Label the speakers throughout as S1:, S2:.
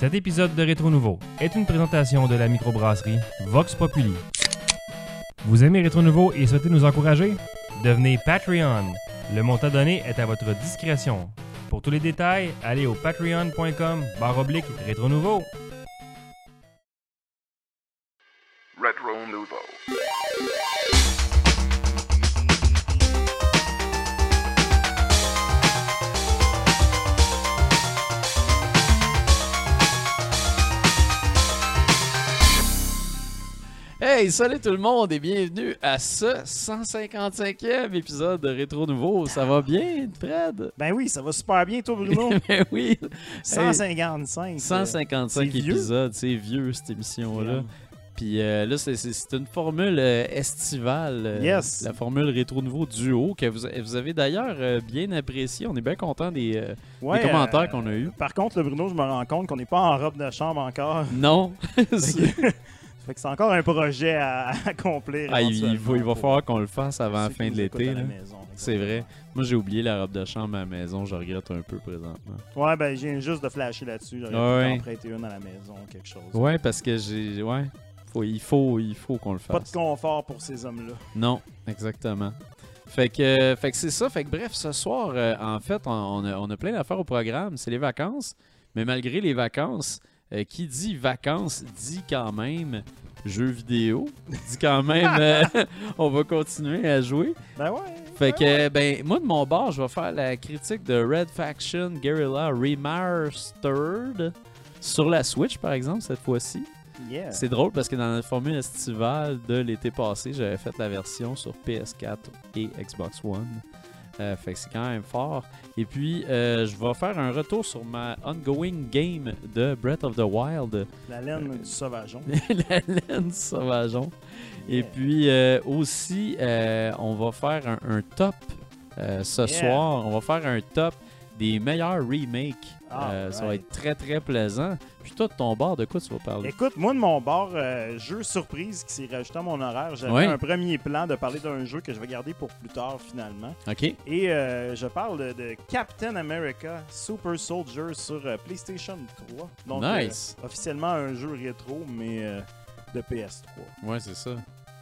S1: Cet épisode de Rétro Nouveau est une présentation de la microbrasserie Vox Populi. Vous aimez Rétro Nouveau et souhaitez nous encourager? Devenez Patreon. Le montant donné est à votre discrétion. Pour tous les détails, allez au patreon.com barre oblique Rétro Nouveau.
S2: Hey, salut tout le monde et bienvenue à ce 155e épisode de Rétro Nouveau. Ça va bien, Fred?
S3: Ben oui, ça va super bien, toi, Bruno.
S2: Ben oui,
S3: 155.
S2: 155
S3: c'est vieux.
S2: épisodes, c'est vieux cette émission-là. Puis euh, là, c'est- une formule euh, estivale. euh,
S3: Yes.
S2: La formule Rétro Nouveau duo que vous, vous avez d'ailleurs euh, bien apprécié. On est bien content des, euh,
S3: Ouais,
S2: des commentaires
S3: euh,
S2: qu'on a eus.
S3: Par contre, le Bruno, je me rends compte qu'on n'est pas en robe de chambre encore.
S2: Non,
S3: fait que c'est encore un projet à accomplir.
S2: Ah, il, va, il va
S3: éventuellement
S2: falloir qu'on le fasse avant la fin de l'été. C'est vrai. Moi, j'ai oublié la robe de chambre à la maison. Je regrette un peu présentement.
S3: Ouais, ben, je viens juste de flasher là-dessus. J'aurais
S2: Ouais.
S3: pu en prêter une à la maison, quelque chose.
S2: Ouais, parce que j'ai. Ouais. Faut, il, faut, il faut qu'on le
S3: Pas de
S2: fasse.
S3: confort pour ces hommes-là.
S2: Non, exactement. Fait que, euh, fait que c'est ça. Fait que bref, ce soir, euh, en fait, on, on a, on a plein d'affaires au programme. C'est les vacances. Mais malgré les vacances, euh, qui dit vacances dit quand même jeux vidéo. Dit quand même euh, on va continuer à jouer.
S3: Ben ouais.
S2: Fait
S3: ben
S2: que, ben, moi de mon bord, je vais faire la critique de Red Faction Guerrilla Remastered sur la Switch, par exemple, cette fois-ci.
S3: Yeah.
S2: C'est drôle parce que dans la formule estivale de l'été passé, j'avais fait la version sur PS4 et Xbox One. Euh, fait que c'est quand même fort. Et puis, euh, je vais faire un retour sur ma ongoing game de Breath of the Wild,
S3: La laine du sauvageon.
S2: la laine sauvageon. Et puis euh, aussi, on va faire un, un top ce
S3: Yeah.
S2: soir. On va faire un top des meilleurs remakes.
S3: Ah,
S2: Euh, Ça va être très très plaisant. Puis toi, de ton bord, de quoi tu vas parler?
S3: Écoute, moi de mon bord, euh, jeu surprise qui s'est rajouté à mon horaire, j'avais un premier plan de parler d'un jeu que je vais garder pour plus tard finalement.
S2: Ok.
S3: Et euh, je parle de, de Captain America Super Soldier sur PlayStation 3. Donc,
S2: nice.
S3: officiellement un jeu rétro, mais de PS3.
S2: Ouais, c'est ça.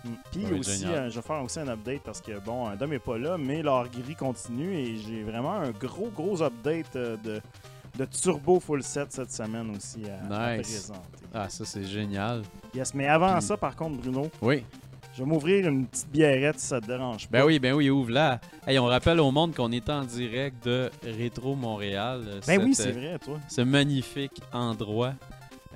S3: Mm. Puis aussi, euh, je vais faire aussi un update parce que, bon, un Dom n'est pas là, mais leur gris continue et j'ai vraiment un gros, gros update euh, de, de Turbo Full Set cette semaine aussi à, présenter.
S2: Ah, ça c'est génial.
S3: Yes, mais avant
S2: Puis-
S3: ça, par contre, Bruno,
S2: Oui.
S3: je vais m'ouvrir une petite biérette si ça te dérange pas.
S2: Ben oui, ben oui, ouvre là. Hey, on rappelle au monde qu'on est en direct de Rétro Montréal. euh,
S3: Ben oui, c'est
S2: euh,
S3: vrai, toi.
S2: ce magnifique endroit.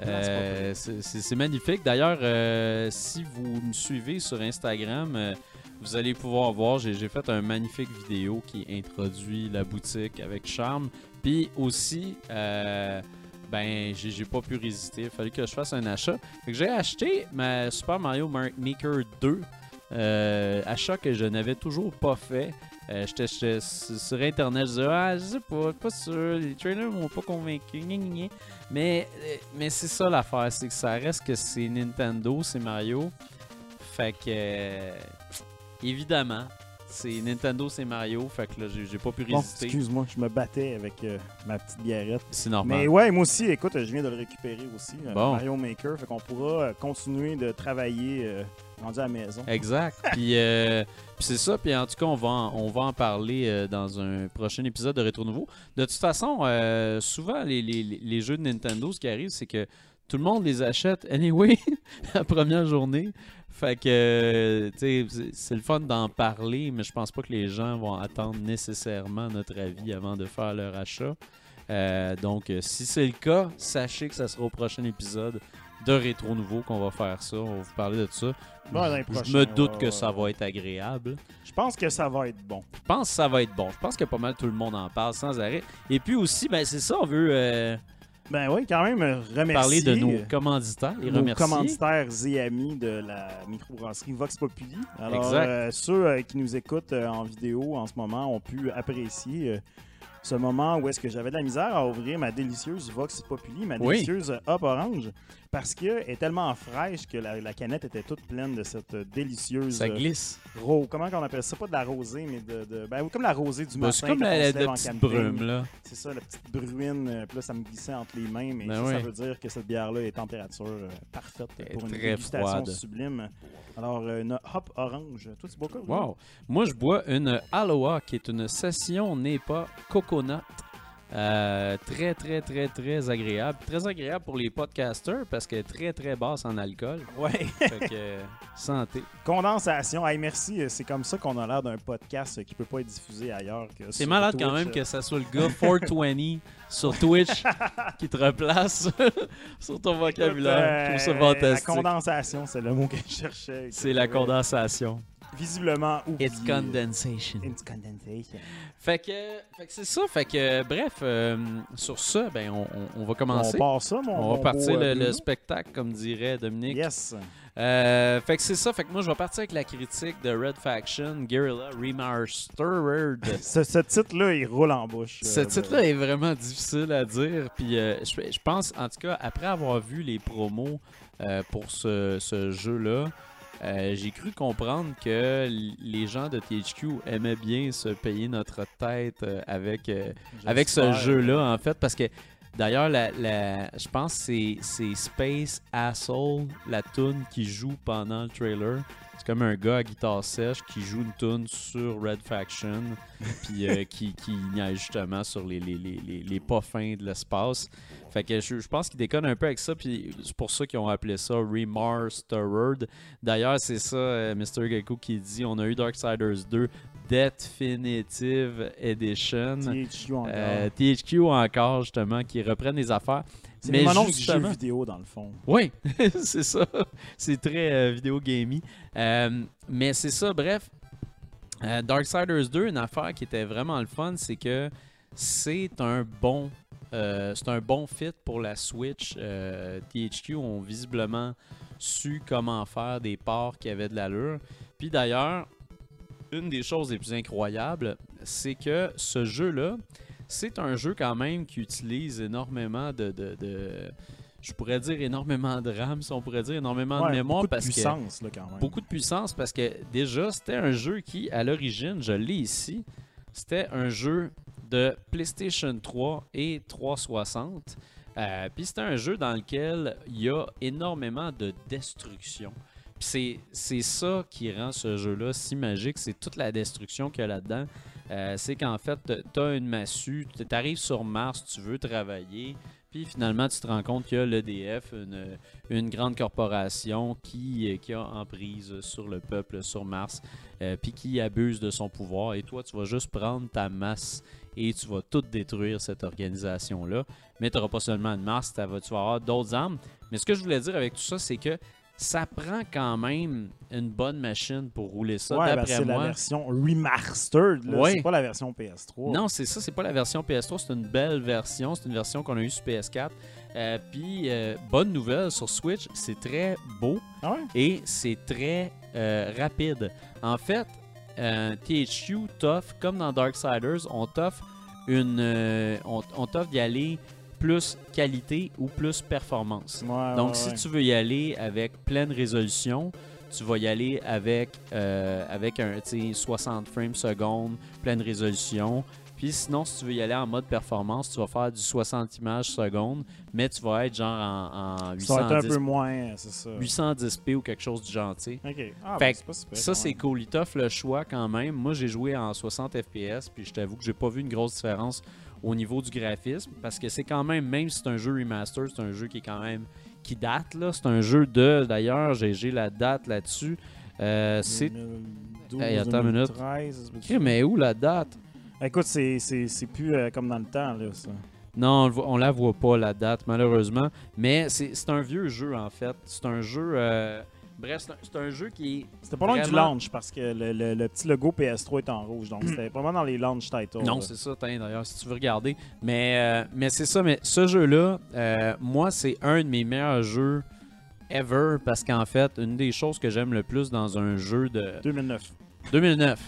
S2: Euh, c'est magnifique. D'ailleurs, euh, si vous me suivez sur Instagram, euh, vous allez pouvoir voir, j'ai j'ai fait un magnifique vidéo qui introduit la boutique avec charme. Puis aussi, euh, ben, j'ai pas pu résister. Il fallait que je fasse un achat. J'ai acheté ma Super Mario Mar- Maker 2. euh, achat que je n'avais toujours pas fait. Euh, J'étais sur internet, je disais ah je sais pas, pas sûr, les trailers m'ont pas convaincu, gna, gna, gna. mais mais c'est ça l'affaire, c'est que ça reste que c'est Nintendo, c'est Mario, fait que évidemment c'est Nintendo, c'est Mario, fait que là j'ai pas pu
S3: Bon,
S2: résister,
S3: excuse-moi, je me battais avec euh, ma petite biérette.
S2: c'est normal.
S3: Mais ouais, moi aussi, écoute, je viens de le récupérer aussi, euh,
S2: Bon.
S3: Mario Maker, fait qu'on pourra euh, continuer de travailler euh, rendu à la maison.
S2: Exact. puis euh, puis c'est ça. Puis en tout cas, on va en, on va en parler dans un prochain épisode de Rétro Nouveau. De toute façon, souvent, les, les- les jeux de Nintendo, ce qui arrive, c'est que tout le monde les achète anyway la première journée. Fait que, tu sais, c'est- le fun d'en parler, mais je pense pas que les gens vont attendre nécessairement notre avis avant de faire leur achat. Euh, donc, euh, si c'est le cas, sachez que ça sera au prochain épisode de Rétro Nouveau qu'on va faire ça. On va vous parler de ça. Je- me doute que ça va être agréable.
S3: Je pense que ça va être bon.
S2: Je pense que ça va être bon. Je pense que pas mal tout le monde en parle sans arrêt. Et puis aussi, ben c'est ça, on veut euh,
S3: Ben oui, quand même, remercier
S2: parler de nos
S3: euh,
S2: commanditaires et
S3: nos
S2: remercier.
S3: commanditaires et amis de la microbrasserie Vox Populi. Alors,
S2: Exact.
S3: euh, ceux euh, qui nous écoutent euh, en vidéo en ce moment ont pu apprécier. Ce moment où est-ce que j'avais de la misère à ouvrir ma délicieuse Vox Populi, ma
S2: Oui.
S3: délicieuse Hop Orange, parce qu'elle est tellement fraîche que la, la canette était toute pleine de cette délicieuse
S2: Ça glisse.
S3: ro- Comment on appelle ça? Pas de la rosée, mais de... de- ben, comme la rosée du
S2: Bah,
S3: matin
S2: c'est comme la, la- petite brume, là.
S3: C'est ça, la petite bruine. euh, Puis là, ça me glissait entre les mains. Mais
S2: Ben
S3: ça, veut dire que cette bière-là est température euh, parfaite
S2: Elle
S3: pour une dégustation
S2: froide.
S3: sublime. Alors, euh, une hop orange. Toi, tu bois quoi?
S2: Wow. Moi, je bois une Aloha, qui est une session NEPA Coconut. Euh, très, très, très, très agréable. Très agréable pour les podcasters parce qu'elle est très, très basse en alcool.
S3: Ouais.
S2: Fait que, euh, santé.
S3: Condensation. Hey, merci. euh, C'est comme ça qu'on a l'air d'un podcast euh, qui peut pas être diffusé ailleurs. que
S2: C'est malade quand même
S3: euh.
S2: que ça soit le gars 420 sur Twitch qui te replace sur ton vocabulaire. Je trouve ça
S3: Euh, La
S2: fantastique.
S3: condensation, c'est le mot que je cherchais.
S2: C'est la
S3: condensation. Visiblement oublié.
S2: It's condensation.
S3: It's condensation.
S2: Fait que, fait que c'est ça. Fait que, bref, euh, sur ça, ben, on, on- on va
S3: On
S2: commencer.
S3: part ça, mon
S2: On
S3: mon
S2: va partir le, spectacle, comme dirait Dominique.
S3: Yes.
S2: Euh, fait que c'est ça. Fait que moi, je vais partir avec la critique de Red Faction Guerrilla Remastered.
S3: Ce, ce titre-là, il roule en bouche.
S2: Ce
S3: euh,
S2: titre-là est vraiment difficile à dire. Puis je, je pense, en tout cas, après avoir vu les promos pour ce, ce jeu-là, euh, j'ai cru comprendre que les gens de THQ aimaient bien se payer notre tête euh, avec, euh, avec ce jeu-là, en fait, parce que d'ailleurs, la, la- je pense que c'est- c'est Space Asshole, la tune qui joue pendant le trailer. C'est comme un gars à guitare sèche qui joue une tune sur Red Faction, puis euh, qui, qui niaise justement sur les, les, les, les, les pas fins de l'espace. Fait que je, je pense qu'ils déconnent un peu avec ça, puis c'est pour ça qu'ils ont appelé ça Remastered. D'ailleurs, c'est ça, euh, Mr. Gecko qui dit on a eu Darksiders 2 Definitive Edition.
S3: THQ encore.
S2: Euh, THQ encore, justement, qui reprennent les affaires.
S3: c'est
S2: mais
S3: du jeu
S2: justement-
S3: vidéo, dans le fond.
S2: Oui, c'est ça. C'est très euh, vidéo gamey. Euh, mais c'est ça, bref. Euh, Darksiders 2, une affaire qui était vraiment le fun, c'est que c'est un bon euh, c'est un bon fit pour la Switch. Euh, THQ ont visiblement su comment faire des ports qui avaient de l'allure. Puis d'ailleurs, une des choses les plus incroyables, c'est que ce jeu-là, c'est un jeu quand même qui utilise énormément de, de- de- je pourrais dire énormément de RAM, si on pourrait dire énormément
S3: Ouais,
S2: de mémoire
S3: beaucoup de
S2: parce que
S3: puissance, là, quand même.
S2: beaucoup de puissance parce que déjà c'était un jeu qui à l'origine, je l'ai ici, c'était un jeu de PlayStation 3 et 360. Euh, Puis c'était un jeu dans lequel il y a énormément de destruction. Puis c'est- c'est ça qui rend ce jeu-là si magique, c'est toute la destruction qu'il y a là-dedans. Euh, c'est qu'en fait, tu as une massue, tu arrives sur Mars, tu veux travailler, puis finalement, tu te rends compte qu'il y a l'EDF, une, une grande corporation qui, euh, qui a emprise sur le peuple sur Mars, puis qui abuse de son pouvoir. Et toi, tu vas juste prendre ta masse et tu vas tout détruire cette organisation-là. Mais tu n'auras pas seulement une masse, tu vas, tu vas avoir d'autres armes. Mais ce que je voulais dire avec tout ça, c'est que ça prend quand même une bonne machine pour rouler ça,
S3: Ouais, ben,
S2: d'après
S3: c'est la
S2: moi.
S3: version remastered. là.
S2: Ouais.
S3: C'est pas la version PS3.
S2: Non, c'est ça, c'est pas la version PS3, c'est une belle version, c'est une version qu'on a eue sur PS4. Euh, Puis, euh, bonne nouvelle sur Switch, c'est très beau
S3: Ah ouais?
S2: et c'est très euh, rapide. En fait, euh, THQ t'offre, comme dans Darksiders, on t'offre une, euh, on, on t'offre d'y aller plus qualité ou plus performance.
S3: Ouais,
S2: Donc,
S3: ouais,
S2: si
S3: ouais.
S2: tu veux y aller avec pleine résolution, tu vas y aller avec, euh, avec un tu sais, 60 frames secondes, pleine résolution. Puis sinon, si tu veux y aller en mode performance, tu vas faire du 60 images secondes, mais tu vas être genre en, en
S3: Ça va être un
S2: 810,
S3: peu moins, c'est ça.
S2: 810p ou quelque chose du genre, tu sais.
S3: Ok. Ah,
S2: Fait
S3: ben, pas super,
S2: Ça, c'est cool. Il t'offre le choix quand même. Moi, j'ai joué en 60 FPS, puis je t'avoue que j'ai pas vu une grosse différence au niveau du graphisme, parce que c'est quand même, même si c'est un jeu remaster, c'est un jeu qui est quand même qui date là. C'est un jeu de, d'ailleurs, j'ai la date là-dessus. Euh, c'est
S3: 2012,
S2: Hey, attends une minute.
S3: 2013, ça se peut-tu?
S2: Crée, mais où la date?
S3: Écoute, c'est- c'est c'est plus euh, comme dans le temps, là, ça.
S2: Non, on, la voit pas la date malheureusement, mais c'est c'est un vieux jeu en fait. C'est un jeu. euh, Bref, c'est un, c'est un jeu qui
S3: C'était pas loin du launch parce que le, le- le petit logo PS3 est en rouge. Donc, c'était vraiment dans les launch titles.
S2: Non,
S3: là.
S2: c'est ça, d'ailleurs, si tu veux regarder. Mais, euh, mais c'est ça, mais ce jeu-là, euh, moi, c'est un de mes meilleurs jeux ever parce qu'en fait, une des choses que j'aime le plus dans un jeu de
S3: 2009.
S2: 2009.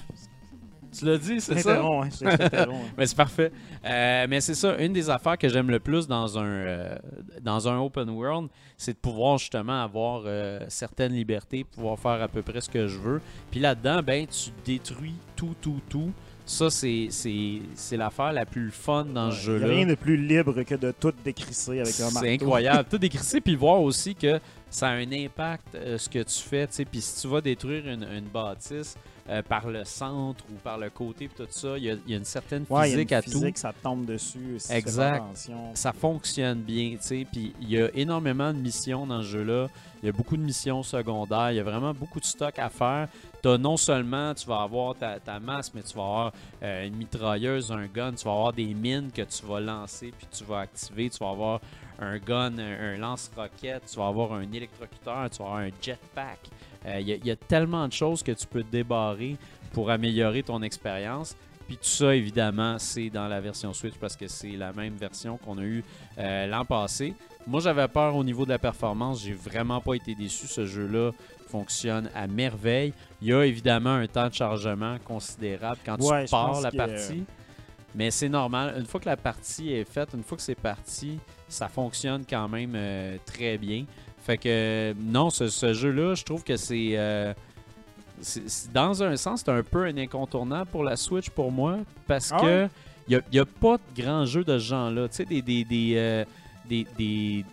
S2: Tu l'as dit, c'est ça?
S3: Hein.
S2: Mais c'est parfait. Euh, mais c'est ça, une des affaires que j'aime le plus dans un, euh, dans un open world, c'est de pouvoir justement avoir euh, certaines libertés, pouvoir faire à peu près ce que je veux. Puis là-dedans, ben, tu détruis tout, tout, tout. Ça, c'est, c'est, c'est l'affaire la plus fun dans ce jeu-là.
S3: rien de plus libre que de tout décrisser avec un marteau.
S2: C'est incroyable. Tout décrisser, puis voir aussi que ça a un impact, euh, ce que tu fais. tu sais. Puis si tu vas détruire une, une bâtisse euh, par le centre ou par le côté, puis tout ça, il y a, il y a une certaine
S3: Ouais, il y a
S2: physique
S3: une
S2: à
S3: physique,
S2: tout.
S3: ça tombe dessus. si
S2: Exact. Ça fonctionne bien, tu sais. Puis il y a énormément de missions dans ce jeu-là. Il y a beaucoup de missions secondaires. Il y a vraiment beaucoup de stock à faire. T'as non seulement, tu vas avoir ta, ta masse, mais tu vas avoir euh, une mitrailleuse, un gun, tu vas avoir des mines que tu vas lancer puis tu vas activer. Tu vas avoir un gun, un, un lance-roquette, tu vas avoir un électrocuteur, tu vas avoir un jetpack. Euh, Il y, a- il y a tellement de choses que tu peux débarrer pour améliorer ton expérience. Puis tout ça, évidemment, c'est dans la version Switch parce que c'est la même version qu'on a eue euh, l'an passé. Moi, j'avais peur au niveau de la performance. J'ai vraiment pas été déçu. Ce jeu-là fonctionne à merveille. Il y a évidemment un temps de chargement considérable quand
S3: Ouais,
S2: tu pars la
S3: que-
S2: partie. Mais c'est normal. Une fois que la partie est faite, une fois que c'est parti, ça fonctionne quand même euh, très bien. Fait que non, ce, ce jeu-là, je trouve que c'est. euh, c'est- dans un sens, c'est un peu un incontournable pour la Switch pour moi. Parce
S3: Ah
S2: que il n'y a, pas de grands jeux de ce genre-là. Tu sais, des, des, des, euh, des, des,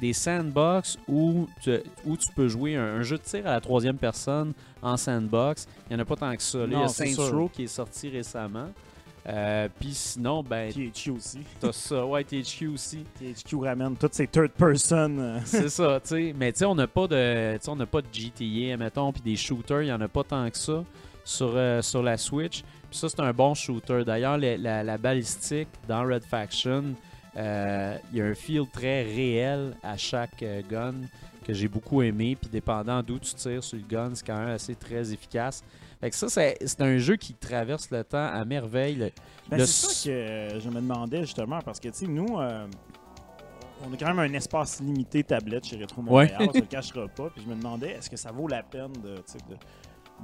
S2: des sandbox où tu, où tu peux jouer un, un jeu de tir à la troisième personne en sandbox. Il n'y en a pas tant que ça. Là, il y a Saints. Row qui est sorti récemment. Euh, Puis sinon, ben,
S3: THQ aussi.
S2: t'as ça. Ouais, THQ aussi.
S3: THQ ramène toutes ces third person. euh,
S2: C'est ça, tu sais. Mais tu sais, on n'a pas de, on n'a pas de GTA, mettons, puis des shooters, il n'y en a pas tant que ça sur, euh, sur la Switch. Puis ça, c'est un bon shooter. D'ailleurs, la, balistique dans Red Faction, euh, il y a un feel très réel à chaque gun que j'ai beaucoup aimé. Puis dépendant d'où tu tires sur le gun, c'est quand même assez très efficace. Fait que ça, c'est c'est un jeu qui traverse le temps à merveille. Le-
S3: Ben,
S2: Le
S3: c'est ça que je me demandais justement, parce que, tu sais, nous, euh, on a quand même un espace limité tablette chez Retro Montréal,
S2: Ouais.
S3: on se le cachera pas. Puis je me demandais, est-ce que ça vaut la peine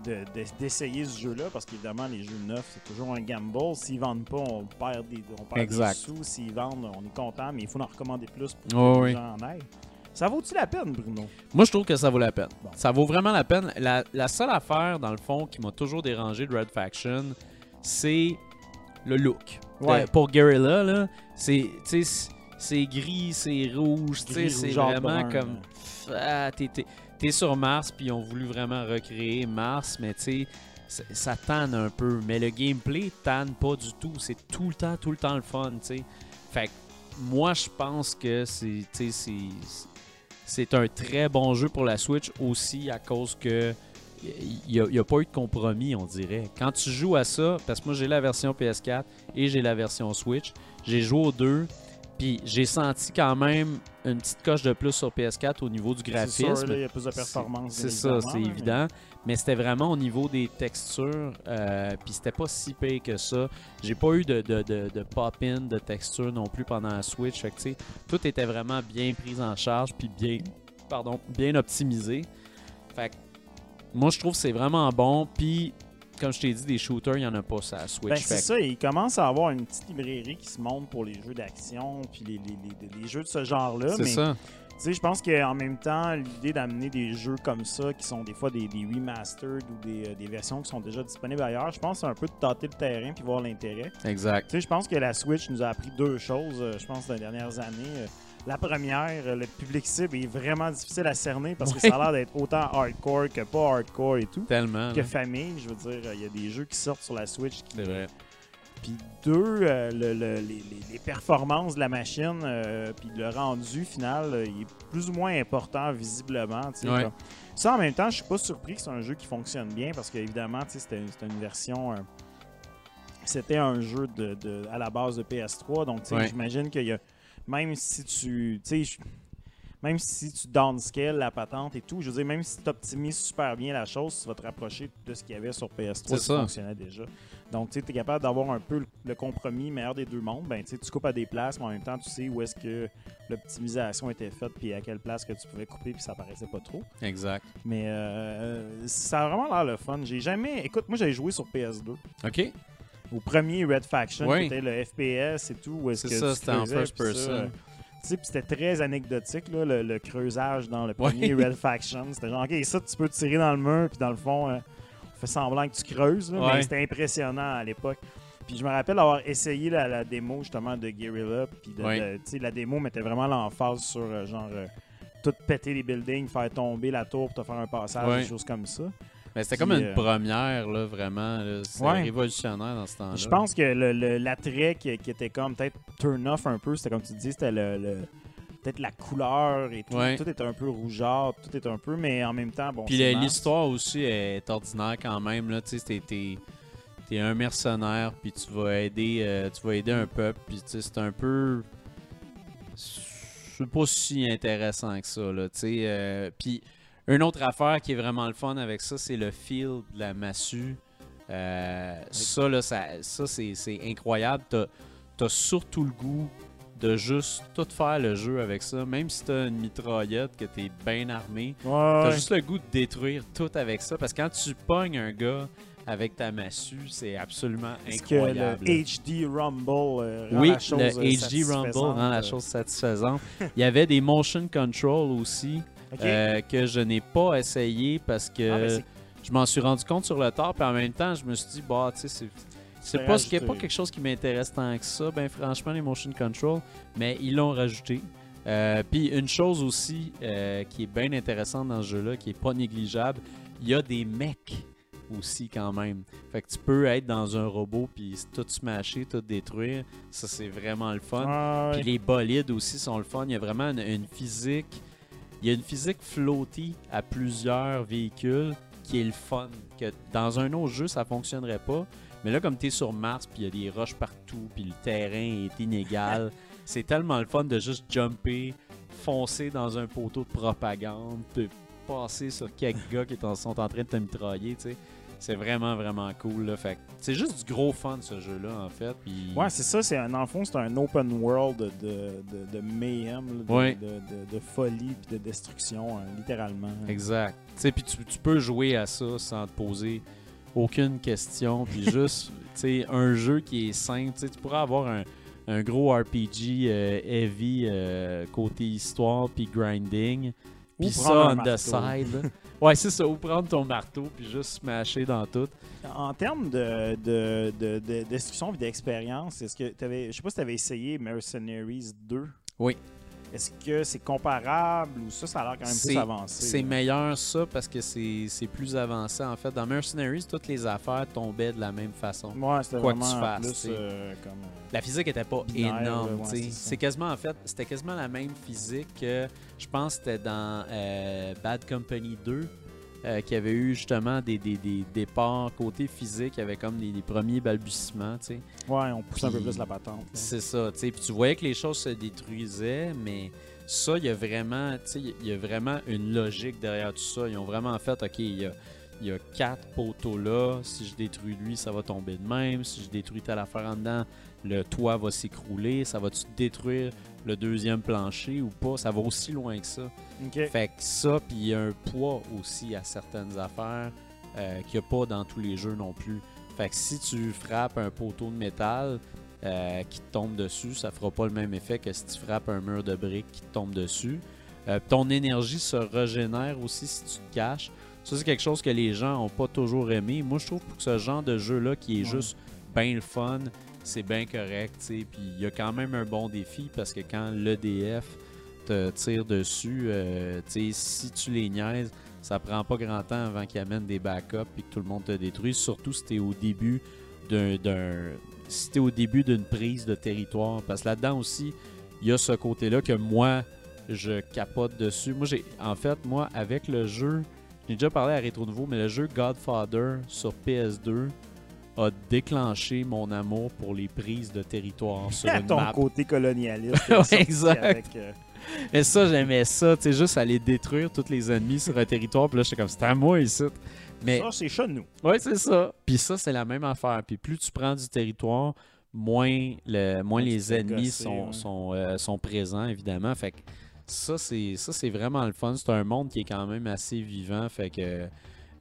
S3: de, d'essayer ce jeu-là? Parce qu'évidemment, les jeux neufs, c'est toujours un gamble. S'ils vendent pas, on perd des, on perd des sous. S'ils vendent, on est content, mais il faut en recommander plus pour que
S2: Oh,
S3: les
S2: oui.
S3: gens en aient. Ça vaut-tu la peine, Bruno?
S2: Moi, je trouve que ça vaut la peine.
S3: Bon.
S2: Ça vaut vraiment la peine. La, la seule affaire, dans le fond, qui m'a toujours dérangé de Red Faction, c'est le look.
S3: Ouais.
S2: Euh, pour Guerrilla, là, c'est gris, c'est rouge, c'est vraiment comme... Ah, t'es- sur Mars, puis ils ont voulu vraiment recréer Mars, mais tu sais, ça- tanne un peu. Mais le gameplay tanne pas du tout. C'est tout le temps, tout le temps le fun, tu sais. Fait que moi, je pense que c'est, c'est, c'est un très bon jeu pour la Switch aussi à cause que il n'y a, pas eu de compromis, on dirait. Quand tu joues à ça, parce que moi j'ai la version PS4 et j'ai la version Switch, j'ai joué aux deux, puis j'ai senti quand même une petite coche de plus sur PS4 au niveau du
S3: C'est
S2: graphisme.
S3: là, il y a plus de performance.
S2: C'est ça, c'est évident. Mais c'était vraiment au niveau des textures, euh, puis c'était pas si pire que ça. J'ai pas eu de, de, de, pop-in de texture non plus pendant la Switch. Fait que, tout était vraiment bien pris en charge, puis bien, pardon, bien optimisé. Fait que, moi, je trouve que c'est vraiment bon. Puis, comme je t'ai dit, des shooters, il n'y en a pas sur la Switch.
S3: Ben, c'est ça, il commence à avoir une petite librairie qui se monte pour les jeux d'action puis les, les- les- les jeux de ce genre-là.
S2: c'est
S3: Mais
S2: ça.
S3: tu sais, je pense qu'en même temps, l'idée d'amener des jeux comme ça, qui sont des fois des, des remastered ou des, euh, des versions qui sont déjà disponibles ailleurs, je pense que c'est un peu de tâter le terrain puis voir l'intérêt.
S2: Exact.
S3: Tu sais, je pense que la Switch nous a appris deux choses, euh, je pense, dans les dernières années. La première, le public cible est vraiment difficile à cerner parce que ça a l'air d'être autant hardcore que pas hardcore et tout.
S2: Tellement.
S3: Que famille, je veux dire, il y a des jeux qui sortent sur la Switch qui
S2: C'est vrai.
S3: puis deux, euh, le- le- les, performances de la machine, euh, puis le rendu final, euh, il est plus ou moins important visiblement.
S2: Ouais.
S3: Ça, en même temps, je suis pas surpris que c'est un jeu qui fonctionne bien parce qu'évidemment, c'était une version. c'était un jeu de, de- à la base de PS3, donc
S2: Ouais.
S3: j'imagine qu'il y a. Même si tu. même si tu downscale la patente et tout, je veux dire, même si tu optimises super bien la chose, tu vas te rapprocher de ce qu'il y avait sur PS3
S2: C'est
S3: qui
S2: ça.
S3: fonctionnait déjà. Donc, tu es capable d'avoir un peu le, compromis meilleur des deux mondes. Ben, tu coupes à des places, mais en même temps, tu sais où est-ce que l'optimisation était faite, puis à quelle place que tu pouvais couper, puis ça paraissait pas trop.
S2: Exact.
S3: Mais euh, ça a vraiment l'air le fun. J'ai jamais. Écoute, moi, j'avais joué sur PS2.
S2: OK.
S3: Au premier Red Faction,
S2: Oui.
S3: qui était le FPS et tout.
S2: C'est
S3: que
S2: ça, c'était en first person.
S3: c'était très anecdotique, là, le, le creusage dans le premier Red Faction. C'était genre, OK, ça, tu peux tirer dans le mur, puis dans le fond, euh, on fait semblant que tu creuses. là. Mais c'était impressionnant à l'époque. Puis je me rappelle avoir essayé la, la démo, justement, de Guerrilla. Puis de, la démo mettait vraiment l'emphase sur, euh, genre, euh, tout péter les buildings, faire tomber la tour pour te faire un passage, des choses comme ça.
S2: Mais c'était comme une
S3: euh,
S2: première, là, vraiment. C'était
S3: Ouais.
S2: révolutionnaire dans ce temps-là.
S3: Je pense que le- le- l'attrait qui, qui était comme peut-être turn off un peu, c'était comme tu dis, c'était le, le- peut-être la couleur et tout.
S2: Ouais.
S3: Tout était un peu rougeâtre, tout était un peu, mais en même temps, bon.
S2: Puis l'histoire aussi est ordinaire quand même. Là. Tu sais, t'es- t'es un mercenaire, puis tu vas aider, euh, tu vas aider un peuple, puis c'est un peu. C'est pas si intéressant que ça. Là, tu sais, euh, puis une autre affaire qui est vraiment le fun avec ça, c'est le feel de la massue. Euh, ça, là, ça, ça c'est incroyable. T'as as surtout le goût de juste tout faire le jeu avec ça. Même si t'as une mitraillette, que t'es bien armé,
S3: Ouais,
S2: T'as
S3: ouais.
S2: juste le goût de détruire tout avec ça parce que quand tu pognes un gars avec ta massue, c'est absolument
S3: Est-ce que le
S2: incroyable.
S3: HD Rumble euh, rend
S2: oui,
S3: la chose
S2: le
S3: euh,
S2: HD Rumble
S3: satisfaisante,
S2: rend la
S3: euh,
S2: chose satisfaisante. Il y avait des motion control aussi euh, que je n'ai pas essayé parce que
S3: Ah, ben,
S2: je m'en suis rendu compte sur le tard, puis en même temps, je me suis dit, bah, tu sais, c'est. Pas, ce pas quelque chose qui m'intéresse tant que ça, ben franchement, les motion control, mais ils l'ont rajouté. Euh, Puis une chose aussi euh, qui est bien intéressante dans ce jeu-là, qui est pas négligeable, il y a des mecs aussi quand même. Fait que tu peux être dans un robot puis tout smasher, tout détruire. Ça, c'est vraiment le fun.
S3: Ouais,
S2: Puis les bolides aussi sont le fun. Il y a vraiment une, une physique. Il y a une physique floaty à plusieurs véhicules qui est le fun. Que dans un autre jeu, ça fonctionnerait pas. Mais là, comme tu es sur Mars, puis il y a des roches partout, puis le terrain est inégal, c'est tellement le fun de juste jumper, foncer dans un poteau de propagande, puis passer sur quelques gars qui sont en train de te mitrailler, tu sais. C'est vraiment, vraiment cool. Là. Fait c'est juste du gros fun, ce jeu-là, en fait. Puis...
S3: Ouais, c'est ça. C'est un, le fond, c'est un open world de, de, de mayhem, de,
S2: Ouais.
S3: de, de- folie puis de destruction, hein, littéralement.
S2: Exact. Tu sais, puis tu, tu peux jouer à ça sans te poser aucune question, puis juste, tu sais, un jeu qui est simple. Tu pourrais avoir un, un gros RPG euh, heavy euh, côté histoire puis grinding, puis ça on the side. ouais, c'est ça. Ou prendre ton marteau puis juste smasher dans tout.
S3: En termes de, de, de, de destruction et d'expérience, est-ce que tu avais. Je sais pas si tu avais essayé Mercenaries 2.
S2: Oui.
S3: Est-ce que c'est comparable ou ça, ça a l'air quand même plus avancé?
S2: C'est meilleur ça parce que c'est plus avancé en fait. Dans Mercenaries, toutes les affaires tombaient de la même façon.
S3: Ouais, c'était
S2: Quoi que tu fasses,
S3: plus euh, comme. euh,
S2: La physique était pas
S3: Binaire,
S2: énorme,
S3: ouais, c'est
S2: quasiment en fait, c'était quasiment la même physique que je pense que c'était dans euh, Bad Company 2 euh, qui avait eu justement des, des, des départs côté physique, il y avait comme des, des premiers balbutiements, tu sais.
S3: Ouais, on pousse un peu plus la patente.
S2: C'est ça, tu sais. Puis tu voyais que les choses se détruisaient, mais ça, il y a vraiment, tu sais, il y a vraiment une logique derrière tout ça. Ils ont vraiment fait, OK, il y a, il y a quatre poteaux là. Si je détruis lui, ça va tomber de même. Si je détruis telle affaire en dedans, le toit va s'écrouler. Ça va-tu détruire le deuxième plancher ou pas? Ça va aussi loin que ça. Fait que ça, puis il y a un poids aussi à certaines affaires euh, qu'il n'y a pas dans tous les jeux non plus. Fait que si tu frappes un poteau de métal euh, qui te tombe dessus, ça fera pas le même effet que si tu frappes un mur de briques qui te tombe dessus. Euh, ton énergie se régénère aussi si tu te caches. Ça, c'est quelque chose que les gens n'ont pas toujours aimé. Moi, je trouve que ce genre de jeu-là qui est
S3: Ouais.
S2: juste bien le fun, c'est bien correct. Puis il y a quand même un bon défi parce que quand l'EDF te tire dessus, euh, si tu les niaises, ça prend pas grand temps avant qu'ils amènent des backups et que tout le monde te détruise. Surtout si tu au début d'une prise de territoire. Parce que là-dedans aussi, il y a ce côté-là que moi, je capote dessus. Moi, j'ai. En fait, moi, avec le jeu. J'ai déjà parlé à Rétro Nouveau, mais le jeu Godfather sur PS2 a déclenché mon amour pour les prises de territoire sur une
S3: Ton
S2: map.
S3: côté colonialiste.
S2: Ouais, exact.
S3: avec, euh,
S2: Mais ça, j'aimais ça, tu sais, juste aller détruire tous les ennemis sur un territoire. Puis là, j'étais comme, c'était à moi ici. Mais
S3: Ça, c'est de nous.
S2: Ouais, c'est ça. Puis ça, c'est la même affaire. Puis plus tu prends du territoire, moins, le, moins les ennemis
S3: gosser,
S2: sont,
S3: ouais.
S2: sont, euh, sont présents, évidemment. Fait que ça, c'est ça, c'est vraiment le fun. C'est un monde qui est quand même assez vivant. Fait que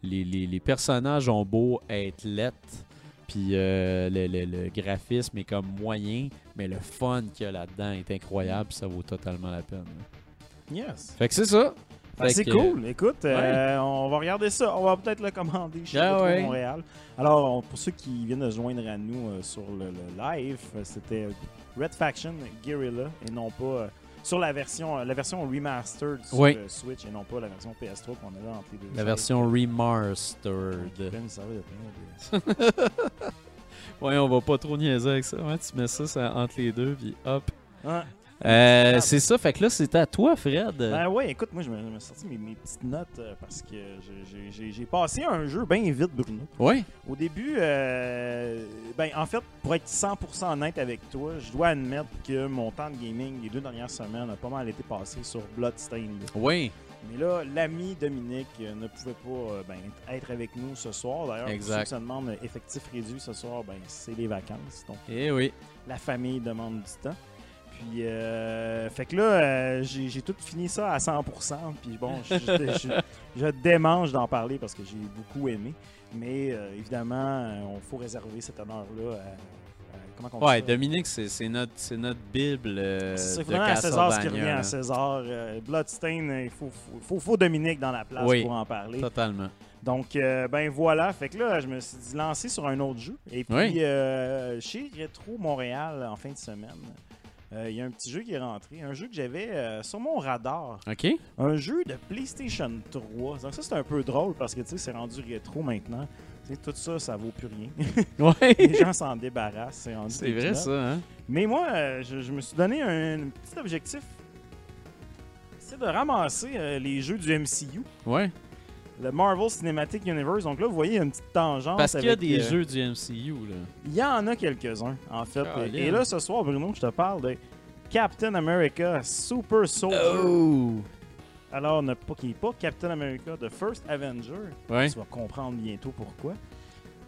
S2: les, les- les personnages ont beau être lettres, puis euh, le, le- le graphisme est comme moyen, mais le fun qu'il y a là-dedans est incroyable. puis Ça vaut totalement la peine.
S3: Yes.
S2: Fait que c'est ça.
S3: Ben,
S2: Fait
S3: c'est
S2: que-
S3: cool. Écoute, euh, on va regarder ça. On va peut-être le commander chez
S2: Ah ouais.
S3: Montréal. Alors, on- pour ceux qui viennent de se joindre à nous euh, sur le, le live, euh, c'était Red Faction Guerrilla et non pas euh, sur la version euh, la version remastered sur
S2: Oui.
S3: Switch et non pas la version PS3 qu'on avait entre les deux.
S2: La version remastered. Ouais, on va pas trop niaiser avec ça. Ouais, tu mets ça, ça entre les deux, puis hop.
S3: Ouais.
S2: Euh, c'est ça, fait que là, c'est à toi, Fred.
S3: Ben ouais, écoute, moi je me, suis sorti mes, mes petites notes euh, parce que j'ai- passé un jeu bien vite, Bruno.
S2: ouais.
S3: Au début, euh, ben, en fait, pour être 100% honnête avec toi, je dois admettre que mon temps de gaming les deux dernières semaines a pas mal été passé sur Bloodstained.
S2: Oui.
S3: Mais là, l'ami Dominique ne pouvait pas ben, être avec nous ce soir. D'ailleurs, ceux qui se demandent effectif réduit ce soir, ben, c'est les vacances. Donc,
S2: Eh oui.
S3: la famille demande du temps. Puis, euh, fait que là, euh, j'ai tout fini ça à 100%. Puis bon, je, je- je- je démange d'en parler parce que j'ai beaucoup aimé. Mais euh, évidemment, il faut réserver cet honneur-là à, à- Comment on
S2: Ouais? Dominique, c'est notre, c'est notre Bible
S3: C'est
S2: de
S3: vraiment à César ce qui revient à. César. Bloodstain, il faut, faut, faut- faut Dominique dans la place
S2: Oui.
S3: pour en parler.
S2: Totalement.
S3: Donc, euh, ben voilà. Fait que là, je me suis dit lancé sur un autre jeu. Et puis,
S2: Oui.
S3: euh, chez Retro Montréal, en fin de semaine, il y a un petit jeu qui est rentré. Un jeu que j'avais euh, sur mon radar.
S2: OK?
S3: Un jeu de PlayStation 3. Donc, ça, c'est un peu drôle parce que, tu sais, c'est rendu rétro maintenant. Tu sais, tout ça, ça vaut plus rien.
S2: Ouais.
S3: Les gens s'en débarrassent. C'est
S2: vrai, ça, hein?
S3: Mais moi, euh, je, je me suis donné un, petit objectif. C'est de ramasser euh, les jeux du MCU.
S2: Ouais.
S3: Le Marvel Cinematic Universe. Donc là, vous voyez, une petite tangente.
S2: Parce qu'il y a des
S3: euh,
S2: jeux du MCU, là.
S3: Il y en a quelques-uns, en fait. Et là, ce soir, Bruno, je te parle de Captain America Super Soldier.
S2: Oh!
S3: Alors, ne pas, qui n'est pas Captain America The First Avenger.
S2: Ouais.
S3: Tu vas comprendre bientôt pourquoi.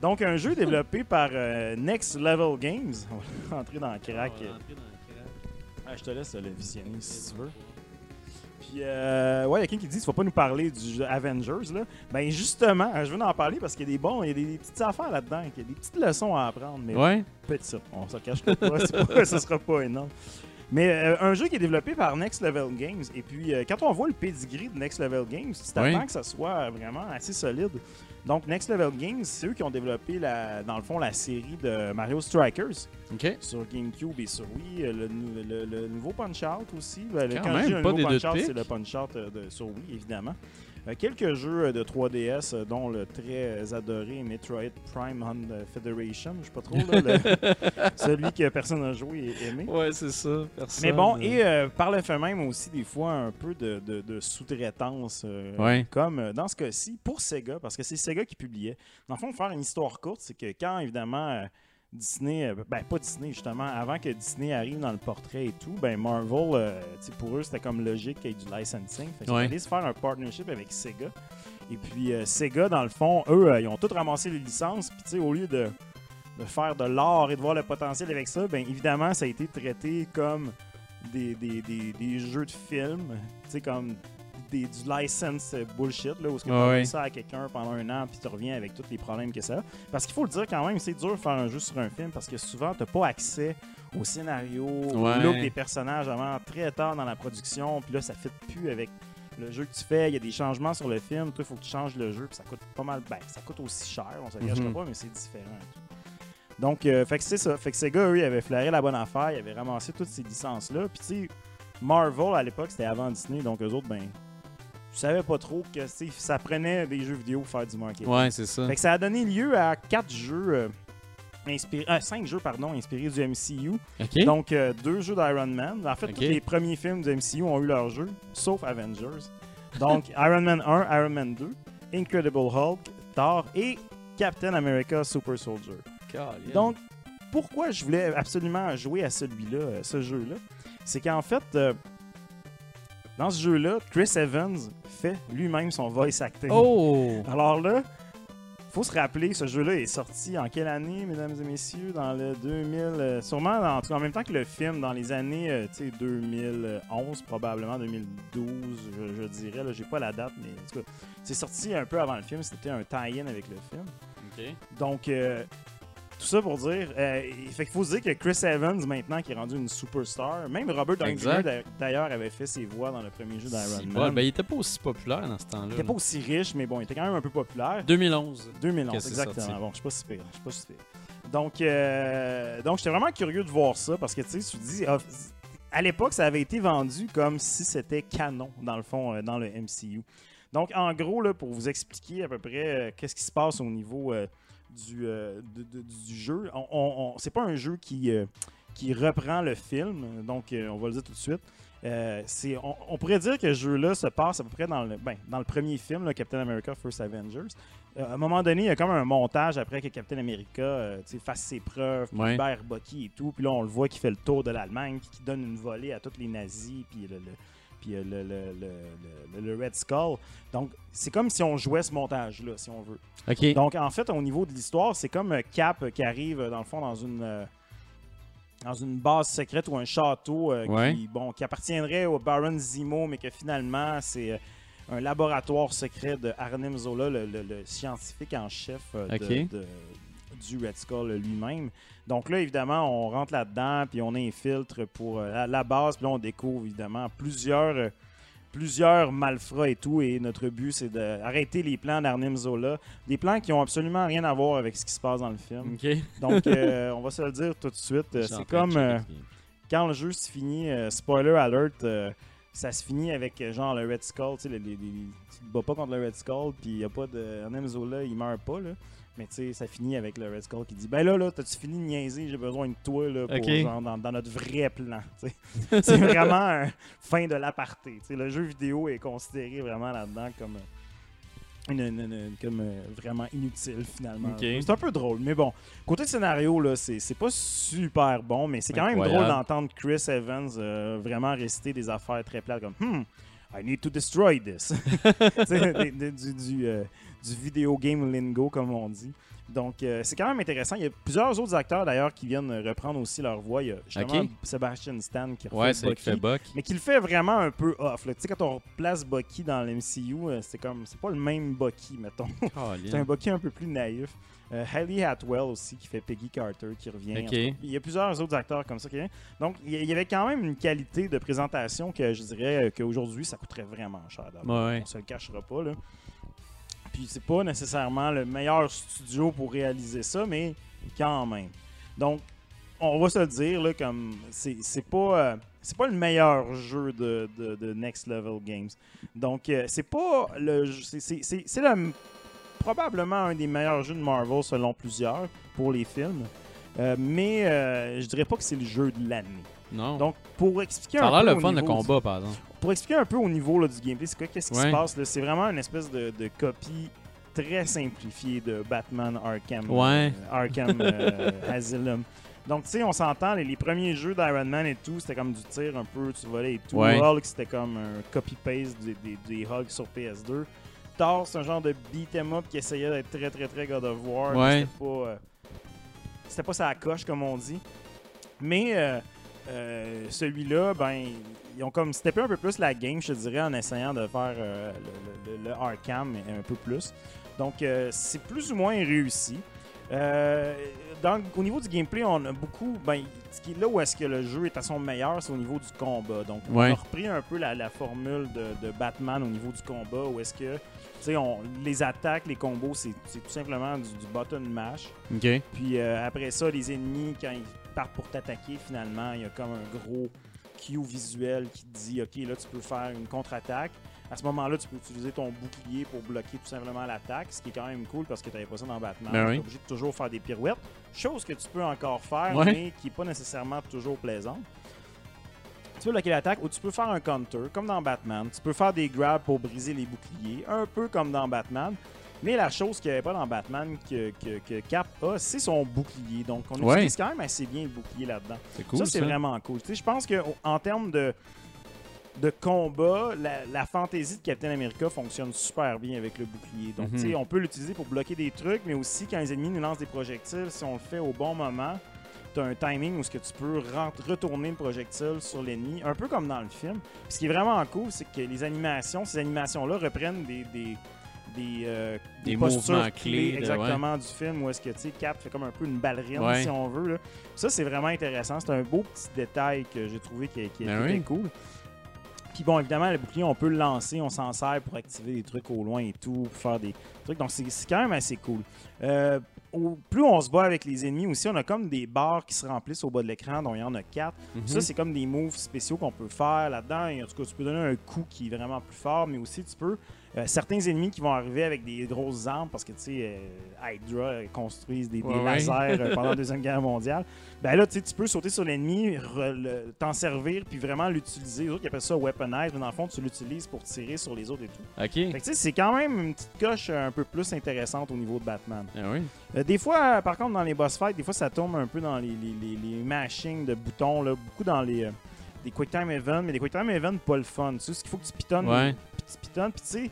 S3: Donc, un jeu développé par euh, Next Level Games. On va rentrer dans le crack. Ah, je te laisse le visionner si tu veux. Puis, euh, ouais, il y a quelqu'un qui dit qu'il ne faut pas nous parler du jeu Avengers. Là. Ben, justement, je veux en parler parce qu'il y a des bons, il y a des, petites affaires là-dedans, qu'il y a des petites leçons à apprendre. Mais
S2: Ouais.
S3: petites, on se cache pas, c'est pas ce sera pas énorme. Mais euh, un jeu qui est développé par Next Level Games. Et puis, euh, quand on voit le pedigree de Next Level Games, tu t'attends
S2: Oui.
S3: que ça soit vraiment assez solide. Donc, Next Level Games, c'est eux qui ont développé, la, dans le fond, la série de Mario Strikers Sur GameCube et sur Wii. euh, Le, nou- le- le nouveau Punch-Out aussi. Ben,
S2: Quand
S3: quand je dis un
S2: pas
S3: nouveau Punch-Out, c'est le Punch-Out euh, sur Wii, évidemment. Euh, quelques jeux de 3DS, euh, dont le très adoré Metroid Prime Hunt Federation. Je sais pas trop, là, le- celui que personne n'a joué et aimé.
S2: Ouais, c'est ça. Personne,
S3: Mais bon,
S2: euh,
S3: et euh, par le fait même aussi, des fois, un peu de, de- de sous-traitance,
S2: Ouais.
S3: comme dans ce cas-ci, pour Sega, parce que c'est Sega qui publiait. Dans le fond, faire une histoire courte, c'est que quand, évidemment, Disney, euh, ben pas Disney, justement, avant que Disney arrive dans le portrait et tout, ben Marvel, euh, tu sais, pour eux, c'était comme logique qu'il y ait du licensing. Fait qu'ils
S2: Ouais.
S3: allaient se faire un partnership avec Sega. Et puis, euh, Sega, dans le fond, eux, euh, ils ont tous ramassé les licences, puis tu sais, au lieu de de faire de l'art et de voir le potentiel avec ça, bien évidemment, ça a été traité comme des, des, des, des jeux de films, tu sais, comme des, du license bullshit, là, où est-ce que tu
S2: ouais.
S3: ça à quelqu'un pendant un an, puis tu reviens avec tous les problèmes que ça a. Parce qu'il faut le dire quand même, c'est dur de faire un jeu sur un film, parce que souvent, tu pas accès au scénario, au
S2: Ouais.
S3: look des personnages avant très tard dans la production, puis là, ça fit plus avec le jeu que tu fais, il y a des changements sur le film, toi, il faut que tu changes le jeu, puis ça coûte pas mal, ben, ça coûte aussi cher, on se le
S2: Mhm.
S3: pas, mais c'est différent. Donc, euh, fait que c'est ça. Fait que Sega, eux, ils avaient flairé la bonne affaire, ils avaient ramassé toutes ces licences-là. Puis, tu sais, Marvel, à l'époque, c'était avant Disney, donc eux autres, ben, je savais pas trop que ça prenait des jeux vidéo pour faire du marketing.
S2: Ouais, c'est ça.
S3: Fait que ça a donné lieu à quatre jeux, euh, inspirés, ah, cinq jeux, pardon, inspirés du MCU. Donc, euh, deux jeux d'Iron Man. En fait, tous les premiers films du MCU ont eu leur jeu, sauf Avengers. Donc, Iron Man 1, Iron Man 2, Incredible Hulk, Thor et Captain America Super Soldier. Donc, pourquoi je voulais absolument jouer à celui-là, euh, ce jeu-là, c'est qu'en fait, euh, Dans ce jeu-là, Chris Evans fait lui-même son voice acting.
S2: Oh!
S3: Alors là, faut se rappeler que ce jeu-là est sorti en quelle année, mesdames et messieurs? Dans le 2000, euh, sûrement en, en même temps que le film, dans les années euh, tu sais, 2011, probablement 2012, je, je dirais. Là, j'ai pas la date, mais en tout cas, c'est sorti un peu avant le film. C'était un tie-in avec le film.
S2: Ok.
S3: Donc, euh, tout ça pour dire, euh, il fait qu'il faut se dire que Chris Evans, maintenant, qui est rendu une superstar, même Robert Downey. Jr. d'ailleurs avait fait ses voix dans le premier jeu d'Iron Man.
S2: Ben, il était pas aussi populaire dans ce temps-là.
S3: il était pas aussi riche, mais bon, il était quand même un peu populaire.
S2: 2011.
S3: 2011,
S2: que c'est
S3: exactement. Bon, je suis pas si pire. Je suis pas si pire. Donc, euh, donc j'étais vraiment curieux de voir ça parce que tu sais, tu te dis, ah, à l'époque, ça avait été vendu comme si c'était canon, dans le fond, euh, dans le MCU. Donc, en gros, là, pour vous expliquer à peu près euh, qu'est-ce qui se passe au niveau euh, du, euh, de- de- du jeu, on, on- on- c'est pas un jeu qui, euh, qui reprend le film, donc euh, on va le dire tout de suite. C'est, on, on pourrait dire que ce jeu-là se passe à peu près dans le, ben, dans le premier film, là, Captain America First Avengers. À un moment donné, il y a comme un montage après que Captain America fasse ses preuves, puis
S2: Ouais.
S3: Bucky et tout. Puis là, on le voit qui fait le tour de l'Allemagne, puis qui donne une volée à tous les nazis, puis le, le- puis euh, le, le- le- le- Red Skull. Donc, c'est comme si on jouait ce montage-là, si on veut. Donc, en fait, au niveau de l'histoire, c'est comme euh, Cap euh, qui arrive, dans le fond, dans une, dans une base secrète ou un château euh,
S2: Ouais.
S3: qui, bon, qui appartiendrait au Baron Zemo, mais que finalement, c'est euh, un laboratoire secret de Arnim Zola, le, le- le scientifique en chef euh, de- du Red Skull lui-même. Donc là, évidemment, on rentre là-dedans, puis on infiltre pour euh, la, la base, puis là, on découvre, évidemment, plusieurs... euh, plusieurs malfrats et tout, et notre but c'est d'arrêter les plans d'Arnim Zola, des plans qui ont absolument rien à voir avec ce qui se passe dans le film. Donc, euh, on va se le dire tout de suite, c'est comme quand le jeu se finit, spoiler alert, ça se finit avec genre le Red Skull, tu sais, tu te bats pas contre le Red Skull, puis il y a pas de... Arnim Zola, il meurt pas, là. Mais tu sais, ça finit avec le Red Skull qui dit Ben là, là, t'as-tu fini de niaiser? J'ai besoin de toi là, pour, genre, dans, dans notre vrai plan. C'est vraiment un fin de l'aparté. tu sais. Le jeu vidéo est considéré vraiment là-dedans comme, euh, une, une- une- comme euh, vraiment inutile finalement. C'est un peu drôle, mais bon. Côté scénario, là, c'est pas super bon, mais c'est quand même
S2: Incroyable.
S3: drôle d'entendre Chris Evans euh, vraiment réciter des affaires très plates comme Hmm, I need to destroy this. Des- des- du, du, euh, du video game lingo, comme on dit. Donc, euh, c'est quand même intéressant. Il y a plusieurs autres acteurs, d'ailleurs, qui viennent reprendre aussi leur voix. Il y a justement. Sebastian Stan qui
S2: Ouais, c'est lui qui
S3: Bucky,
S2: fait Buck.
S3: mais qui le fait vraiment un peu off. Tu sais, quand on place Bucky dans l'MCU, euh, c'est comme, c'est pas le même Bucky, mettons. C'est un Bucky un peu plus naïf. Euh, Hayley Atwell aussi, qui fait Peggy Carter, qui revient. Il y a plusieurs autres acteurs comme ça qui viennent. Donc, il y- avait quand même une qualité de présentation que je dirais euh, qu'aujourd'hui, ça coûterait vraiment cher
S2: ouais.
S3: On se le cachera pas, là. Puis c'est pas nécessairement le meilleur studio pour réaliser ça, mais quand même. Donc, on va se le dire, là, comme c'est c'est pas, euh, c'est pas le meilleur jeu de, de- de Next Level Games. Donc, euh, c'est pas le. jeu- c'est- c'est- C'est c'est le- probablement un des meilleurs jeux de Marvel selon plusieurs pour les films. Euh, mais euh, je dirais pas que c'est le jeu de l'année.
S2: Non.
S3: Donc, pour expliquer
S2: ça
S3: un peu
S2: le fun,
S3: niveau du-
S2: combat, par exemple.
S3: Pour expliquer un peu au niveau là, du gameplay, c'est quoi qu'est-ce qui
S2: Ouais.
S3: se passe? C'est vraiment une espèce de, de copie très simplifiée de Batman Arkham,
S2: Ouais.
S3: euh, Arkham euh, Asylum. Donc, tu sais, on s'entend, les, les premiers jeux d'Iron Man et tout, c'était comme du tir un peu, tu volais et tout.
S2: Ouais.
S3: Hulk, c'était comme un copy-paste des, des, des Hulk sur PS2. Thor, c'est un genre de beat'em up qui essayait d'être très, très, très God of War.
S2: Ouais.
S3: C'était pas, euh, c'était pas sa coche, comme on dit. Mais euh, celui-là, ben, ils ont comme steppé un peu plus la game, je dirais, en essayant de faire euh, le, le- le Arkham mais un peu plus. Donc, euh, c'est plus ou moins réussi. Dans- au niveau du gameplay, on a beaucoup. Ben, là où est-ce que le jeu est à son meilleur, c'est au niveau du combat. Donc, on
S2: Ouais.
S3: a repris un peu la, la formule de, de Batman au niveau du combat, où est-ce que, tu sais, on- les attaques, les combos, c'est tout simplement du, du button mash. Puis euh, après ça, les ennemis, quand ils partent pour t'attaquer, finalement, il y a comme un gros cue visuel qui te dit Ok, là, tu peux faire une contre-attaque. À ce moment-là, tu peux utiliser ton bouclier pour bloquer tout simplement l'attaque, ce qui est quand même cool parce que tu n'avais pas ça dans Batman.
S2: Ben
S3: Tu
S2: oui.
S3: obligé de toujours faire des pirouettes, chose que tu peux encore faire,
S2: Ouais.
S3: mais qui n'est pas nécessairement toujours plaisante. Tu peux bloquer l'attaque ou tu peux faire un counter, comme dans Batman. Tu peux faire des grabs pour briser les boucliers, un peu comme dans Batman. Mais la chose qu'il n'y avait pas dans Batman que, que- que Cap a, c'est son bouclier. Donc, on
S2: Ouais.
S3: utilise quand même assez bien le bouclier là-dedans.
S2: C'est cool.
S3: ça, c'est vraiment cool. Tu sais, je pense qu'en termes de de combat, la, la fantaisie de Captain America fonctionne super bien avec le bouclier. Donc,
S2: Mhm.
S3: tu sais, on peut l'utiliser pour bloquer des trucs, mais aussi quand les ennemis nous lancent des projectiles, si on le fait au bon moment, tu as un timing où ce que tu peux retourner le projectile sur l'ennemi, un peu comme dans le film. Puis ce qui est vraiment cool, c'est que les animations, ces animations-là reprennent des, des, des, euh,
S2: Des
S3: postures
S2: clés de-
S3: exactement du film où est-ce que tu sais, Cap fait comme un peu une ballerine
S2: Ouais.
S3: si on veut. là. Ça, c'est vraiment intéressant. C'est un beau petit détail que j'ai trouvé qui, qui
S2: Ben
S3: était
S2: oui.
S3: cool. Puis bon, évidemment, le bouclier, on peut le lancer, on s'en sert pour activer des trucs au loin et tout, pour faire des trucs. Donc, c'est quand même assez cool. Euh, au- plus on se bat avec les ennemis aussi, on a comme des barres qui se remplissent au bas de l'écran, dont il y en a quatre.
S2: Mhm.
S3: Ça, c'est comme des moves spéciaux qu'on peut faire là-dedans. En tout cas, tu peux donner un coup qui est vraiment plus fort, mais aussi tu peux. Euh, certains ennemis qui vont arriver avec des grosses armes, parce que tu sais, euh, Hydra construisent des, des
S2: Ouais,
S3: lasers euh, pendant la Deuxième Guerre mondiale. Ben là, tu peux sauter sur l'ennemi, t'en servir, puis vraiment l'utiliser. Les autres qui appellent ça weaponize, mais dans le fond, tu l'utilises pour tirer sur les autres et tout.
S2: Ok.
S3: Fait que c'est quand même une petite coche un peu plus intéressante au niveau de Batman.
S2: Ah oui.
S3: Euh, des fois, par contre, dans les boss fights, des fois, ça tombe un peu dans les, les, les, les mashing de boutons, là, beaucoup dans les des quick time events, mais des quick time events pas le fun. Tu sais, ce qu'il faut que tu pitonnes,
S2: Ouais.
S3: Pitonnes, puis tu sais,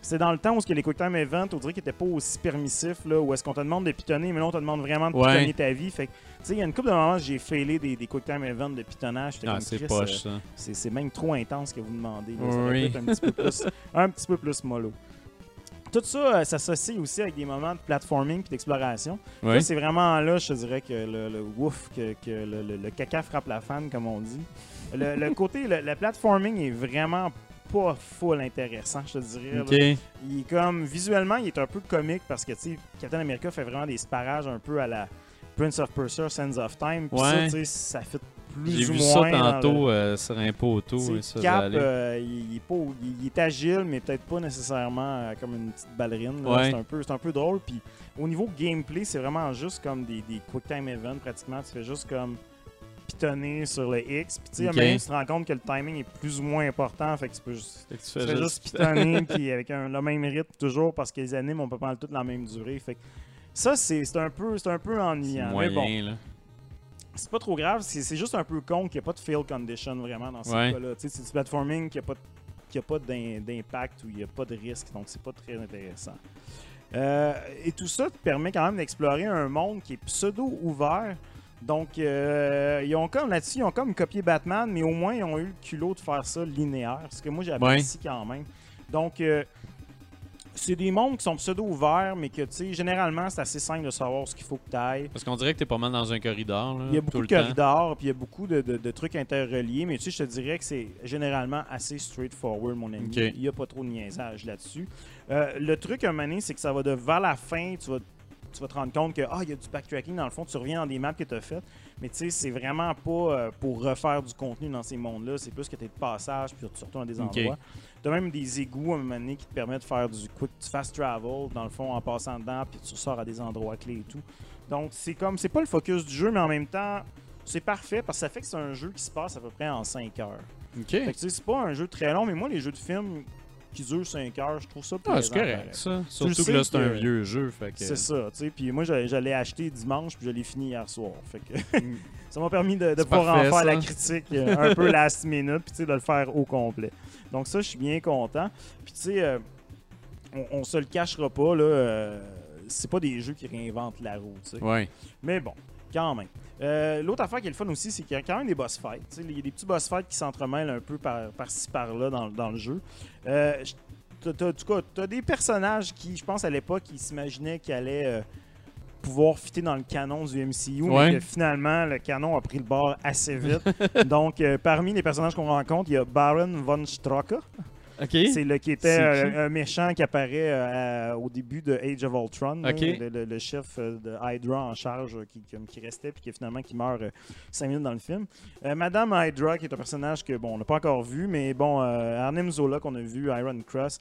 S3: c'est dans le temps où ce que les quick time events, on dirait qu'ils étaient pas aussi permissifs, là, où est-ce qu'on te demande de pitonner, mais là, on te demande vraiment de
S2: Ouais.
S3: pitonner ta vie. Fait que, tu sais, il y a une couple de moments où j'ai failé des, des quick time events de pitonnage.
S2: Ah, c'est poche,
S3: euh,
S2: ça.
S3: c'est même trop intense que vous demandez. là. Ça
S2: Oui.
S3: être un petit peu plus, un petit peu plus mollo. Tout ça euh, s'associe aussi avec des moments de platforming et d'exploration. C'est vraiment là, je te dirais que le, le ouf, que, que le, le- le caca frappe la fan, comme on dit. Le, le côté, le, le platforming est vraiment pas full intéressant, je te dirais. Il est comme, visuellement, il est un peu comique parce que, tu sais, Captain America fait vraiment des sparages un peu à la Prince of Persia, Sands of Time. Puis ça,
S2: Ouais.
S3: tu sais, ça fait plus
S2: J'ai vu ça
S3: le-
S2: tantôt euh, sur un poteau. ça,
S3: Cap, euh, il, est pas, il, il est agile, mais peut-être pas nécessairement euh, comme une petite ballerine.
S2: Ouais.
S3: C'est un peu, un peu drôle. Puis au niveau gameplay, c'est vraiment juste comme des, des quick time events pratiquement. Tu fais juste comme pitonner sur le X. Puis tu sais, à un
S2: Ok.
S3: moment donné, tu te rends compte que le timing est plus ou moins important. Fait que tu peux juste,
S2: tu fais
S3: pitonner puis avec un, le même rythme toujours parce que les animes, on peut prendre toutes la même durée. Fait que ça, c'est un peu, un peu ennuyant. Mais bon,
S2: là.
S3: c'est pas trop grave, c'est juste un peu con qu'il n'y a pas de fail condition vraiment dans ces
S2: Ouais.
S3: cas-là. Tu sais, C'est du platforming qui n'a pas, pas d'im- d'impact ou il n'y a pas de risque, donc c'est pas très intéressant. Euh, et tout ça te permet quand même d'explorer un monde qui est pseudo-ouvert. Donc, euh, ils ont comme là-dessus, ils ont comme copié Batman, mais au moins ils ont eu le culot de faire ça linéaire, ce que moi j'apprécie quand même. Donc, euh, c'est des mondes qui sont pseudo-ouverts, mais que, tu sais, généralement, c'est assez simple de savoir ce qu'il faut que tu ailles.
S2: Parce qu'on dirait que t'es pas mal dans un corridor. Là,
S3: Il y a beaucoup de corridors, puis il y a beaucoup de, de- de trucs interreliés, mais tu sais, je te dirais que c'est généralement assez straightforward, mon ami. Il n'y a pas trop de niaisage là-dessus. Euh, le truc à un moment c'est que ça va de vers la fin, tu vas, tu vas te rendre compte que ah, il y a du backtracking dans le fond, tu reviens dans des maps que tu as faites, mais tu sais, c'est vraiment pas euh, pour refaire du contenu dans ces mondes-là, c'est plus que tu es de passage, puis tu retournes à des endroits. Tu as même des égouts à un moment donné qui te permettent de faire du quick fast travel, dans le fond, en passant dedans, puis tu sors à des endroits clés et tout. Donc, c'est comme, c'est pas le focus du jeu, mais en même temps, c'est parfait parce que ça fait que c'est un jeu qui se passe à peu près en 5 heures.
S2: Ok.
S3: Fait que tu sais, c'est pas un jeu très long, mais moi, les jeux de films qui durent 5 heures, je trouve ça
S2: Ah, c'est
S3: plaisant,
S2: correct, ça. Surtout que là, c'est un vieux jeu. Fait que...
S3: C'est ça, tu sais. Puis moi, l'ai acheté dimanche, puis je l'ai fini hier soir. Fait que ça m'a permis de, de pouvoir
S2: parfait,
S3: en faire
S2: ça.
S3: la critique euh, un peu last minute, puis tu sais, de le faire au complet. Donc ça, je suis bien content. Puis tu sais, euh, on, on se le cachera pas, là. euh, c'est pas des jeux qui réinventent la roue, tu sais.
S2: Ouais.
S3: Mais bon, quand même. Euh, L'autre affaire qui est le fun aussi, c'est qu'il y a quand même des boss fights. Il y a des petits boss fights qui s'entremêlent un peu par- par-ci par-là dans, dans le jeu. Euh, tu as des personnages qui, je pense, à l'époque, ils s'imaginaient qu'ils allaient euh, pouvoir fitter dans le canon du MCU,
S2: Ouais.
S3: mais que finalement, le canon a pris le bord assez vite. Donc, euh, parmi les personnages qu'on rencontre, il y a Baron von Straka.
S2: Ok.
S3: C'est le qui était euh, un méchant qui apparaît euh, au début de Age of Ultron, le, le- le chef euh, de Hydra en charge euh, qui, qui- restait puis qui finalement qui meurt 5 minutes dans le film. Madame Hydra qui est un personnage que bon on n'a pas encore vu, mais bon Arnim Zola qu'on a vu, Iron Cross,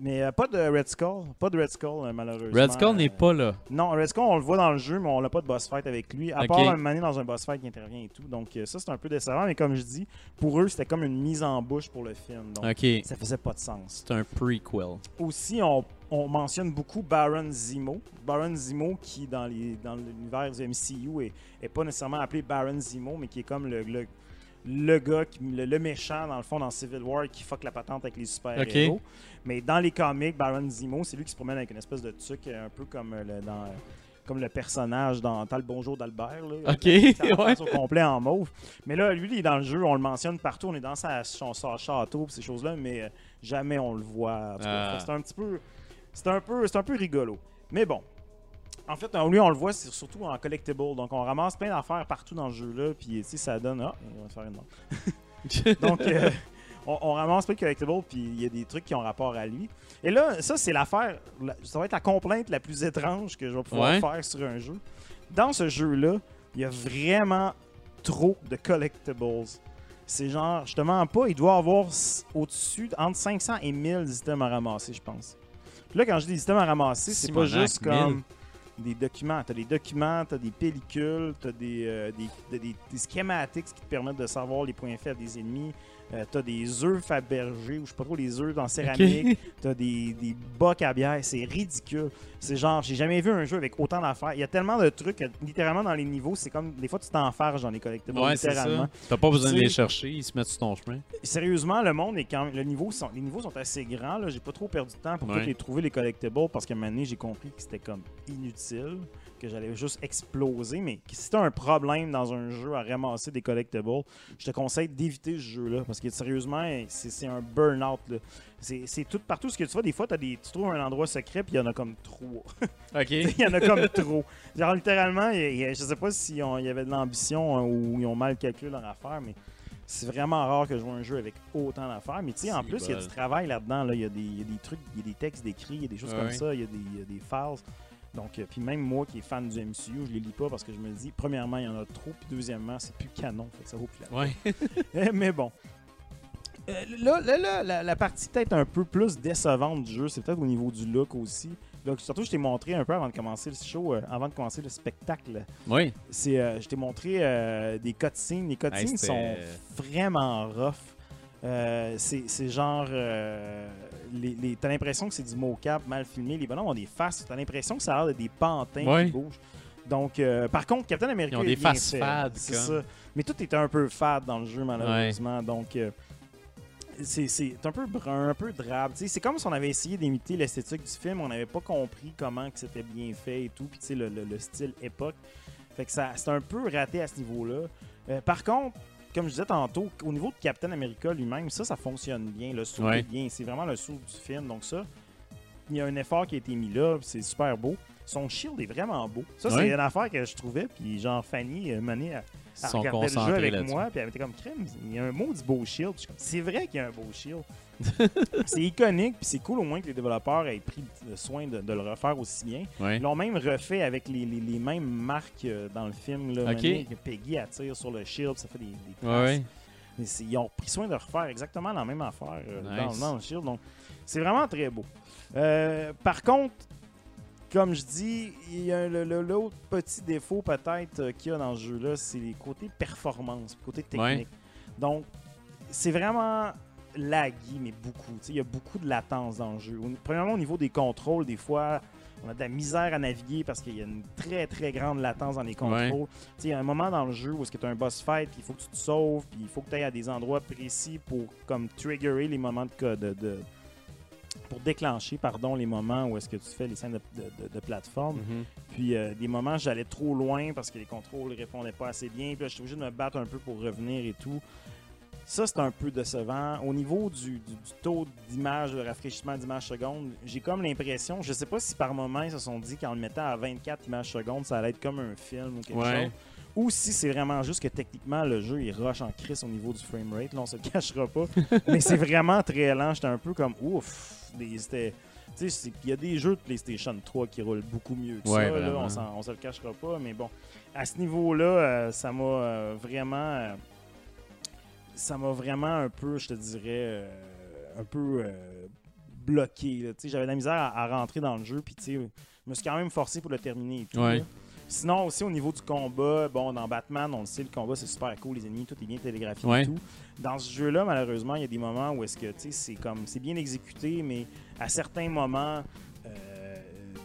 S3: mais euh, pas de Red Skull, pas de Red Skull euh, malheureusement.
S2: Red Skull n'est
S3: Euh,
S2: pas là.
S3: non, Red Skull, on le voit dans le jeu, mais on n'a pas de boss fight avec lui. À part un moment donné dans un boss fight qui intervient et tout. Donc, euh, ça, c'est un peu décevant. Mais comme je dis, pour eux, c'était comme une mise en bouche pour le film. Donc,
S2: Ok.
S3: ça faisait pas de sens.
S2: C'est un prequel.
S3: Aussi, on, on mentionne beaucoup Baron Zemo. Baron Zemo, qui dans les- dans l'univers du MCU est, est pas nécessairement appelé Baron Zemo, mais qui est comme le, le, le gars, qui- le, le méchant, dans le fond, dans Civil War, qui fuck la patente avec les super-héros. Mais dans les comics, Baron Zemo, c'est lui qui se promène avec une espèce de truc, euh, un peu comme euh, le, dans, comme le personnage dans T'as le bonjour d'Albert. là.
S2: Ok, ouais.
S3: face au complet en mauve. Mais là, lui, il est dans le jeu, on le mentionne partout, on est dans sa, son, son château, ces choses-là, mais euh, jamais on le voit.
S2: Ah.
S3: C'est un petit peu. C'est un peu, c'est un peu rigolo. Mais bon. En fait, lui, on le voit, c'est surtout en collectible. Donc, on ramasse plein d'affaires partout dans le jeu-là. Puis, tu sais, ça donne. Ah, on va se faire une. Donc, euh, on, on ramasse plein de collectibles. Puis, il y a des trucs qui ont rapport à lui. Et là, ça, c'est l'affaire. la- Ça va être la complainte la plus étrange que je vais pouvoir
S2: Ouais.
S3: faire sur un jeu. Dans ce jeu-là, il y a vraiment trop de collectibles. C'est genre, justement, pas. Il doit avoir au-dessus, entre 500 et 1000 items à ramasser, je pense. Puis là, quand je dis items à ramasser, c'est pas juste
S2: 1000.
S3: comme des documents. T'as des documents, t'as des pellicules, t'as des, euh, des, des, des, schematics qui te permettent de savoir les points faibles des ennemis. Euh, t'as des œufs Fabergé, ou je sais pas trop, les œufs en céramique. T'as des, des bocs à bière. C'est ridicule. C'est genre, j'ai jamais vu un jeu avec autant d'affaires. Il y a tellement de trucs, littéralement, dans les niveaux, c'est comme, des fois, tu t'enfarges dans les collectibles,
S2: Ouais, c'est
S3: littéralement.
S2: ça. T'as pas besoin de les chercher, ils se mettent sur ton chemin.
S3: Sérieusement, le monde est quand même. Le niveau sont, les niveaux sont assez grands. Là. J'ai pas trop perdu de temps pour
S2: Ouais.
S3: les trouver les collectibles parce qu'à un moment donné, j'ai compris que c'était comme inutile, que j'allais juste exploser. Mais si t'as un problème dans un jeu à ramasser des collectibles, je te conseille d'éviter ce jeu-là parce que sérieusement, c'est un burn-out. C'est tout partout ce que tu vois. Des fois, as des, tu trouves un endroit secret puis il y en a comme trois.
S2: Ok.
S3: Il y en a comme trop. Genre, littéralement, y y je sais pas s'il y avait de l'ambition hein, ou ils ont mal calculé leur affaire, mais c'est vraiment rare que je vois un jeu avec autant d'affaires. Mais tu sais, en plus, il y a du travail là-dedans. là. Il y, a des- il y a des trucs, il y a des textes décrits, il y a des choses
S2: Ouais,
S3: comme ça, il y, a des, il y a des files. Donc, euh, puis même moi qui est fan du MCU, je les lis pas parce que je me dis, premièrement, il y en a trop, puis deuxièmement, c'est plus canon. Fait que ça vaut plus la
S2: Ouais.
S3: eh, Mais bon. Euh, là, là, là, la, la partie peut-être un peu plus décevante du jeu, c'est peut-être au niveau du look aussi. Donc, surtout, je t'ai montré un peu avant de commencer le show, euh, avant de commencer le spectacle.
S2: Oui.
S3: C'est, je t'ai montré des cutscenes. Les cutscenes
S2: c'était-
S3: sont vraiment rough. C'est, c'est genre. Les, les- t'as l'impression que c'est du mocap mal filmé. Les bonhommes ont des faces. T'as l'impression que ça a l'air d'être des pantins
S2: Ouais.
S3: qui bougent. Donc, euh, par contre, Captain America.
S2: Ils ont
S3: est
S2: des faces
S3: fait.
S2: fades,
S3: C'est ça. Mais tout est un peu fade dans le jeu, malheureusement. Donc, euh, c'est, un peu brun, un peu drabe. C'est comme si on avait essayé d'imiter l'esthétique du film. On n'avait pas compris comment que c'était bien fait et tout. Puis, le style époque. Fait que ça, c'est un peu raté à ce niveau-là. Euh, par contre, comme je disais tantôt, au niveau de Captain America lui-même, ça, ça fonctionne bien. Le
S2: Ouais.
S3: est bien. C'est vraiment le saut du film. Donc, ça, il y a un effort qui a été mis là. C'est super beau. Son shield est vraiment beau. Ça, c'est
S2: Ouais.
S3: une affaire que je trouvais. Puis, genre, Fanny, euh, menée à,
S2: sont
S3: regardait le jeu avec moi, puis elle était comme crème. Il y a un mot du beau shield. C'est vrai qu'il y a un beau shield. c'est iconique, puis c'est cool au moins que les développeurs aient pris le soin de, de le refaire aussi bien.
S2: Ouais.
S3: Ils l'ont même refait avec les, les- les mêmes marques euh, dans le film. Là, que Peggy attire sur le shield, ça fait des, traces.
S2: ouais.
S3: Ils ont pris soin de refaire exactement la même affaire euh,
S2: Nice.
S3: dans, dans le Shield. Donc, c'est vraiment très beau. Euh, par contre, comme je dis, il y a l'autre petit défaut peut-être qu'il y a dans ce jeu-là, c'est les côtés performance, côté technique. Donc, c'est vraiment laggy, mais beaucoup. Il y a beaucoup de latence dans le jeu. Premièrement, au niveau des contrôles, des fois, on a de la misère à naviguer parce qu'il y a une très très grande latence dans les contrôles. Il y a un moment dans le jeu où est-ce que tu as un boss fight, puis il faut que tu te sauves, puis il faut que tu ailles à des endroits précis pour comme triggerer les moments de, de, de- pour déclencher pardon les moments où est-ce que tu fais les scènes de, de- de- de plateforme.
S2: Mhm.
S3: Puis euh, des moments, j'allais trop loin parce que les contrôles ne répondaient pas assez bien. Puis là, j'étais obligé de me battre un peu pour revenir et tout. Ça, c'est un peu décevant. Au niveau du, du- du taux d'image, de rafraîchissement d'image seconde, j'ai comme l'impression, je sais pas si par moment ils se sont dit qu'en le mettant à 24 images secondes, ça allait être comme un film ou quelque
S2: Ouais.
S3: chose. Ou si c'est vraiment juste que techniquement le jeu il rush en crise au niveau du framerate, là on se le cachera pas. Mais c'est vraiment très lent. J'étais un peu comme ouf. des- C'était. Tu sais, c'est- il y a des jeux de PlayStation 3 qui roulent beaucoup mieux que
S2: Ouais,
S3: ça. là. on, on se le cachera pas. Mais bon, à ce niveau-là, euh, ça m'a euh, vraiment. euh, ça m'a vraiment un peu, je te dirais, euh, un peu euh, bloqué. J'avais de la misère à, à rentrer dans le jeu. Puis, je me suis quand même forcé pour le terminer et tout.
S2: Ouais.
S3: Sinon, aussi au niveau du combat, bon, dans Batman, on le sait, le combat c'est super cool, les ennemis, tout est bien télégraphié
S2: Ouais.
S3: et tout. Dans ce jeu-là, malheureusement, il y a des moments où est-ce que, c'est comme, c'est bien exécuté, mais à certains moments, euh,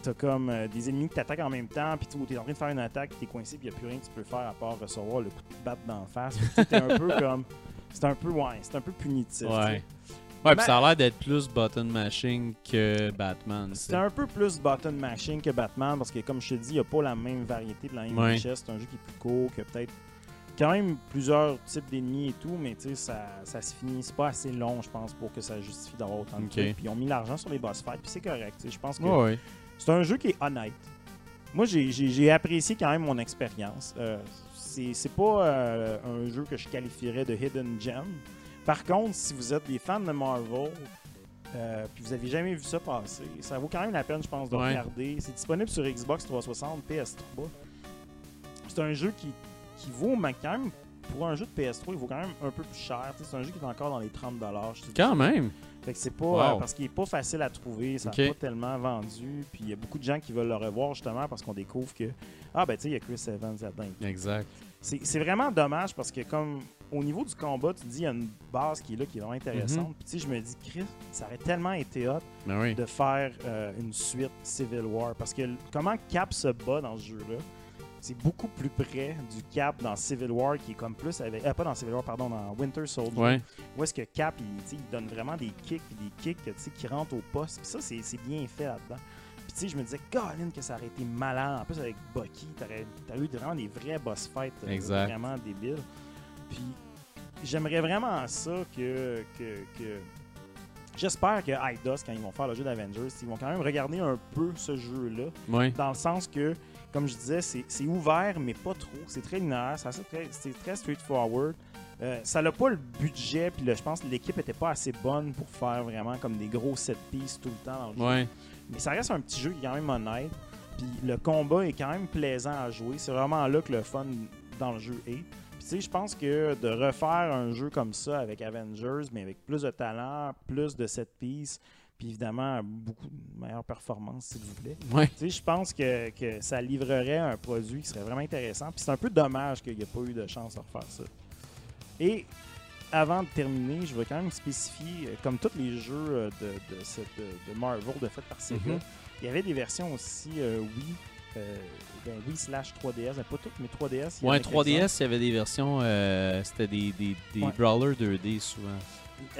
S3: t'as comme euh, des ennemis qui t'attaquent en même temps, puis tu es en train de faire une attaque, t'es coincé, puis il a plus rien que tu peux faire à part recevoir le coup de batte d'en face. C'était un peu comme. C'est un peu, ouais, c'est un peu punitif.
S2: Ouais. Ouais, puis ça a l'air d'être plus button mashing que Batman.
S3: C'est un peu plus button mashing que Batman parce que, comme je te dis, il n'y a pas la même variété de la même
S2: Ouais.
S3: richesse. C'est un jeu qui est plus court, qui a peut-être quand même plusieurs types d'ennemis et tout, mais tu sais, ça, ça se finit. C'est pas assez long, je pense, pour que ça justifie d'avoir autant de trucs. Puis ils ont mis l'argent sur les boss fights, puis c'est correct. Je pense que
S2: Ouais, ouais.
S3: c'est un jeu qui est honnête. Moi, j'ai apprécié quand même mon expérience. Euh, c'est pas euh, un jeu que je qualifierais de hidden gem. Par contre, si vous êtes des fans de Marvel, euh, puis vous avez jamais vu ça passer, ça vaut quand même la peine, je pense, de
S2: Ouais.
S3: regarder. C'est disponible sur Xbox 360, PS3. C'est un jeu qui, qui vaut, mais quand même, pour un jeu de PS3, il vaut quand même un peu plus cher. C'est un jeu qui est encore dans les 30$. je te dis.
S2: Quand même.
S3: Fait que c'est pas
S2: Wow.
S3: euh, parce qu'il est pas facile à trouver, ça n'a
S2: Ok.
S3: pas tellement vendu, puis il y a beaucoup de gens qui veulent le revoir justement parce qu'on découvre que ah ben tu sais il y a Chris Evans là-dedans.
S2: Exact.
S3: C'est vraiment dommage parce que comme au niveau du combat, tu te dis il y a une base qui est là qui est vraiment intéressante.
S2: Mhm.
S3: Puis tu sais je me dis Chris, ça aurait tellement été hot
S2: Ben oui.
S3: de faire euh, une suite Civil War parce que comment Cap se bat dans ce jeu-là, c'est beaucoup plus près du Cap dans Civil War qui est comme plus avec euh, pas dans Civil War pardon dans Winter Soldier
S2: Ouais.
S3: où est-ce que Cap, il, donne vraiment des kicks et des kicks qui rentrent au poste. Puis ça, c'est c'est bien fait là-dedans. Puis je me disais, Colin, que ça aurait été malade. En plus, avec Bucky, t'aurais eu vraiment des vrais boss fights
S2: Exact.
S3: vraiment débiles. Puis j'aimerais vraiment ça que... que, que- J'espère que Eidos, quand ils vont faire le jeu d'Avengers, ils vont quand même regarder un peu ce jeu-là
S2: Ouais.
S3: dans le sens que, comme je disais, c'est ouvert, mais pas trop. C'est très linéaire, c'est très, très straightforward. Euh, ça n'a pas le budget, puis là, je pense que l'équipe était pas assez bonne pour faire vraiment comme des gros set pieces tout le temps dans le jeu.
S2: Ouais.
S3: Mais ça reste un petit jeu qui est quand même honnête. Puis le combat est quand même plaisant à jouer. C'est vraiment là que le fun dans le jeu est. Puis tu sais, je pense que de refaire un jeu comme ça avec Avengers, mais avec plus de talent, plus de set pieces, puis évidemment beaucoup de meilleures performances, s'il vous plaît.
S2: Ouais.
S3: Tu sais, je pense que, que ça livrerait un produit qui serait vraiment intéressant. Puis c'est un peu dommage qu'il n'y ait pas eu de chance de refaire ça. Et avant de terminer, je vais quand même spécifier, euh, comme tous les jeux euh, de, de, cette, de, de Marvel de fait par Sega,
S2: Mhm.
S3: il y avait des versions aussi euh, Wii, euh, ben, Wii slash 3DS, ben, pas toutes, mais 3DS. il y
S2: Ouais,
S3: avait quelques-uns.
S2: 3DS, il y avait des versions. euh, C'était des, des, des
S3: Ouais.
S2: brawlers 2D souvent.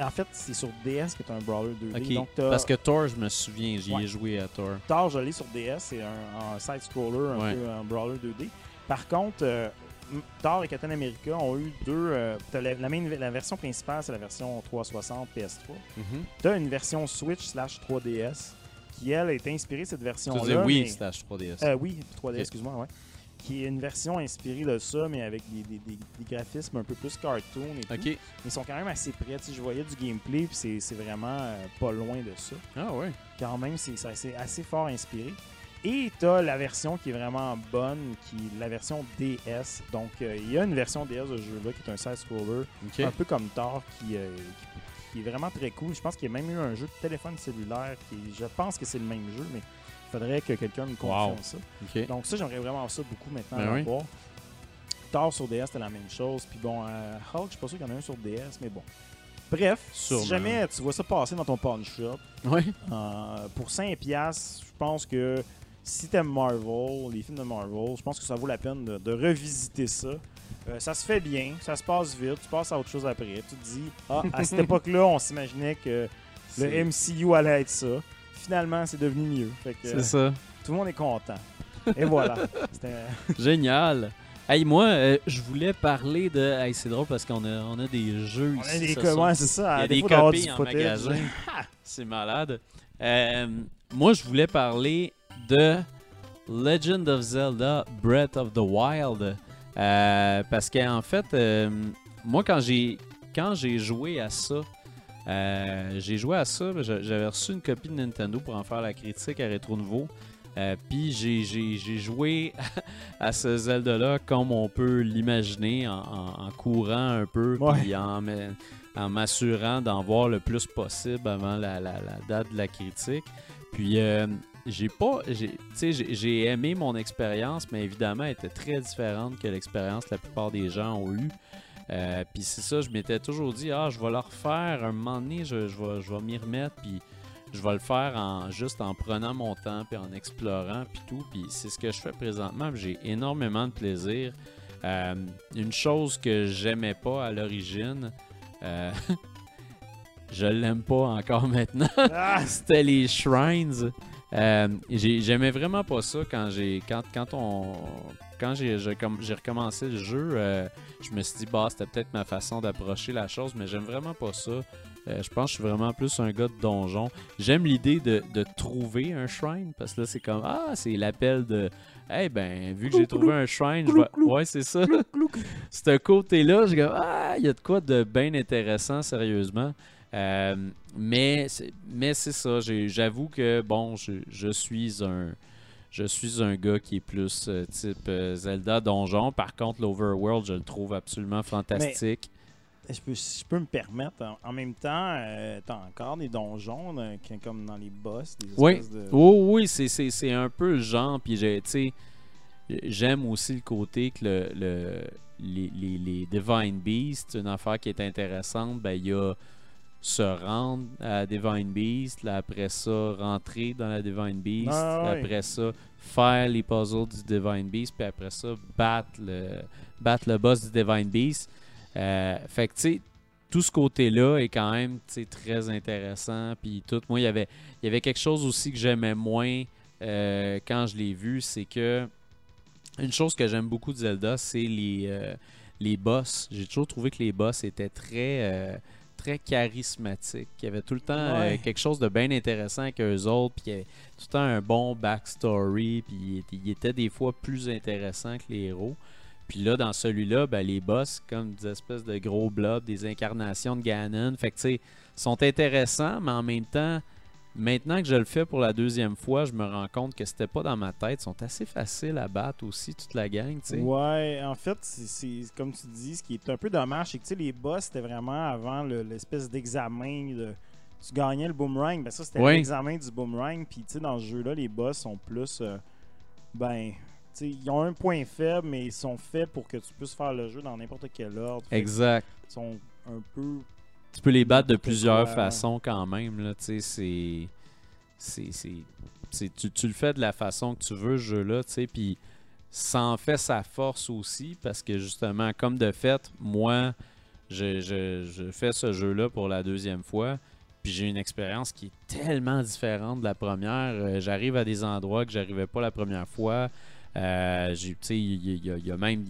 S3: En fait, c'est sur DS qui est un brawler 2D.
S2: Ok.
S3: Donc, t'as-
S2: Parce que Thor, je me souviens, j'y
S3: Ouais.
S2: ai joué à Thor.
S3: Thor, je l'ai sur DS, c'est un, un side-scroller, un
S2: Ouais.
S3: peu un brawler 2D. Par contre, euh, Thor et Captain America ont eu deux. euh, la, la, main- la version principale, c'est la version 360 PS3. Tu as une version Switch slash 3DS qui, elle, est inspirée de cette
S2: Tu
S3: version-là.
S2: disais oui,
S3: mais-
S2: slash 3DS.
S3: Euh, oui, 3DS,
S2: Ok.
S3: excuse-moi, ouais. Qui est une version inspirée de ça, mais avec des, des- des- des graphismes un peu plus cartoon et tout.
S2: ok.
S3: Ils sont quand même assez près. Tu sais, Je voyais du gameplay, puis c'est- vraiment euh, pas loin de ça
S2: Ah ouais.
S3: quand même, c'est assez fort inspiré. Et tu as la version qui est vraiment bonne, qui est la version DS. Donc, euh, il y a une version DS de ce jeu-là qui est un side-scroller, un peu comme Thor, qui, euh, qui- qui est vraiment très cool. Je pense qu'il y a même eu un jeu de téléphone cellulaire qui, je pense que c'est le même jeu, mais il faudrait que quelqu'un me confirme
S2: Wow.
S3: ça. Donc, ça, j'aimerais vraiment ça beaucoup maintenant
S2: Ben
S3: à
S2: oui.
S3: voir. Thor sur DS, c'était la même chose. Puis bon, euh, Hulk, je suis pas sûr qu'il y en a un sur DS, mais bon. Bref,
S2: Sûrement.
S3: si jamais tu vois ça passer dans ton pawn shop, euh, pour 5$, piastres, je pense que si t'aimes Marvel, les films de Marvel, je pense que ça vaut la peine de, de revisiter ça. Euh, ça se fait bien, ça se passe vite, tu passes à autre chose après. Tu te dis, ah, à cette époque-là, on s'imaginait que le MCU allait être ça. Finalement, c'est devenu mieux.
S2: C'est ça.
S3: tout le monde est content. Et voilà.
S2: Génial. Hey, moi, euh, je voulais parler de. Hey, c'est drôle parce qu'on a, on a des jeux
S3: On
S2: ici.
S3: a des c'est ça.
S2: Il y a des copies en magasin. C'est malade. Euh, moi, je voulais parler de Legend of Zelda Breath of the Wild. Euh, parce qu'en fait, euh, moi, quand j'ai quand j'ai joué à ça, euh, j'ai joué à ça, j'a- j'avais reçu une copie de Nintendo pour en faire la critique à Rétro Nouveau. Puis j'ai- j'ai j'ai joué à ce Zelda-là comme on peut l'imaginer, en, en- en courant un peu, puis en, m'assurant d'en voir le plus possible avant la, la- la date de la critique. Puis euh, j'ai pas, j'ai- tu sais, j'ai aimé mon expérience, mais évidemment, elle était très différente que l'expérience que la plupart des gens ont eue. Euh, puis c'est ça, je m'étais toujours dit, ah, je vais le refaire un moment donné, je, je vais, je vais m'y remettre. Puis je vais le faire en juste en prenant mon temps puis en explorant puis tout. Puis c'est ce que je fais présentement. puis J'ai énormément de plaisir. Euh, une chose que j'aimais pas à l'origine, euh, je l'aime pas encore maintenant.
S3: Ah,
S2: C'était les shrines. Euh, j'ai- J'aimais vraiment pas ça quand j'ai quand, quand on quand j'ai j'ai comme- j'ai recommencé le jeu. euh, je me suis dit bah c'était peut-être ma façon d'approcher la chose, mais j'aime vraiment pas ça. Euh, je pense que je suis vraiment plus un gars de donjon. J'aime l'idée de, de trouver un shrine parce que là c'est comme ah c'est l'appel de eh ben vu que j'ai trouvé un shrine, je vais... ouais c'est ça. Ce côté-là, j'ai comme ah il y a de quoi de bien intéressant sérieusement. Euh, mais c'est- mais c'est ça. J'avoue que bon je, je suis un je suis un gars qui est plus euh, type euh, Zelda donjon. Par contre l'overworld je le trouve absolument fantastique.
S3: je, peux, si je peux me permettre, en, en même temps, euh, t'as encore des donjons, là, comme dans les boss, des
S2: Oui.
S3: de...
S2: Oh oui, c'est, un peu le genre. Puis j'aime aussi le côté que le, le- les, les, les Divine Beasts, une affaire qui est intéressante, ben il y a se rendre à Divine Beast, là, après ça, rentrer dans la Divine Beast,
S3: Ah
S2: après ça, faire les puzzles du Divine Beast, puis après ça, battre le, battre le boss du Divine Beast. Euh, fait que, tu sais, tout ce côté-là est quand même très intéressant. Puis tout, moi, il y avait, il y avait quelque chose aussi que j'aimais moins euh, quand je l'ai vu, c'est que une chose que j'aime beaucoup de Zelda, c'est les, euh, les boss. J'ai toujours trouvé que les boss étaient très, très charismatiques. Il y avait tout le temps euh, quelque chose de bien intéressant avec eux autres, puis il y avait tout le temps un bon backstory, puis il était, il était des fois plus intéressant que les héros. Puis là, dans celui-là, ben, les boss, comme des espèces de gros blobs, des incarnations de Ganon, fait que tu sais, sont intéressants, mais en même temps, maintenant que je le fais pour la deuxième fois, je me rends compte que c'était pas dans ma tête. Ils sont assez faciles à battre aussi, toute la gang, tu sais.
S3: Ouais, en fait, c'est- comme tu dis, ce qui est un peu dommage, c'est que tu sais, les boss, c'était vraiment avant le- l'espèce d'examen de. Tu gagnais le boomerang, ben ça c'était
S2: Ouais.
S3: l'examen du boomerang, puis tu sais, dans ce jeu-là, les boss sont plus. euh, ben. tu sais, ils ont un point faible, mais ils sont faits pour que tu puisses faire le jeu dans n'importe quel ordre.
S2: Exact.
S3: Ils sont un peu.
S2: Tu peux les battre de plusieurs
S3: quoi.
S2: façons quand même, là, c'est... c'est- c'est- c'est- Tu, tu le fais de la façon que tu veux, ce jeu-là, tu sais, puis ça en fait sa force aussi, parce que justement, comme de fait, moi, je, je- je fais ce jeu-là pour la deuxième fois, puis j'ai une expérience qui est tellement différente de la première. Euh, J'arrive à des endroits que j'arrivais pas la première fois. Euh, j'ai- tu sais, il y, a- il y a même...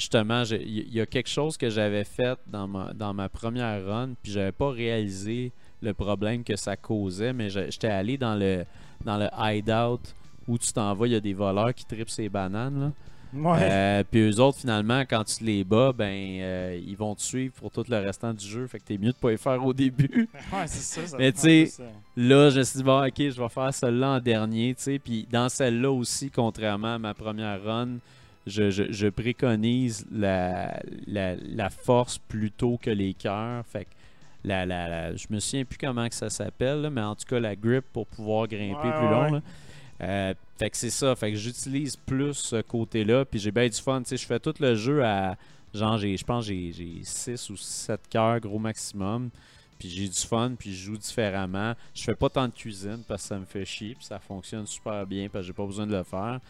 S2: Justement, il y, a quelque chose que j'avais fait dans ma, dans ma première run, puis j'avais pas réalisé le problème que ça causait, mais j'étais allé dans le, dans le hideout où tu t'en vas, il y a des voleurs qui tripent ces bananes. Là.
S3: Ouais.
S2: Euh, puis eux autres, finalement, quand tu les bats, ben euh, ils vont te suivre pour tout le restant du jeu. Fait que t'es mieux de pas les faire au début.
S3: ouais, c'est ça. ça
S2: mais tu sais. Là, je me suis dit, bon, ok, je vais faire celle-là en dernier, tu sais. Puis dans celle-là aussi, contrairement à ma première run, je, je- je préconise la, la, la force plutôt que les cœurs. Fait que la, la, la- je me souviens plus comment que ça s'appelle, mais en tout cas, la grip pour pouvoir grimper
S3: Ouais,
S2: plus
S3: ouais,
S2: long. là. Euh, fait que c'est ça. Fait que j'utilise plus ce côté-là. Puis j'ai bien du fun. Je fais tout le jeu à. Genre, je pense j'ai 6 ou 7 cœurs, gros maximum. Puis j'ai du fun, puis je joue différemment. Je fais pas tant de cuisine parce que ça me fait chier, puis ça fonctionne super bien parce que j'ai pas besoin de le faire.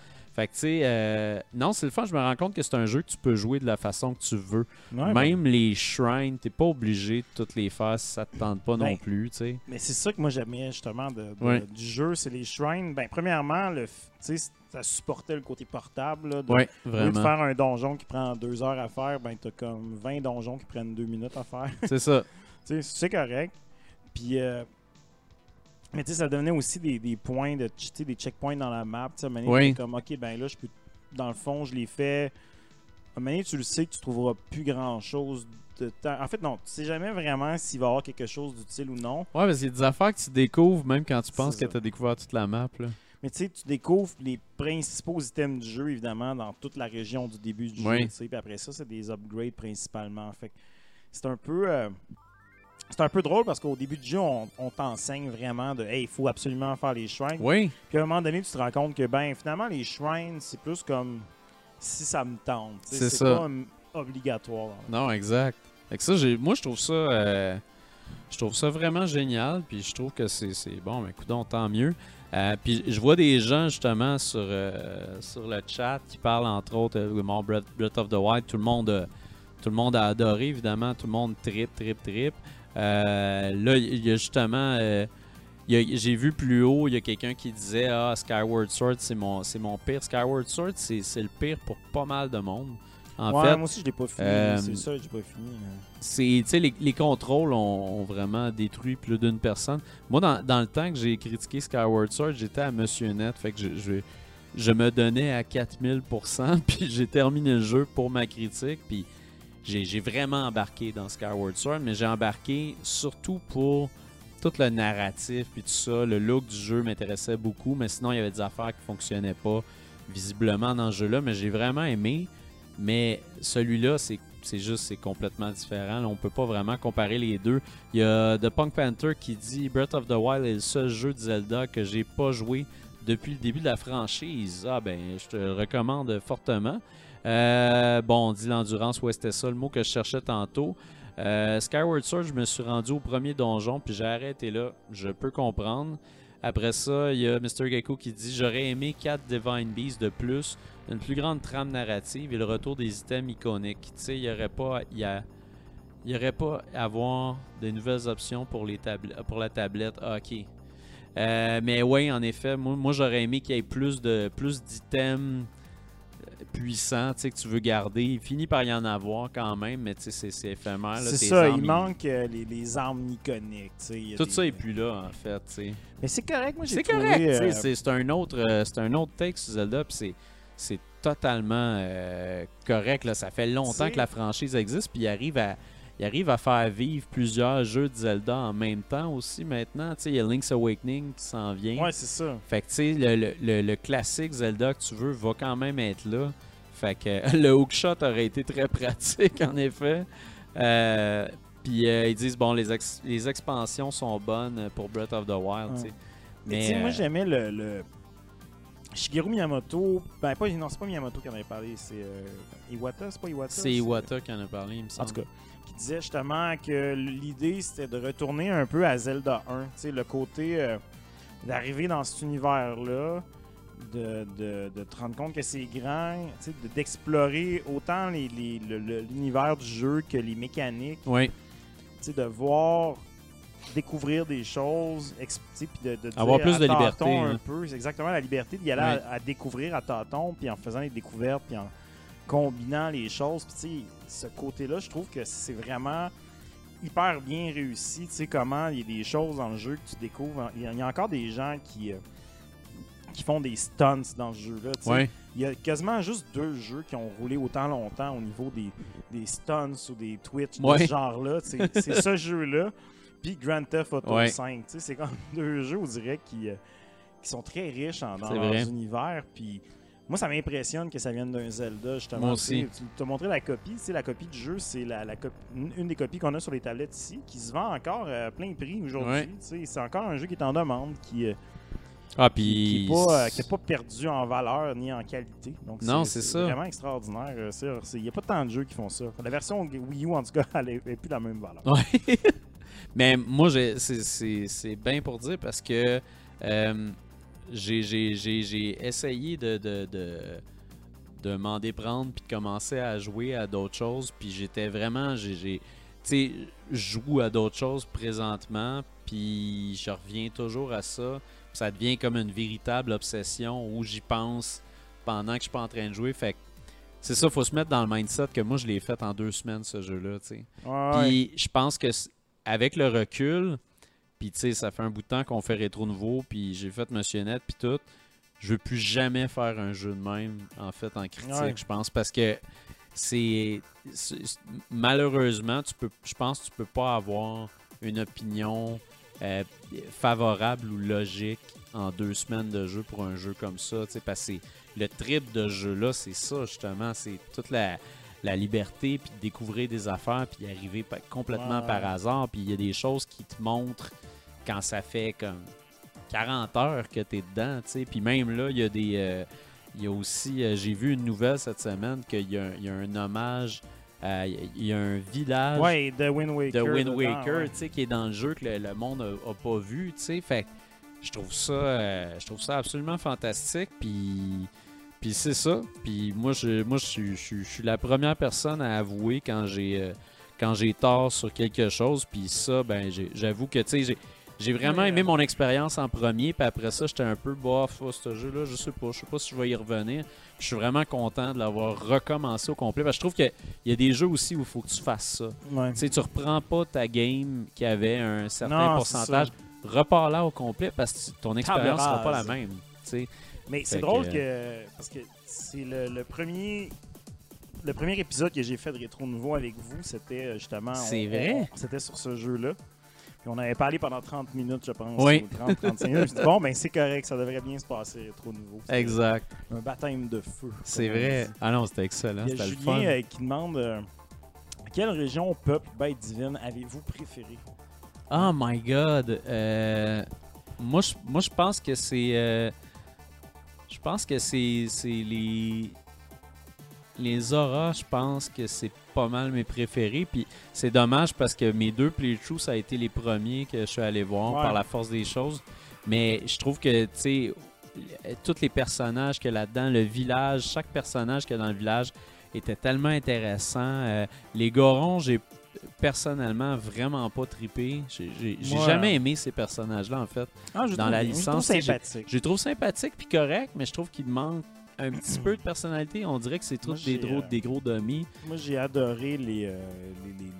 S2: Fait que tu sais, euh, non, c'est le fun. Je me rends compte que c'est un jeu que tu peux jouer de la façon que tu veux.
S3: Ouais, ben,
S2: Même les shrines, t'es pas obligé de toutes les faire si ça te tente pas non
S3: Ben,
S2: plus, tu sais.
S3: Mais c'est ça que moi j'aimais justement de, de-
S2: Ouais.
S3: du jeu, c'est les shrines. Ben, premièrement, le, ça supportait le côté portable. Là, de,
S2: Ouais,
S3: Au lieu de
S2: vraiment.
S3: faire un donjon qui prend deux heures à faire, ben t'as comme 20 donjons qui prennent deux minutes à faire.
S2: C'est ça.
S3: Tu sais, c'est correct. Puis, euh, mais tu sais, ça donnait aussi des, des points, de, tu sais, des checkpoints dans la map. Tu
S2: Oui.
S3: comme, ok, ben là, je peux, dans le fond, je l'ai fait. À un moment donné, tu le sais que tu trouveras plus grand chose de temps. En fait, non, tu sais jamais vraiment s'il va y avoir quelque chose d'utile ou non.
S2: Ouais, parce qu'il y a des affaires que tu découvres même quand tu penses que tu as découvert toute la map. Là.
S3: Mais tu sais, tu découvres les principaux items du jeu, évidemment, dans toute la région du début du
S2: Oui.
S3: jeu. Puis après ça, c'est des upgrades principalement. Fait que c'est un peu. euh, c'est un peu drôle parce qu'au début du jeu, on, on t'enseigne vraiment de Hey, il faut absolument faire les shrines.
S2: Oui,
S3: Puis à un moment donné, tu te rends compte que ben finalement les shrines, c'est plus comme si ça me tente.
S2: C'est ça.
S3: pas obligatoire.
S2: non, exact. Fait que ça, moi, je trouve ça. euh, je trouve ça vraiment génial. Puis je trouve que c'est bon, mais écoute, tant mieux. Euh, puis je vois des gens justement sur, euh, sur le chat qui parlent entre autres de mon Breath, of the Wild. Tout le monde, tout le monde a adoré évidemment. Tout le monde trip, trip, trip. Euh, là, il y a justement. euh, J'ai vu plus haut, il y a quelqu'un qui disait Ah, Skyward Sword, c'est mon, c'est mon pire. Skyward Sword, c'est le pire pour pas mal de monde. En
S3: ouais,
S2: fait,
S3: moi aussi, je l'ai pas fini.
S2: euh,
S3: c'est ça, j'ai pas fini.
S2: c'est tu sais les, les contrôles ont, ont vraiment détruit plus d'une personne. Moi dans, dans le temps que j'ai critiqué Skyward Sword, j'étais à Monsieur Net, fait que je, je, je me donnais à 4000% puis j'ai terminé le jeu pour ma critique puis j'ai vraiment embarqué dans Skyward Sword, mais j'ai embarqué surtout pour tout le narratif puis tout ça, le look du jeu m'intéressait beaucoup, mais sinon il y avait des affaires qui fonctionnaient pas visiblement dans ce jeu-là, mais j'ai vraiment aimé. Mais celui-là, c'est c'est juste, c'est complètement différent. On peut pas vraiment comparer les deux. Il y a The Punk Panther qui dit Breath of the Wild est le seul jeu de Zelda que j'ai pas joué depuis le début de la franchise. Ah ben, je te le recommande fortement. Euh, bon, on dit l'endurance, ouais, c'était ça le mot que je cherchais tantôt. Euh, Skyward Sword, je me suis rendu au premier donjon, puis j'ai arrêté là. Je peux comprendre. Après ça, il y a Mr. Gecko qui dit J'aurais aimé 4 Divine Beasts de plus, une plus grande trame narrative et le retour des items iconiques. Tu sais, il n'y aurait pas. Il y a- il y aurait pas à avoir de nouvelles options pour, les pour la tablette. Ok. Euh, mais oui, en effet, moi, moi j'aurais aimé qu'il y ait plus de plus d'items euh, sais, que tu veux garder. Il finit par y en avoir quand même, mais tu sais, c'est- éphémère.
S3: C'est ça,
S2: armes,
S3: il manque euh, les, les armes iconiques. y a
S2: Tout
S3: des-
S2: ça est plus là, en fait.
S3: Mais c'est correct, moi j'ai
S2: C'est correct, tu
S3: euh,
S2: sais, c'est un autre euh, un autre take sur Zelda puis c'est totalement euh, correct là, ça fait longtemps que la franchise existe puis il arrive à il arrive à faire vivre plusieurs jeux de Zelda en même temps aussi maintenant, tu sais, il y a Link's Awakening qui s'en vient.
S3: Ouais, c'est ça.
S2: Fait que tu sais le, le- le- le classique Zelda que tu veux va quand même être là. Fait que le hookshot aurait été très pratique en effet. Euh, puis euh, ils disent bon les, ex- les expansions sont bonnes pour Breath of the Wild.
S3: Ouais.
S2: Mais
S3: Mais tu sais, moi
S2: euh,
S3: j'aimais le, le- Shigeru Miyamoto. Ben, pas, non, c'est pas Miyamoto qui en avait parlé, c'est euh, Iwata, c'est pas Iwata
S2: C'est Iwata qui en a parlé, il me
S3: En
S2: semble.
S3: tout cas, qui disait justement que l'idée c'était de retourner un peu à Zelda 1. Tu sais, le côté euh, d'arriver dans cet univers-là, de, de- de te rendre compte que c'est grand, tu sais, de- d'explorer autant l'univers du jeu que les mécaniques,
S2: Oui,
S3: tu sais, de voir, découvrir des choses, puis de, de
S2: Avoir
S3: dire
S2: plus
S3: à
S2: de liberté,
S3: un
S2: hein.
S3: peu, c'est exactement la liberté d'y aller à, à découvrir à tâtons, puis en faisant les découvertes, puis en combinant les choses, puis tu sais, ce côté-là, je trouve que c'est vraiment hyper bien réussi, tu sais, comment il y a des choses dans le jeu que tu découvres, il y a, il y a encore des gens qui... euh, qui font des stunts dans ce jeu-là. tu sais.
S2: ouais.
S3: Il y a quasiment juste deux jeux qui ont roulé autant longtemps au niveau des, des stunts ou des Twitch de
S2: Ouais.
S3: ce genre-là. C'est c'est ce jeu-là. Puis Grand Theft Auto
S2: Ouais.
S3: 5. Tu sais, C'est comme deux jeux, on dirait, qui, euh, qui sont très riches en, dans leurs
S2: vrai.
S3: univers. Puis moi, ça m'impressionne que ça vienne d'un Zelda, justement.
S2: Moi aussi.
S3: Tu t'as montré la copie. Tu sais, la copie du jeu, c'est la, la une des copies qu'on a sur les tablettes ici, qui se vend encore à plein prix aujourd'hui.
S2: Ouais.
S3: Tu sais, C'est encore un jeu qui est en demande, qui... euh,
S2: Ah,
S3: qui
S2: puis.
S3: n'est pas, euh, qui pas perdu en valeur ni en qualité. Donc
S2: Non, c'est ça.
S3: vraiment extraordinaire. euh, Il n'y a pas tant de jeux qui font ça. La version Wii U, en tout cas, elle n'est plus la même valeur.
S2: Ouais. Mais moi, c'est- bien pour dire parce que euh, j'ai- essayé de, de, de, de m'en déprendre puis de commencer à jouer à d'autres choses. Puis j'étais vraiment. j'ai sais, je joue à d'autres choses présentement. Puis je reviens toujours à ça. Ça devient comme une véritable obsession où j'y pense pendant que je suis pas en train de jouer. Fait que c'est ça, faut se mettre dans le mindset que moi je l'ai fait en deux semaines ce jeu-là.
S3: Ouais,
S2: Puis je pense que avec le recul, puis tu sais, ça fait un bout de temps qu'on fait rétro nouveau, puis j'ai fait Monsieur Net, puis tout. Je veux plus jamais faire un jeu de même, en fait, en critique,
S3: Ouais.
S2: je pense, parce que c'est malheureusement, tu peux, je pense, que tu peux pas avoir une opinion euh, favorable ou logique en deux semaines de jeu pour un jeu comme ça, tu sais, parce que le trip de ce jeu-là, c'est ça justement, c'est toute la, la liberté, puis de découvrir des affaires, puis arriver pa- complètement par hasard, puis il y a des choses qui te montrent quand ça fait comme 40 heures que tu es dedans, tu sais, puis même là, il y a des... euh, il y a aussi, euh, j'ai vu une nouvelle cette semaine qu'il y, a un- il y a un hommage Euh, Il y a un village
S3: Ouais, de Wind Waker.
S2: de Wind
S3: dedans,
S2: Waker,
S3: ouais.
S2: tu sais, qui est dans le jeu que le, le monde a, a pas vu, tu sais. Fait que je trouve ça, euh, je trouve ça absolument fantastique. Puis, puis c'est ça. Puis moi, je, moi, je suis, je je suis la première personne à avouer quand j'ai, quand j'ai tort sur quelque chose. Puis ça, ben, j'avoue que, tu sais, j'ai vraiment aimé mon expérience en premier, puis après ça, j'étais un peu bof à ce jeu-là. Je sais pas, je sais pas si je vais y revenir. Je suis vraiment content de l'avoir recommencé au complet. Parce que je trouve qu'il y a des jeux aussi où il faut que tu fasses ça.
S3: Ouais.
S2: Tu sais, tu reprends pas ta game qui avait un certain
S3: Non,
S2: pourcentage. Repars là au complet parce que ton expérience sera pas la même.
S3: Mais c'est drôle
S2: que-
S3: que. Parce que c'est le, le premier. Le premier épisode que j'ai fait de Rétro Nouveau avec vous, c'était euh, justement.
S2: C'est vrai?
S3: C'était sur ce jeu-là. Puis on avait parlé pendant 30 minutes, je pense.
S2: Oui.
S3: ou 30, 35 minutes. Je bon, ben c'est correct, ça devrait bien se passer, Rétro Nouveau.
S2: Exact.
S3: Un baptême de feu.
S2: C'est vrai. Ah non, c'était excellent.
S3: Il y a
S2: C'était le fun.
S3: Julien euh, qui demande euh, quelle région, peuple, bête divine avez-vous préféré
S2: Oh my god. Euh, moi, je, moi, je pense que c'est. euh, je pense que c'est les. Les auras, je pense que c'est pas mal mes préférés. Puis c'est dommage parce que mes deux playthroughs, ça a été les premiers que je suis allé voir
S3: Ouais.
S2: par la force des choses. Mais je trouve que, tu sais, tous les personnages qu'il y a là-dedans, le village, chaque personnage qu'il y a dans le village était tellement intéressant. Euh, les Gorons, j'ai personnellement vraiment pas trippé. J'ai jamais aimé ces personnages-là, en fait.
S3: Ah, je
S2: Dans
S3: trouve
S2: la
S3: bien. Je
S2: licence,
S3: trouve sympathique.
S2: Je les trouve sympathiques puis corrects, mais je trouve qu'il manque un petit peu de personnalité. On dirait que c'est tous des, gros,
S3: euh,
S2: des gros dummies.
S3: Moi, j'ai adoré les, euh, les, les, les-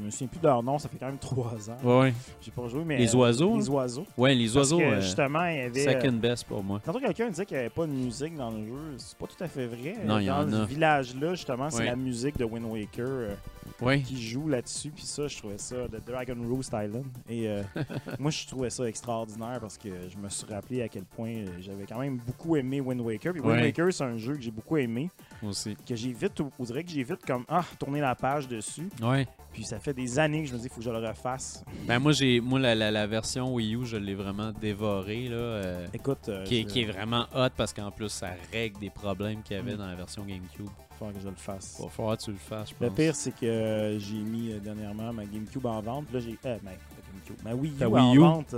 S3: Je me souviens plus de leur nom, ça fait quand même trois ans.
S2: Ouais.
S3: J'ai pas joué, mais.
S2: Les
S3: euh,
S2: oiseaux,
S3: Les
S2: hein?
S3: oiseaux.
S2: Ouais, les
S3: Parce
S2: oiseaux,
S3: que,
S2: euh,
S3: justement, il y avait.
S2: second best pour moi.
S3: Tantôt, quelqu'un disait qu'il n'y avait pas de musique dans le jeu. C'est pas tout à fait vrai.
S2: Non, il y
S3: dans ce village-là, justement, c'est
S2: Oui.
S3: la musique de Wind Waker euh,
S2: Oui.
S3: qui joue là-dessus. Puis ça, je trouvais ça de Dragon Roost Island. Et euh, moi, je trouvais ça extraordinaire parce que je me suis rappelé à quel point euh, j'avais quand même beaucoup aimé Wind Waker. Puis Wind. Waker, c'est un jeu que j'ai beaucoup aimé.
S2: Moi aussi.
S3: Que j'ai vite, on dirait que j'ai vite comme, ah, tourné la page dessus.
S2: Ouais.
S3: Puis ça fait des années que je me dis, il faut que je le refasse.
S2: Ben moi, j'ai moi la, la, la version Wii U, je l'ai vraiment dévorée. Là, euh,
S3: Écoute, euh,
S2: qui,
S3: je-
S2: qui est vraiment hot parce qu'en plus, ça règle des problèmes qu'il y avait
S3: Mm.
S2: dans la version GameCube.
S3: Faut que je le fasse.
S2: Il va falloir que tu le fasses, je pense.
S3: Le pire, c'est que euh, j'ai mis euh, dernièrement ma GameCube en vente. Puis Là, j'ai. Euh, ma, pas GameCube, ma Wii U en
S2: Wii U?
S3: vente.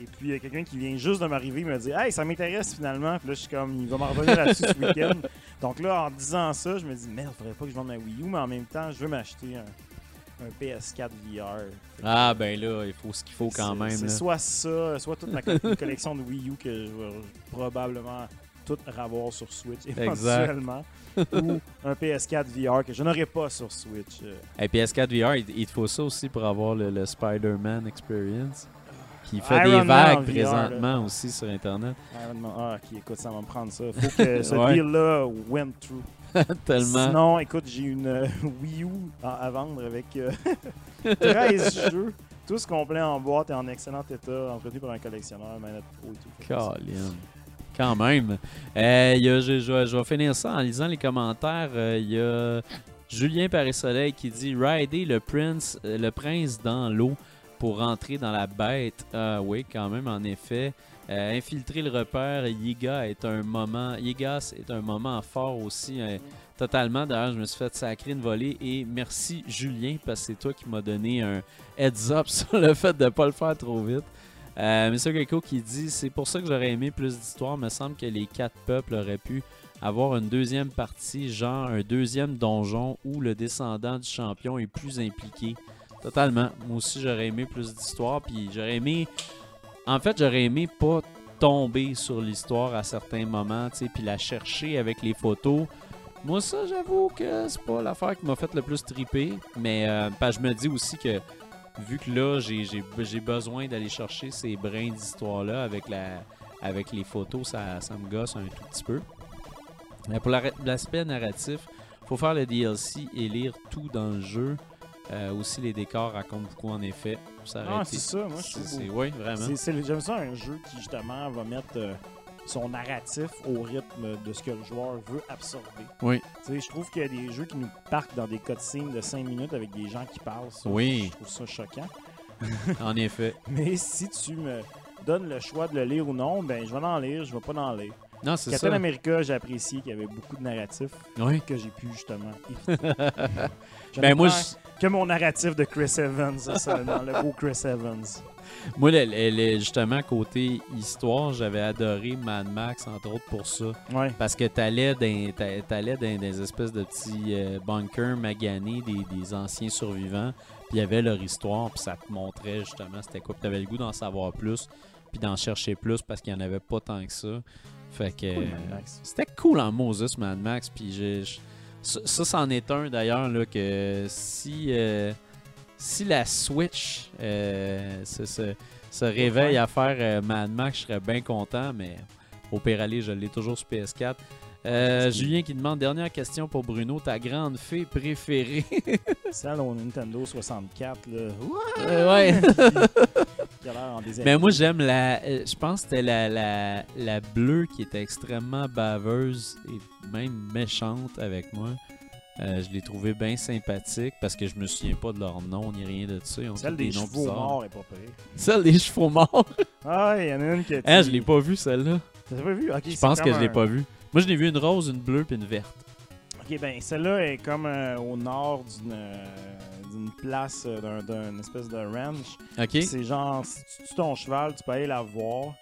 S3: Et puis, il y a quelqu'un qui vient juste de m'arriver, me dit Hey, ça m'intéresse finalement. Puis là, je suis comme, il va m'en revenir là-dessus ce week-end. Donc là, en disant ça, je me dis Merde, faudrait pas que je vende ma Wii U, mais en même temps, je veux m'acheter un, un PS4 VR. Que,
S2: Ah, ben là, il faut ce qu'il faut quand même.
S3: C'est soit ça, soit toute ma co- collection de Wii U que je vais probablement tout ravoir sur Switch éventuellement. ou un PS4 VR que je n'aurai pas sur Switch.
S2: Et PS4 VR, il, il te faut ça aussi pour avoir le, le Spider-Man Experience. Qui fait
S3: Iron
S2: des
S3: Man
S2: vagues
S3: VR,
S2: présentement aussi sur Internet.
S3: Iron Man. Ah, ok, écoute, ça va me prendre ça. Faut que ce
S2: Ouais.
S3: deal-là went through.
S2: Tellement.
S3: Sinon, écoute, j'ai une euh, Wii U à, à vendre avec euh, 13 jeux, tous complets en boîte et en excellent état, entretenus par un collectionneur, manette pro et tout.
S2: Quand même. Euh, je, vais- finir ça en lisant les commentaires. Euh, Il y a Julien Paris-Soleil qui dit Rider le prince, euh, le prince dans l'eau pour rentrer dans la bête. Ah oui, quand même, en effet. Euh, infiltrer le repère, Yiga est un moment. Est un moment fort aussi. euh, totalement. D'ailleurs, je me suis fait sacrer une volée. Et merci Julien, parce que c'est toi qui m'as donné un heads up sur le fait de ne pas le faire trop vite. Euh, Monsieur Gecko qui dit C'est pour ça que j'aurais aimé plus d'histoire. me semble que les quatre peuples auraient pu avoir une deuxième partie, genre un deuxième donjon où le descendant du champion est plus impliqué. Totalement. Moi aussi, j'aurais aimé plus d'histoire. Puis j'aurais aimé. En fait, j'aurais aimé pas tomber sur l'histoire à certains moments, tu sais, puis la chercher avec les photos. Moi, ça, j'avoue que c'est pas l'affaire qui m'a fait le plus triper. Mais euh, je me dis aussi que vu que là, j'ai- besoin d'aller chercher ces brins d'histoire-là avec, la, avec les photos, ça, ça me gosse un tout petit peu. Mais pour la- l'aspect narratif, faut faire le DLC et lire tout dans le jeu. Euh, aussi, les décors racontent beaucoup en effet. Ça
S3: Ah, c'est ça, moi, je
S2: c'est-
S3: trouve
S2: Oui, vraiment.
S3: J'aime ça un jeu qui justement va mettre euh, son narratif au rythme de ce que le joueur veut absorber.
S2: Oui.
S3: Tu sais, je trouve qu'il y a des jeux qui nous parquent dans des cutscenes de 5 minutes avec des gens qui parlent. ça,
S2: Oui.
S3: Je trouve ça choquant.
S2: En effet.
S3: Mais si tu me donnes le choix de le lire ou non, ben je vais en lire, je vais pas en lire.
S2: Non, c'est
S3: Captain
S2: ça.
S3: America, j'ai apprécié qu'il y avait beaucoup de narratifs
S2: Oui.
S3: que j'ai pu justement éviter.
S2: Ben moi, je-
S3: que mon narratif de Chris Evans seulement, le beau Chris Evans.
S2: moi justement, côté histoire, j'avais adoré Mad Max, entre autres, pour ça.
S3: Ouais.
S2: Parce que t'allais dans, t'allais dans des espèces de petits euh, bunkers maganés des, des anciens survivants, puis il y avait leur histoire, puis ça te montrait justement c'était quoi. Puis t'avais le goût d'en savoir plus, puis d'en chercher plus parce qu'il n'y en avait pas tant que ça. Fait que
S3: Cool, Max.
S2: c'était cool en Moses Mad Max, puis j'ai- je- ça, ça, c'en est un d'ailleurs là que si euh, si la Switch euh, se, se- se réveille à faire euh, Mad Max, je serais bien content, mais au pire aller, je l'ai toujours sur PS4. Euh, Julien qui demande dernière question pour Bruno, ta grande fée préférée.
S3: Celle au Nintendo 64, là.
S2: Euh, ouais.
S3: qui a l'air en déshabillé.
S2: Mais moi j'aime la, euh, je pense que c'était la, la, la bleue qui était extrêmement baveuse et même méchante avec moi. Euh, je l'ai trouvé bien sympathique parce que je me souviens pas de leur nom ni rien de ça. Ils ont
S3: Celle des
S2: noms
S3: chevaux
S2: bizarres.
S3: morts est pas pire.
S2: Celle des chevaux morts?
S3: Ah, il y en a une qui a
S2: Ah, je l'ai pas vue celle-là.
S3: T'as pas vu?
S2: Je pense que je l'ai
S3: un-
S2: pas vue. Moi je l'ai vu une rose, une bleue puis une verte.
S3: Ok, ben celle-là est comme euh, au nord d'une euh, d'une place, euh, d'un d'un espèce de ranch.
S2: Ok.
S3: C'est genre, si tu tues ton cheval, tu peux aller la voir.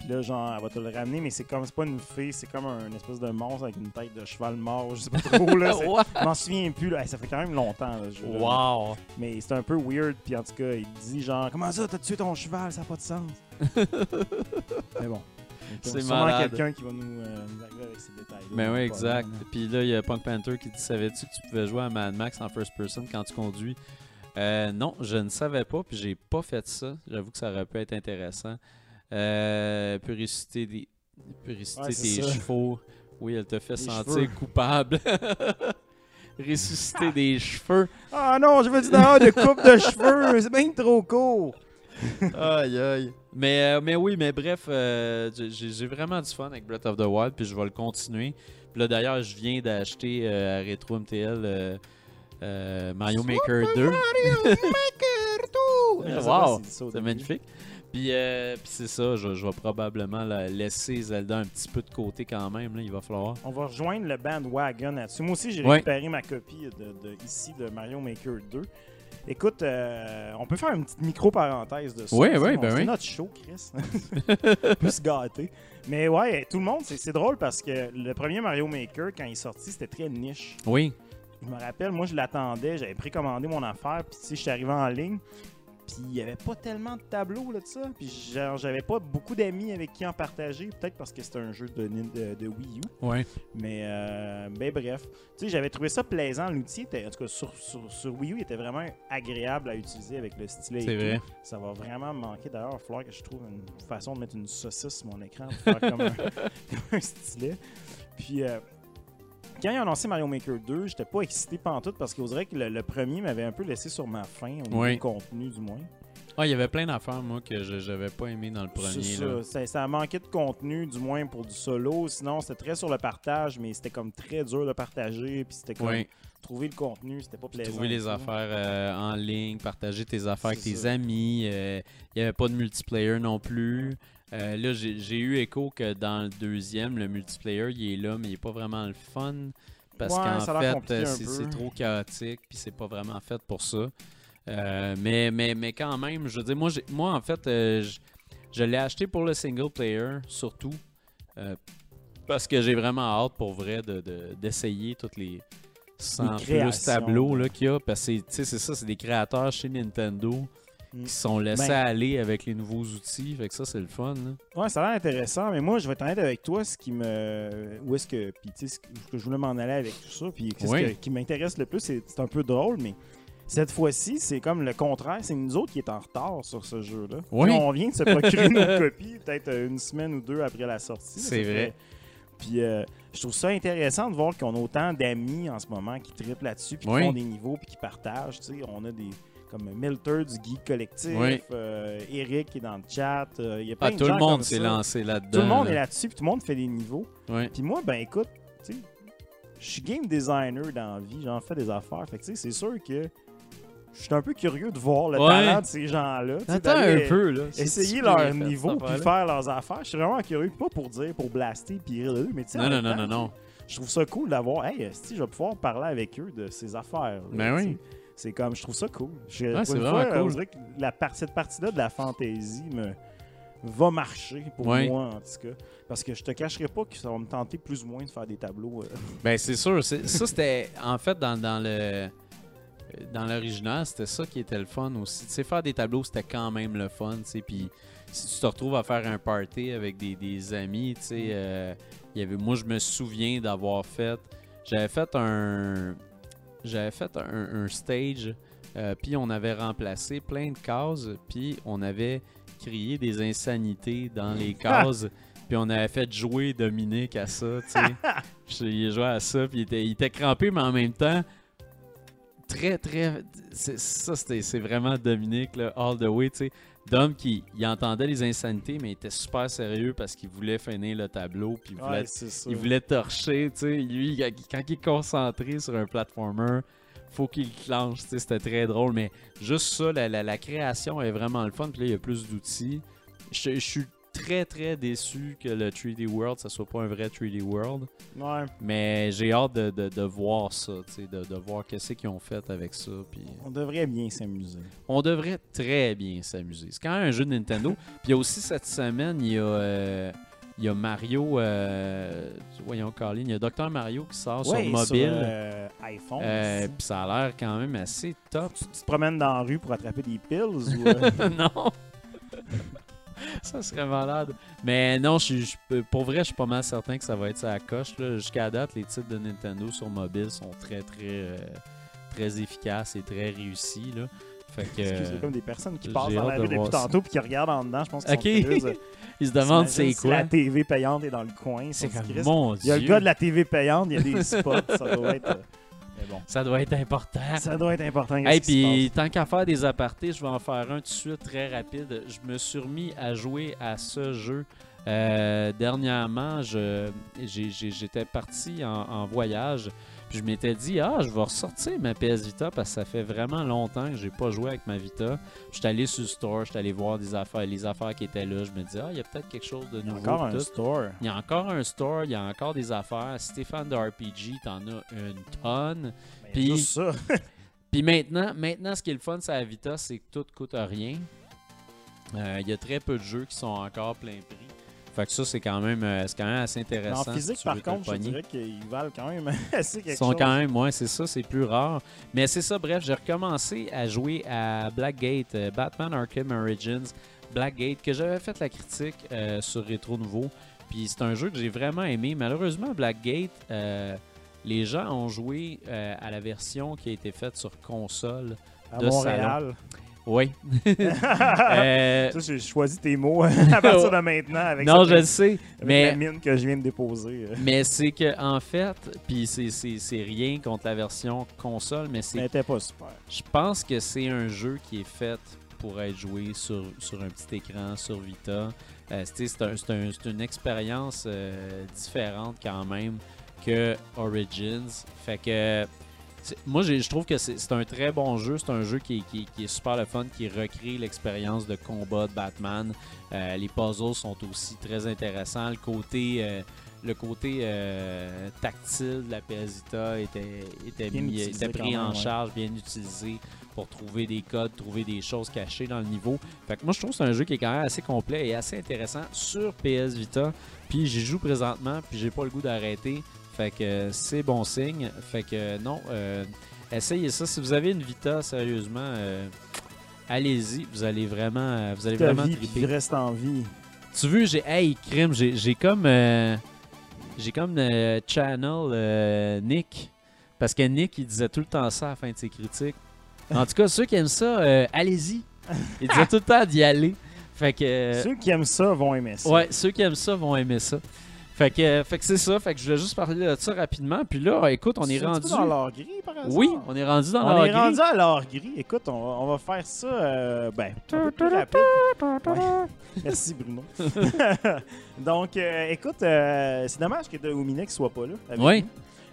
S3: Puis là, genre, elle va te le ramener, mais c'est comme, c'est pas une fée, c'est comme un espèce de monstre avec une tête de cheval mort. Je sais pas trop, là. c'est- Je m'en souviens plus, là. Hey, ça fait quand même longtemps, là, ce jeu-là.
S2: Wow.
S3: Mais c'est un peu weird, puis en tout cas, il dit genre, comment ça, t'as tué ton cheval, ça n'a pas de sens. mais bon.
S2: C'est
S3: sûrement
S2: malade.
S3: quelqu'un qui va nous, euh, nous arriver avec ces détails.
S2: Ben oui, exact. Puis là, il y a Punk Panther qui dit Savais-tu que tu pouvais jouer à Mad Max en first person quand tu conduis? Euh, Non, je ne savais pas, puis j'ai pas fait ça. J'avoue que ça aurait pu être intéressant. Euh, ressusciter des,
S3: Ouais, ça.
S2: chevaux. Oui, elle te fait
S3: Des
S2: sentir
S3: cheveux.
S2: coupable. ressusciter des cheveux.
S3: Ah non, je veux dire de coupe de cheveux, c'est bien trop court.
S2: Aïe aïe. Mais, euh, mais oui, mais bref, euh, j'ai vraiment du fun avec Breath of the Wild, puis je vais le continuer. Puis là, d'ailleurs, je viens d'acheter euh, à Retro MTL euh, euh, Mario Maker 2.
S3: Je sais pas
S2: wow,
S3: s'il dit ça au
S2: c'est
S3: début.
S2: magnifique. Puis, euh, puis c'est ça, je, je vais probablement la laisser Zelda un petit peu de côté quand même. Là, il va falloir.
S3: On va rejoindre le bandwagon là-dessus. Moi aussi, j'ai
S2: Ouais.
S3: récupéré ma copie de, de- ici de Mario Maker 2. Écoute, euh, on peut faire une petite micro-parenthèse de ça.
S2: Ouais,
S3: on-
S2: ben
S3: c'est
S2: oui.
S3: notre show, Chris. Plus gâter. Mais ouais, tout le monde, c'est c'est drôle parce que le premier Mario Maker, quand il est sorti, c'était très niche.
S2: Oui,
S3: Je me rappelle, moi, je l'attendais, j'avais précommandé mon affaire, puis tu sais, je suis arrivé en ligne, puis il n'y avait pas tellement de tableaux là, de ça, puis genre, j'avais pas beaucoup d'amis avec qui en partager, peut-être parce que c'était un jeu de, de, de Wii U,
S2: oui.
S3: mais euh, ben bref. Tu sais, j'avais trouvé ça plaisant, l'outil, était- en tout cas, sur, sur, sur Wii U, il était vraiment agréable à utiliser avec le stylet et
S2: C'est
S3: tout.
S2: vrai.
S3: Ça va vraiment me manquer. D'ailleurs, il va falloir que je trouve une façon de mettre une saucisse sur mon écran pour faire comme un, comme un stylet. Puis, euh, quand ils ont annoncé Mario Maker 2, j'étais pas excité pantoute parce qu'on dirait que le, le premier m'avait un peu laissé sur ma faim, au niveau
S2: Oui.
S3: du contenu du moins.
S2: Ah, il y avait plein d'affaires, moi, que je n'avais pas aimé dans le premier. Là.
S3: ça. Ça, manqué de contenu, du moins pour du solo. Sinon, c'était très sur le partage, mais c'était comme très dur de partager. Puis c'était comme
S2: Oui.
S3: trouver le contenu, c'était pas plaisant.
S2: Trouver les affaires euh, en ligne, partager tes affaires avec tes
S3: ça.
S2: amis. euh, Il n'y avait pas de multiplayer non plus. Euh, là, j'ai eu écho que dans le deuxième, le multiplayer, il est là, mais il n'est pas vraiment le fun. Parce
S3: Ouais,
S2: qu'en fait, euh, c'est trop chaotique, puis c'est pas vraiment fait pour ça. Euh, mais, mais, mais quand même, je veux dire, moi, moi en fait, euh, je, je l'ai acheté pour le single player, surtout. parce que j'ai vraiment hâte, pour vrai, de- de- d'essayer toutes les 100 plus tableaux qu'il y a. Parce que c'est- ça, c'est des créateurs chez Nintendo. Qui se sont laissés
S3: Ben-
S2: aller avec les nouveaux outils. Fait que ça, c'est le fun. là.
S3: Ouais, ça a l'air intéressant, mais moi, je vais être honnête avec toi, ce qui me. Où est-ce que. Puis, tu sais, ce ce je voulais m'en aller avec tout ça, puis ce
S2: Oui.
S3: que- qui m'intéresse le plus, c'est un peu drôle, mais cette fois-ci, c'est comme le contraire. C'est nous autres qui est en retard sur ce jeu-là.
S2: Oui.
S3: On vient de se procurer nos copies, peut-être euh, une semaine ou deux après la sortie.
S2: C'est vrai.
S3: Puis, euh, je trouve ça intéressant de voir qu'on a autant d'amis en ce moment qui trippent là-dessus, puis qui
S2: Oui.
S3: font des niveaux, puis qui partagent. Tu sais, on a des. Comme Milter du Geek Collectif,
S2: Oui.
S3: euh, Eric qui est dans le chat. euh, Il y a plein
S2: Ah,
S3: de
S2: tout
S3: gens
S2: le monde s'est lancé là-dedans.
S3: Tout le monde
S2: là.
S3: est là-dessus, puis tout le monde fait des niveaux. Puis moi, ben écoute, tu sais, je suis game designer dans la vie, j'en fais des affaires. Fait que c'est sûr que je suis un peu curieux de voir le
S2: Ouais.
S3: talent de ces gens-là.
S2: Attends un peu, là.
S3: Essayer leur niveau puis faire leurs affaires. Je suis vraiment curieux, pas pour dire, pour blaster puis rire, mais tu sais.
S2: Non, non, non, non, non.
S3: Je trouve ça cool d'avoir, hey, si je vais pouvoir parler avec eux de ces affaires.
S2: Ben oui.
S3: C'est comme, je trouve ça cool. Je,
S2: Ouais, c'est vraiment
S3: fois,
S2: cool.
S3: On dirait que la cette partie-là de la fantasy me va marcher pour
S2: Ouais.
S3: moi, en tout cas. Parce que je te cacherai pas que ça va me tenter plus ou moins de faire des tableaux. euh.
S2: Ben, c'est sûr. c'est- Ça, c'était. En fait, dans, dans le. Dans l'original, c'était ça qui était le fun aussi. Tu sais, faire des tableaux, c'était quand même le fun, tu sais. Puis si tu te retrouves à faire un party avec des, des amis, tu sais, euh, il y avait, moi, je me souviens d'avoir fait. J'avais fait un. J'avais fait un, un stage, euh, puis on avait remplacé plein de cases, puis on avait crié des insanités dans les cases, puis on avait fait jouer Dominique à ça, tu sais. Il jouait à ça, puis il était, il était crampé, mais en même temps, très, très. Ça, c'était- c'est vraiment Dominique, là, all the way, tu sais. Dom qui il entendait les insanités, mais il était super sérieux parce qu'il voulait finir le tableau, puis il voulait,
S3: Ouais,
S2: il voulait torcher, tu sais. Lui, quand il est concentré sur un platformer, faut qu'il clenche, tu sais. C'était très drôle, mais juste ça, la, la- la création est vraiment le fun, puis là, il y a plus d'outils. Je je suis très, très déçu que le 3D World, ça soit pas un vrai 3D World.
S3: Ouais,
S2: Mais j'ai hâte de, de- de voir ça, tu sais, de, de voir qu'est-ce qu'ils ont fait avec ça. Puis
S3: on devrait bien s'amuser.
S2: on devrait très bien s'amuser. C'est quand même un jeu de Nintendo. Puis aussi cette semaine, il y a, euh, il y a Mario. Euh, voyons, Colin, il y a Dr. Mario qui sort
S3: Ouais,
S2: sur mobile.
S3: euh, iPhone.
S2: Euh, puis ça a l'air quand même assez top.
S3: tu, tu te promènes dans la rue pour attraper des pills ou. euh,
S2: non! ça serait malade. Mais non, je, suis- je- pour vrai, je suis pas mal certain que ça va être ça à coche. Jusqu'à date, les titres de Nintendo sur mobile sont très, très, euh, très efficaces et très réussis. Là. Fait que,
S3: Excusez, comme des personnes qui passent dans la
S2: de
S3: rue depuis tantôt puis qui regardent en dedans. Je pense qu'ils sont curieuses.
S2: ils se demandent c'est
S3: T'imagines si La
S2: quoi.
S3: TV payante est dans le coin.
S2: C'est comme, mon
S3: Il y a le
S2: Dieu,
S3: gars de la TV payante, il y a des spots. ça doit être. Mais bon.
S2: ça doit être important.
S3: Ça doit être important.
S2: Hey,
S3: se
S2: puis tant qu'à faire des apartés, je vais en faire un tout de suite très rapide. Je me suis remis à jouer à ce jeu. Euh, dernièrement, j'étais parti en, en voyage. Puis je m'étais dit, ah, je vais ressortir ma PS Vita parce que ça fait vraiment longtemps que j'ai pas joué avec ma Vita. Je suis allé sur le store, je suis allé voir des affaires, les affaires qui étaient là. Je me dis, ah, il y a peut-être quelque chose de
S3: passe. Il y a
S2: nouveau.
S3: encore un
S2: tout.
S3: store.
S2: Il y a encore un store, il y a encore des affaires. Fan de RPG, t'en as une tonne. Puis-
S3: ça.
S2: Puis maintenant, maintenant, ce qui est le fun sur la Vita, c'est que tout coûte rien. Euh, Il y a très peu de jeux qui sont encore plein prix. Fait que ça, c'est quand même, euh, c'est quand même assez
S3: Mais
S2: intéressant.
S3: en physique,
S2: si
S3: par contre, je dirais qu'ils valent quand même assez quelque
S2: Ils sont
S3: chose.
S2: quand même, ouais, c'est ça, c'est plus rare. Mais c'est ça, bref, j'ai recommencé à jouer à Blackgate, euh, Batman Arkham Origins, Blackgate, que j'avais fait la critique euh, sur Rétro Nouveau. Puis c'est un jeu que j'ai vraiment aimé. Malheureusement, Blackgate, euh, les gens ont joué euh, à la version qui a été faite sur console.
S3: À
S2: de
S3: Montréal.
S2: Oui. Euh,
S3: Ça, j'ai choisi tes mots à partir de maintenant avec,
S2: non,
S3: cette-
S2: je le sais,
S3: avec
S2: mais
S3: la mine que je viens de déposer. euh.
S2: Mais c'est que en fait, puis c'est- c'est c'est rien contre la version console, mais c'est
S3: elle était pas super.
S2: je pense que c'est un jeu qui est fait pour être joué sur, sur un petit écran, sur Vita. Euh, c'est c'est un- c'est un- c'est une expérience euh, différente quand même que Origins. Fait que moi, je trouve que c'est un très bon jeu. C'est un jeu qui, est- qui est- qui est super le fun, qui recrée l'expérience de combat de Batman. Euh, les puzzles sont aussi très intéressants. Le côté, euh, le côté euh, tactile de la PS Vita était, était, mis- était pris en
S3: ouais.
S2: charge, bien utilisé pour trouver des codes, trouver des choses cachées dans le niveau. Fait que moi, je trouve que c'est un jeu qui est quand même assez complet et assez intéressant sur PS Vita. Puis j'y joue présentement, puis j'ai pas le goût d'arrêter. Fait que euh, c'est bon signe. Fait que euh, non, euh, essayez ça. Si vous avez une Vita, sérieusement, euh, allez-y. Vous allez vraiment, vous allez
S3: Ta
S2: vraiment
S3: vie,
S2: triper.
S3: reste en vie.
S2: Tu veux, j'ai hey crime, j'ai comme euh, j'ai comme channel Nick parce que Nick il disait tout le temps ça à la fin de ses critiques. En tout cas, ceux qui aiment ça, allez-y. Il disait tout le temps d'y aller. Fait que
S3: Ceux qui aiment ça vont aimer ça.
S2: ouais, ceux qui aiment ça vont aimer ça. Fait que euh, fait que c'est ça, fait que je voulais juste parler de ça rapidement. Puis là, écoute, on est rendu
S3: petit peu dans l'or gris, par exemple.
S2: Oui, on est rendu dans
S3: On
S2: la
S3: est rendu à l'or gris. Écoute, on va, on va faire ça. euh, ben, un peu plus rapide. Ouais. Merci, Bruno. Donc, euh, écoute, euh, c'est dommage que Dominique soit pas là.
S2: Oui.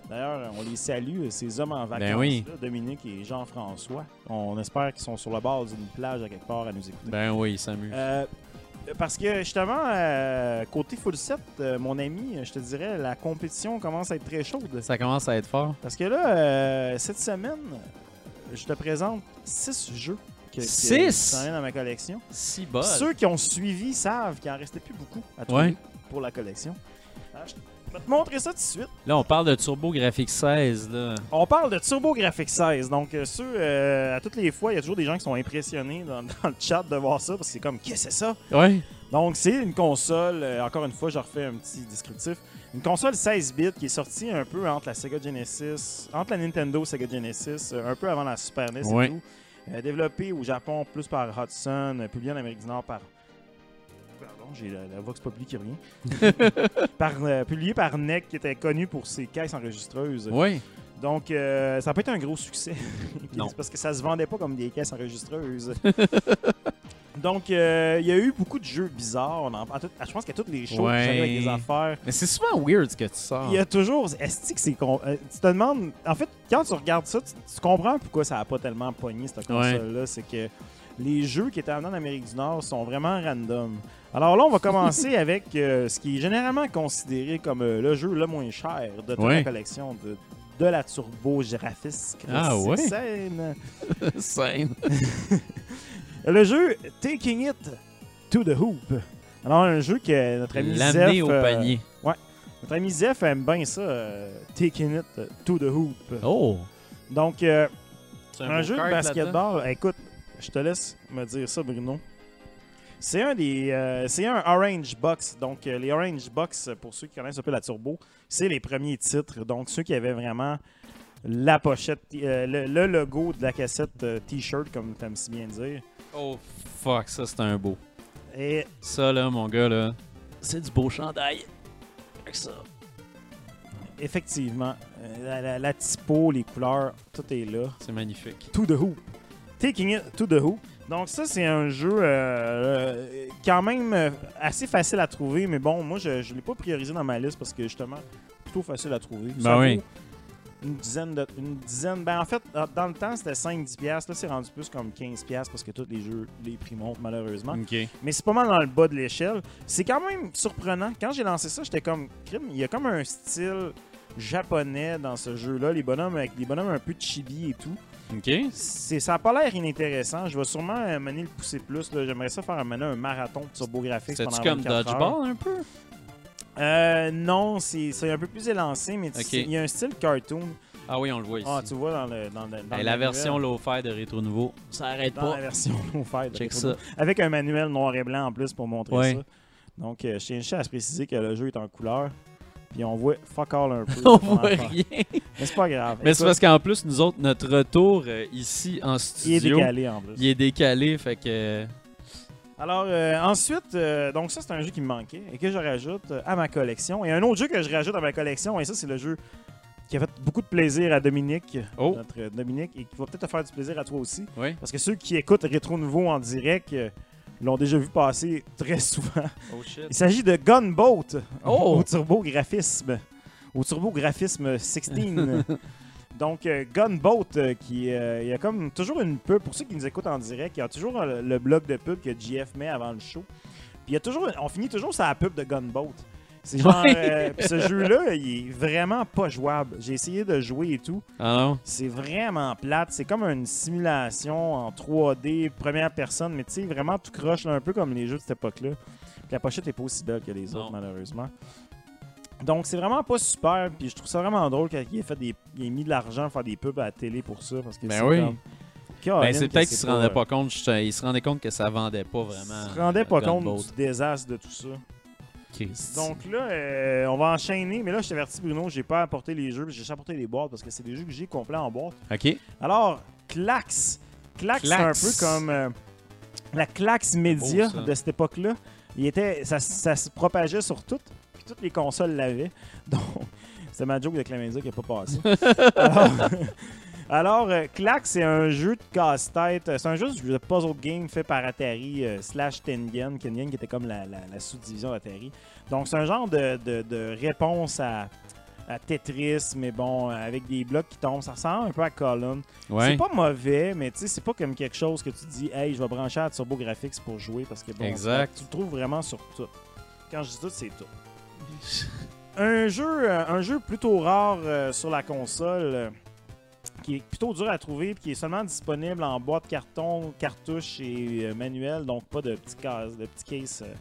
S3: D'ailleurs, on les salue, ces hommes en vacances,
S2: Ben oui.
S3: là, Dominique et Jean-François. On espère qu'ils sont sur le bord d'une plage à quelque part à nous écouter.
S2: Ben oui, il s'amuse.
S3: Euh, parce que justement, euh, côté full set, euh, mon ami, je te dirais, la compétition commence à être très chaude.
S2: Ça commence à être fort.
S3: Parce que là, euh, cette semaine, je te présente six jeux que, que-
S2: Six?
S3: dans ma collection.
S2: Si bol.
S3: Ceux qui ont suivi savent qu'il en restait plus beaucoup à trouver
S2: Ouais.
S3: pour la collection. Je vais te montrer ça tout de suite.
S2: Là, on parle de Turbo Graphics 16. Là.
S3: On parle de TurboGrafx 16. Donc, euh, ceux, euh, à toutes les fois, il y a toujours des gens qui sont impressionnés dans, dans le chat de voir ça parce que c'est comme, qu'est-ce que c'est ça?
S2: Ouais.
S3: Donc, c'est une console, euh, encore une fois, je refais un petit descriptif. Une console 16 bits qui est sortie un peu entre la Sega Genesis, entre la Nintendo Sega Genesis, un peu avant la Super NES et tout. Développée au Japon plus par Hudson, publiée en Amérique du Nord par. J'ai la, la Vox Populi qui revient. par, euh, publiée par NEC qui était connu pour ses caisses enregistreuses.
S2: Ouais.
S3: Donc, euh, ça n'a pas été un gros succès.
S2: Non.
S3: c'est parce que ça se vendait pas comme des caisses enregistreuses. Donc, euh, il y a eu beaucoup de jeux bizarres. En- tout- à- je pense qu'à toutes les shows,
S2: Ouais.
S3: avec des affaires.
S2: Mais c'est souvent weird ce que tu sors.
S3: Il y a toujours. Est-ce que c'est. con- euh, tu te demandes. En fait, quand tu regardes ça, tu, tu comprends pourquoi ça n'a pas tellement pogné cette console-là. C'est que les jeux qui étaient en Amérique du Nord sont vraiment random. Alors là, on va commencer avec euh, ce qui est généralement considéré comme euh, le jeu le moins cher de toute
S2: Ouais.
S3: la collection de, de la Turbo Graphics.
S2: Ah ouais?
S3: Scène.
S2: Scène.
S3: Le jeu Taking It to the Hoop. Alors, un jeu que notre ami
S2: L'amener
S3: Zef,
S2: au
S3: euh,
S2: panier.
S3: notre ami Zef aime bien ça, euh, Taking It to the Hoop.
S2: Oh.
S3: Donc, euh, un, jeu de basketball, écoute, je te laisse me dire ça, Bruno. C'est un des, euh, c'est un Orange Box. Donc, euh, les Orange Box, pour ceux qui connaissent un peu la Turbo, c'est les premiers titres. Donc, ceux qui avaient vraiment la pochette, euh, le, le logo de la cassette euh, T-shirt, comme tu aimes si bien dire.
S2: Oh fuck, ça c'est un beau.
S3: Et
S2: Ça là, mon gars là, c'est du beau chandail. Avec ça.
S3: effectivement, euh, la, la- la typo, les couleurs, tout est là.
S2: C'est magnifique.
S3: To the Hoop. Taking It to the Hoop. Donc ça, c'est un jeu euh, euh, quand même euh, assez facile à trouver, mais bon, moi, je ne l'ai pas priorisé dans ma liste parce que justement, plutôt facile à trouver.
S2: Ben oui.
S3: Une dizaine de... Une dizaine... Ben en fait, dans- le temps, c'était 5-10$. piastres. Là, c'est rendu plus comme 15$ piastres parce que tous les jeux, les prix montent malheureusement. Mais c'est pas mal dans le bas de l'échelle. C'est quand même surprenant. Quand j'ai lancé ça, j'étais comme, crime, il y a comme un style japonais dans ce jeu-là. Les bonhommes avec les bonhommes un peu chibi et tout.
S2: Ok.
S3: C'est, ça a pas l'air inintéressant. Je vais sûrement mener le pousser plus. là. J'aimerais ça faire mener un marathon de TurboGrafx
S2: C'est-tu
S3: pendant
S2: comme
S3: 24 heures.
S2: Dodgeball un peu?
S3: Euh, non, c'est, c'est un peu plus élancé, mais il y a un style cartoon.
S2: Ah oui, on le voit ici.
S3: Ah, tu vois dans le dans, le- dans
S2: Et
S3: le
S2: la version low-fi de Rétro Nouveau, ça arrête
S3: dans
S2: pas.
S3: la version offerte.
S2: Check ça.
S3: Avec un manuel noir et blanc en plus pour montrer
S2: Ouais.
S3: ça. Donc, euh, je tiens juste à se préciser que le jeu est en couleur. Puis on voit fuck all un peu.
S2: On voit rien.
S3: Mais c'est pas grave.
S2: Mais c'est parce qu'en plus, nous autres, notre retour euh, ici en
S3: il est
S2: studio,
S3: décalé en plus.
S2: il est décalé, fait que...
S3: Alors, euh, ensuite, euh, donc ça, c'est un jeu qui me manquait et que je rajoute euh, à ma collection. Et un autre jeu que je rajoute à ma collection, et ça, c'est le jeu qui a fait beaucoup de plaisir à Dominique,
S2: Oh.
S3: notre euh, Dominique, et qui va peut-être te faire du plaisir à toi aussi.
S2: Oui.
S3: Parce que ceux qui écoutent Rétro Nouveau en direct euh, l'ont déjà vu passer très souvent.
S2: Oh shit.
S3: Il s'agit de Gunboat
S2: Oh!
S3: au turbo-graphisme. Au turbo-graphisme 16. Donc, euh, Gunboat, euh, qui euh, il y a comme toujours une pub, pour ceux qui nous écoutent en direct, il y a toujours le blog de pub que JF met avant le show. Puis il y a toujours, on finit toujours sur la pub de Gunboat. C'est genre, euh, ce jeu-là, il est vraiment pas jouable. J'ai essayé de jouer et tout.
S2: Ah?
S3: C'est vraiment plate. C'est comme une simulation en 3D, première personne, mais tu sais, vraiment tout croche, là, un peu comme les jeux de cette époque-là. Puis la pochette est pas aussi belle que les
S2: Non.
S3: autres, malheureusement. Donc, c'est vraiment pas super. Puis je trouve ça vraiment drôle qu'il ait, fait des, il ait mis de l'argent à faire des pubs à la télé pour ça. Parce que
S2: Ben
S3: c'est
S2: oui.
S3: comme-
S2: Ben, c'est peut-être qu'il se rendait pas? compte, je- il se rendait compte que ça vendait pas vraiment.
S3: Il se rendait pas
S2: euh,
S3: compte
S2: Gunboat.
S3: du désastre de tout ça.
S2: Christ.
S3: Donc là, euh, on va enchaîner. Mais là, je t'avertis, Bruno, j'ai pas apporté les jeux. J'ai juste apporté les boîtes parce que c'est des jeux que j'ai complets en boîte.
S2: OK.
S3: Alors, Clax. Clax, c'est un
S2: Clax.
S3: peu comme euh, la Clax Media
S2: beau,
S3: de cette époque-là. Il était, ça, ça se propageait sur toutes, puis toutes les consoles l'avaient. Donc, c'est ma joke de Clamendia qui n'a pas passé. alors, alors, euh, Clax, c'est un jeu de casse-tête. C'est un jeu de puzzle game fait par Atari euh, slash Tengen. Tengen qui était comme la, la- la sous-division d'Atari. Donc, c'est un genre de, de- de réponse à, à Tetris, mais bon, avec des blocs qui tombent. Ça ressemble un peu à Column.
S2: Ouais.
S3: C'est pas mauvais, mais tu sais, c'est pas comme quelque chose que tu dis, hey, je vais brancher à Turbo Graphics pour jouer parce que bon,
S2: Exact.
S3: tu le trouves vraiment sur tout. Quand je dis tout, c'est tout. un jeu, euh, un jeu plutôt rare euh, sur la console, euh, qui est plutôt dur à trouver, puis qui est seulement disponible en boîte carton, cartouche et euh, manuel, donc pas de petits cases, de petits cases euh,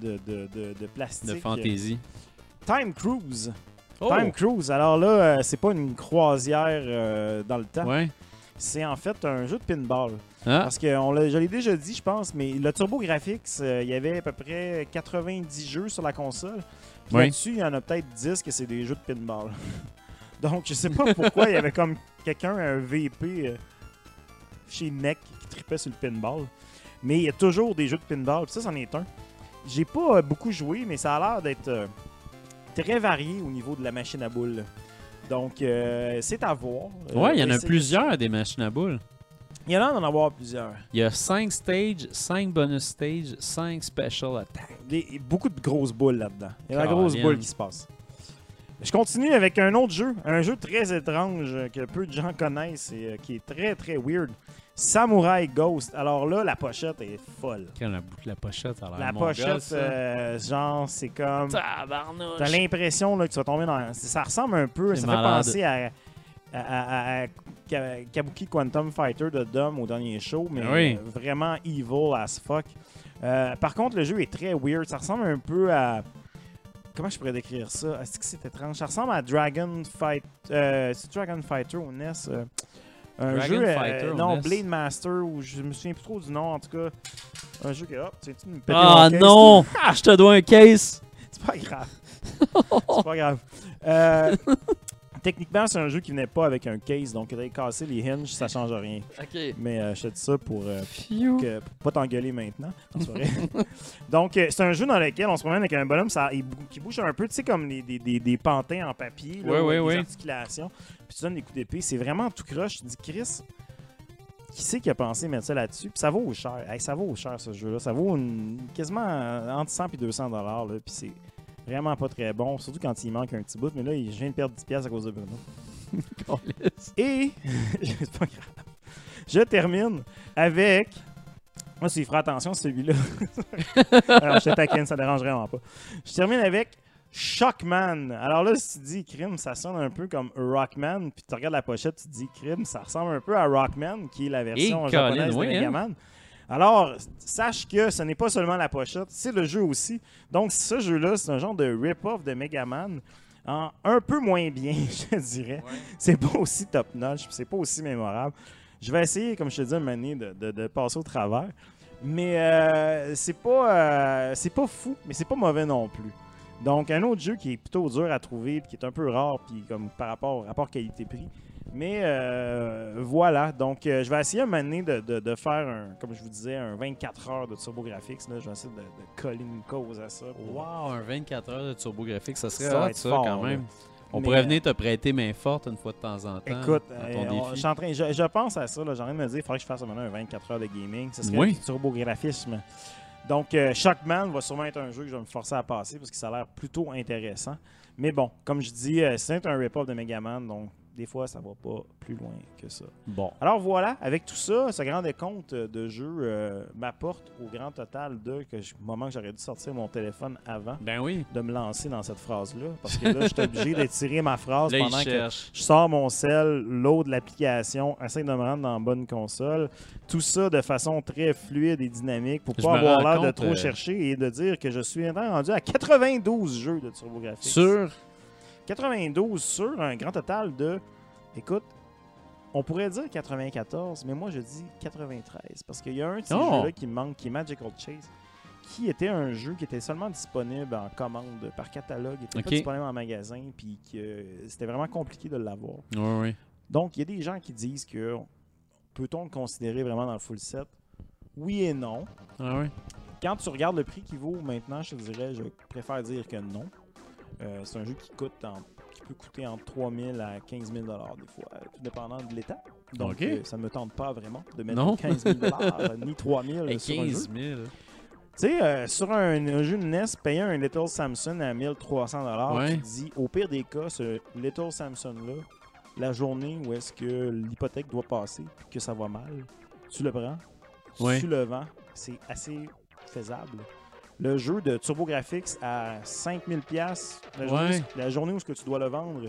S3: de, de, de, de plastique.
S2: De fantaisie.
S3: Time Cruise.
S2: Oh!
S3: Time Cruise. Alors là, euh, c'est pas une croisière euh, dans le temps.
S2: Ouais.
S3: C'est en fait un jeu de pinball.
S2: Ah,
S3: Parce que on je l'ai déjà dit, je pense, mais le Turbo Graphics, il y avait à peu près 90 jeux sur la console. Puis
S2: Oui.
S3: là-dessus, il y en a peut-être 10 que c'est des jeux de pinball. Donc, je sais pas pourquoi il y avait comme quelqu'un, un VP euh, chez NEC qui tripait sur le pinball. Mais il y a toujours des jeux de pinball. Puis ça, c'en est un. J'ai pas euh, beaucoup joué, mais ça a l'air d'être euh, très varié au niveau de la machine à boules. Donc, euh, c'est à voir.
S2: Ouais, il y en a plusieurs des machines à boules.
S3: Il y en a d'en avoir plusieurs.
S2: Il y a 5 stages, 5 bonus stages, 5 special attack.
S3: Des- beaucoup de grosses boules là-dedans. Il y a la grosse boule qui se passe. Je continue avec un autre jeu, un jeu très étrange euh, que peu de gens connaissent et euh, qui est très très weird. Samurai Ghost. Alors là, la pochette est folle.
S2: Quand la, la pochette a l'air
S3: La pochette,
S2: ça.
S3: euh, genre, c'est comme.
S2: Tabarnouche.
S3: T'as l'impression là, que tu vas tomber dans. Ça ressemble un peu,
S2: C'est
S3: ça fait
S2: malade.
S3: penser à, à, à- à Ka- Kabuki Quantum Fighter de Dom au dernier show, mais
S2: Oui.
S3: vraiment evil as fuck. Euh, par contre, le jeu est très weird. Ça ressemble un peu à. Comment je pourrais décrire ça? Est-ce que c'est étrange Ça ressemble à Dragon Fight. euh, c'est Dragon Fighter au NES. euh, un
S2: Dragon
S3: jeu. euh,
S2: Fighter
S3: non,
S2: NES.
S3: Blade Master, ou je me souviens plus trop du nom en tout cas. Un jeu que. Hop, tu me péter
S2: Ah
S3: mon case?
S2: non! Je te dois un case!
S3: C'est pas grave. c'est pas grave. Euh, techniquement, c'est un jeu qui venait pas avec un case, donc d'aller casser les hinges, ça change rien.
S2: Ok.
S3: Mais euh, je te dis ça pour, euh,
S2: Phew.
S3: que- pour pas t'engueuler maintenant. Donc, euh, c'est un jeu dans lequel on se promène avec un bonhomme ça, il qui bouge un peu, tu sais, comme les- des, des, des pantins en papier, là, des
S2: ouais.
S3: articulations. Puis tu donnes des coups d'épée. C'est vraiment tout croche. Tu dis, Chris, qui c'est qui a pensé mettre ça là-dessus? Puis ça vaut cher. Hey, ça vaut cher, ce jeu-là. Ça vaut une- quasiment euh, entre 100 et 200 dollars. Puis c'est vraiment pas très bon, surtout quand il manque un petit bout. Mais là, je viens de perdre 10$ piastres à cause de Bruno. Et, c'est pas grave. Je termine avec. Moi, s'il fera attention, celui-là. Alors, je te taquine, ça dérange vraiment pas. Je termine avec Shockman. Alors là, si tu dis crime, ça sonne un peu comme Rockman, puis tu regardes la pochette, tu te dis crime, ça ressemble un peu à Rockman, qui est la version
S2: Et
S3: japonaise
S2: Colin,
S3: de
S2: oui, hein?
S3: Alors, sache que ce n'est pas seulement la pochette, c'est le jeu aussi. Donc, ce jeu-là, c'est un genre de rip-off de Megaman, en un peu moins bien, je dirais. C'est pas aussi top-notch, c'est pas aussi mémorable. Je vais essayer, comme je te dis, donné, de, de- de passer au travers. Mais euh, c'est pas, euh, c'est pas fou, mais c'est pas mauvais non plus. Donc, un autre jeu qui est plutôt dur à trouver, puis qui est un peu rare, puis comme par rapport au rapport qualité-prix. Mais euh, voilà, donc euh, je vais essayer un moment donné de, de- de faire, un, comme je vous disais, un 24 heures de TurboGrafx. Là. Je vais essayer de, de coller une cause à ça. pour-
S2: Wow, un 24 heures de TurboGrafx, ça serait
S3: Ça va
S2: hot,
S3: être
S2: ça,
S3: fort,
S2: quand
S3: là.
S2: même. On
S3: Mais,
S2: pourrait
S3: euh,
S2: venir te prêter main forte une fois de temps en temps.
S3: Écoute,
S2: ton
S3: on-
S2: défi.
S3: en train- je, je pense à ça. J'ai envie de me dire il faudrait que je fasse maintenant un 24 heures de gaming. Ce serait
S2: Oui.
S3: du turbographisme. Donc, euh, Shockman va sûrement être un jeu que je vais me forcer à passer parce que ça a l'air plutôt intéressant. Mais bon, comme je dis, euh, c'est un rip-off de Megaman, donc des fois, ça va pas plus loin que ça.
S2: Bon.
S3: Alors voilà, avec tout ça, ce grand décompte de jeux euh, m'apporte au grand total de que je- moment que j'aurais dû sortir mon téléphone avant
S2: Ben oui.
S3: de me lancer dans cette phrase-là. Parce que là, je suis obligé d'étirer ma phrase
S2: Là,
S3: pendant que je sors mon sel, load l'application, essaie de me rendre dans la bonne console. Tout ça de façon très fluide et dynamique pour
S2: Je
S3: pas avoir l'air de trop
S2: euh,
S3: chercher et de dire que je suis rendu à 92 jeux de TurboGrafx.
S2: Sur.
S3: 92 sur un grand total de. Écoute, on pourrait dire 94, mais moi je dis 93 parce qu'il y a un de ces
S2: Oh!
S3: jeux-là qui me manque, qui est Magical Chase, qui était un jeu qui était seulement disponible en commande par catalogue, il était pas disponible en magasin, puis que c'était vraiment compliqué de l'avoir.
S2: Oui.
S3: Donc, il y a des gens qui disent que peut-on le considérer vraiment dans le full set? Oui et non.
S2: Ah oui.
S3: Quand tu regardes le prix qu'il vaut maintenant, je te dirais, je préfère dire que non. Euh, c'est un jeu qui coûte en- qui peut coûter entre 3 000 à 15 000 des fois, euh, tout dépendant de l'état. Donc, euh, ça ne me tente pas vraiment de mettre
S2: Non.
S3: 15 000 ni 3 000
S2: Et
S3: sur un jeu.
S2: 15 000.
S3: Tu sais, euh, sur un, un jeu de NES, payer un Little Samson à 1300
S2: Ouais.
S3: tu dis, au pire des cas, ce Little Samson-là, la journée où est-ce que l'hypothèque doit passer puis que ça va mal, tu le prends,
S2: Ouais.
S3: tu le vends, c'est assez faisable. Le jeu de TurboGrafx à 5000 pièces la, journée-
S2: Ouais.
S3: la journée où ce que tu dois le vendre,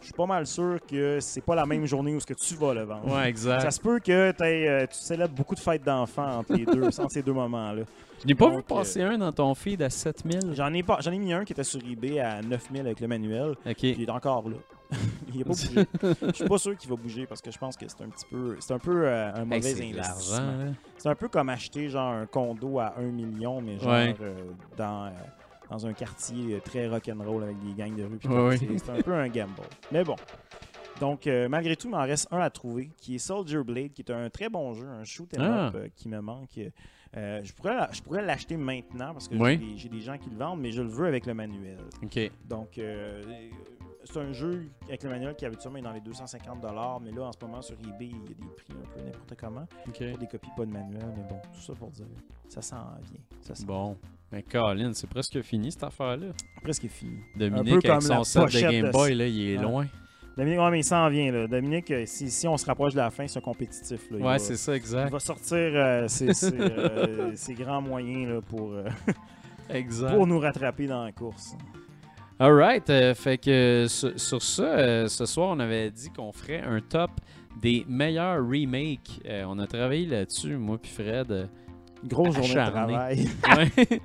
S3: je suis pas mal sûr que c'est pas la même journée où ce que tu vas le vendre.
S2: Ouais, exact.
S3: Ça se peut que euh, tu célèbres beaucoup de fêtes d'enfants entre les deux, entre ces deux moments-là.
S2: Je n'ai pas
S3: Donc,
S2: vu passer un dans ton feed à 7000.
S3: J'en ai pas, j'en ai mis un qui était sur eBay à 9000 avec le manuel,
S2: Ok.
S3: puis il est encore là. il est pas bougé. Je suis pas sûr qu'il va bouger parce que je pense que c'est un petit peu, c'est un peu euh, un
S2: Hey,
S3: mauvais
S2: de
S3: investissement. C'est un peu comme acheter genre un condo à 1 million, mais genre
S2: Ouais.
S3: euh, dans, dans un quartier euh, très rock'n'roll avec des gangs de rue.
S2: ouais.
S3: C'est- un peu un gamble. Mais bon. Donc, euh, malgré tout, il m'en reste un à trouver, qui est Soldier Blade, qui est un très bon jeu, un shoot 'em
S2: Ah.
S3: up euh, qui me manque. Euh, je pourrais, je pourrais l'acheter maintenant parce que j'ai des- gens qui le vendent, mais je le veux avec le manuel.
S2: Ok.
S3: Donc, c'est un jeu avec le manuel qui habituellement est dans les 250 mais là, en ce moment, sur eBay, il y a des prix un peu n'importe comment.
S2: Ok.
S3: Pour des copies pas de manuel, mais bon, tout ça pour dire, ça s'en vient. Ça
S2: Bon. Mais Colin, c'est presque fini cette affaire-là.
S3: presque fini.
S2: Dominique,
S3: peu
S2: avec son set de Game
S3: de-
S2: Boy, là, il est
S3: Ouais.
S2: loin.
S3: Dominique, ouais, mais il s'en vient, là. Dominique, euh, si, si on se rapproche de la fin, c'est un compétitif, là. Il
S2: Ouais, c'est ça,
S3: Il
S2: exact.
S3: va sortir euh, ses, ses, euh, ses grands moyens là, pour, euh,
S2: Exact.
S3: pour nous rattraper dans la course.
S2: Alright, euh, fait que sur, sur ça, ce soir, on avait dit qu'on ferait un top des meilleurs remakes. On a travaillé là-dessus, moi puis Fred.
S3: Grosse journée de travail.
S2: Ouais.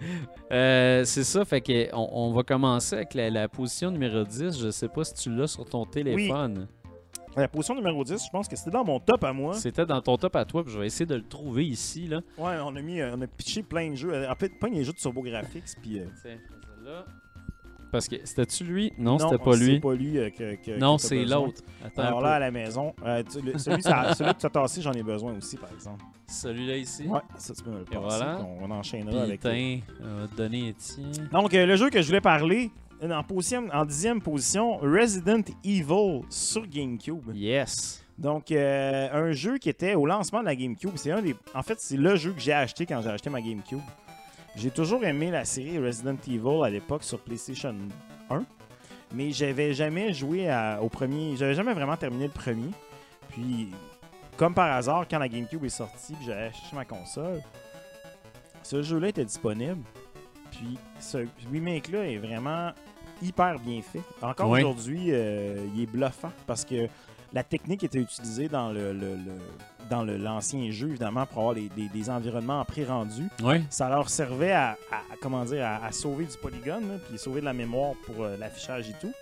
S2: Euh, c'est ça, fait que on, on va commencer avec la, la position numéro 10. Je sais pas si tu l'as sur ton téléphone.
S3: La position numéro 10, je pense que c'était dans mon top à moi.
S2: C'était dans ton top à toi, puis je vais essayer de le trouver ici. Là.
S3: Ouais, on a mis, euh, on a pitché plein de jeux. Euh, En fait, pas les jeux de TurboGrafx, puis... euh,
S2: Tiens, celle-là. Parce que c'était-tu lui? Non, c'était pas lui.
S3: c'est pas lui euh, que, que-
S2: Non,
S3: que t'as
S2: c'est
S3: besoin.
S2: l'autre. Attends, un
S3: Alors là, à la maison, euh, tu- le- celui, ça- celui que tu as tassé, j'en ai besoin aussi, par exemple.
S2: celui-là ici?
S3: Ouais, ça, tu peux me le passer.
S2: voilà.
S3: On, on enchaînera avec...
S2: tiens, on va te donner.
S3: Donc, euh, le jeu que je voulais parler, euh, en, position, en dixième position, Resident Evil sur GameCube.
S2: Yes.
S3: Donc, euh, un jeu qui était au lancement de la GameCube. C'est un des. En fait, c'est le jeu que j'ai acheté quand j'ai acheté ma GameCube. J'ai toujours aimé la série Resident Evil à l'époque sur PlayStation 1, mais j'avais jamais joué à- au premier. J'avais jamais vraiment terminé le premier. Puis, comme par hasard, quand la GameCube est sortie, puis j'avais acheté ma console, ce jeu-là était disponible. Puis, ce remake-là est vraiment hyper bien fait. Encore aujourd'hui, euh, il est bluffant parce que la technique était utilisée dans le, le- le- dans l'ancien jeu, évidemment, pour avoir les- des, des environnements pré-rendus.
S2: Ouais.
S3: Ça leur servait à, comment dire, à, à sauver du polygone, là, puis sauver de la mémoire pour euh, l'affichage et tout.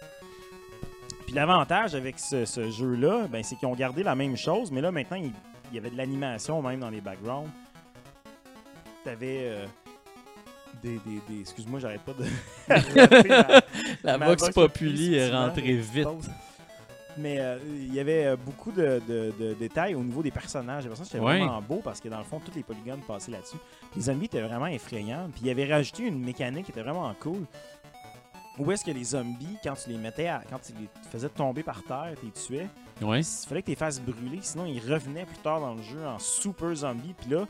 S3: Puis l'avantage avec ce, ce jeu-là, ben, c'est qu'ils ont gardé la même chose, mais là, maintenant, il, il y avait de l'animation même dans les backgrounds. T'avais euh, des, des, des- Excuse-moi, j'arrête pas de... ma-
S2: La
S3: Ma
S2: Vox Populi est rentrée vite.
S3: Mais euh, il y avait euh, beaucoup de, de- de détails au niveau des personnages. J'ai l'impression que c'était
S2: Ouais.
S3: vraiment beau parce que dans le fond, tous les polygones passaient là-dessus. Les zombies étaient vraiment effrayants. Puis il avait rajouté une mécanique qui était vraiment cool. Où est-ce que les zombies, quand tu les mettais, à- quand tu les faisais tomber par terre, tu les tuais,
S2: Ouais.
S3: il fallait que tu les fasses brûler, sinon ils revenaient plus tard dans le jeu en super zombie. Puis là,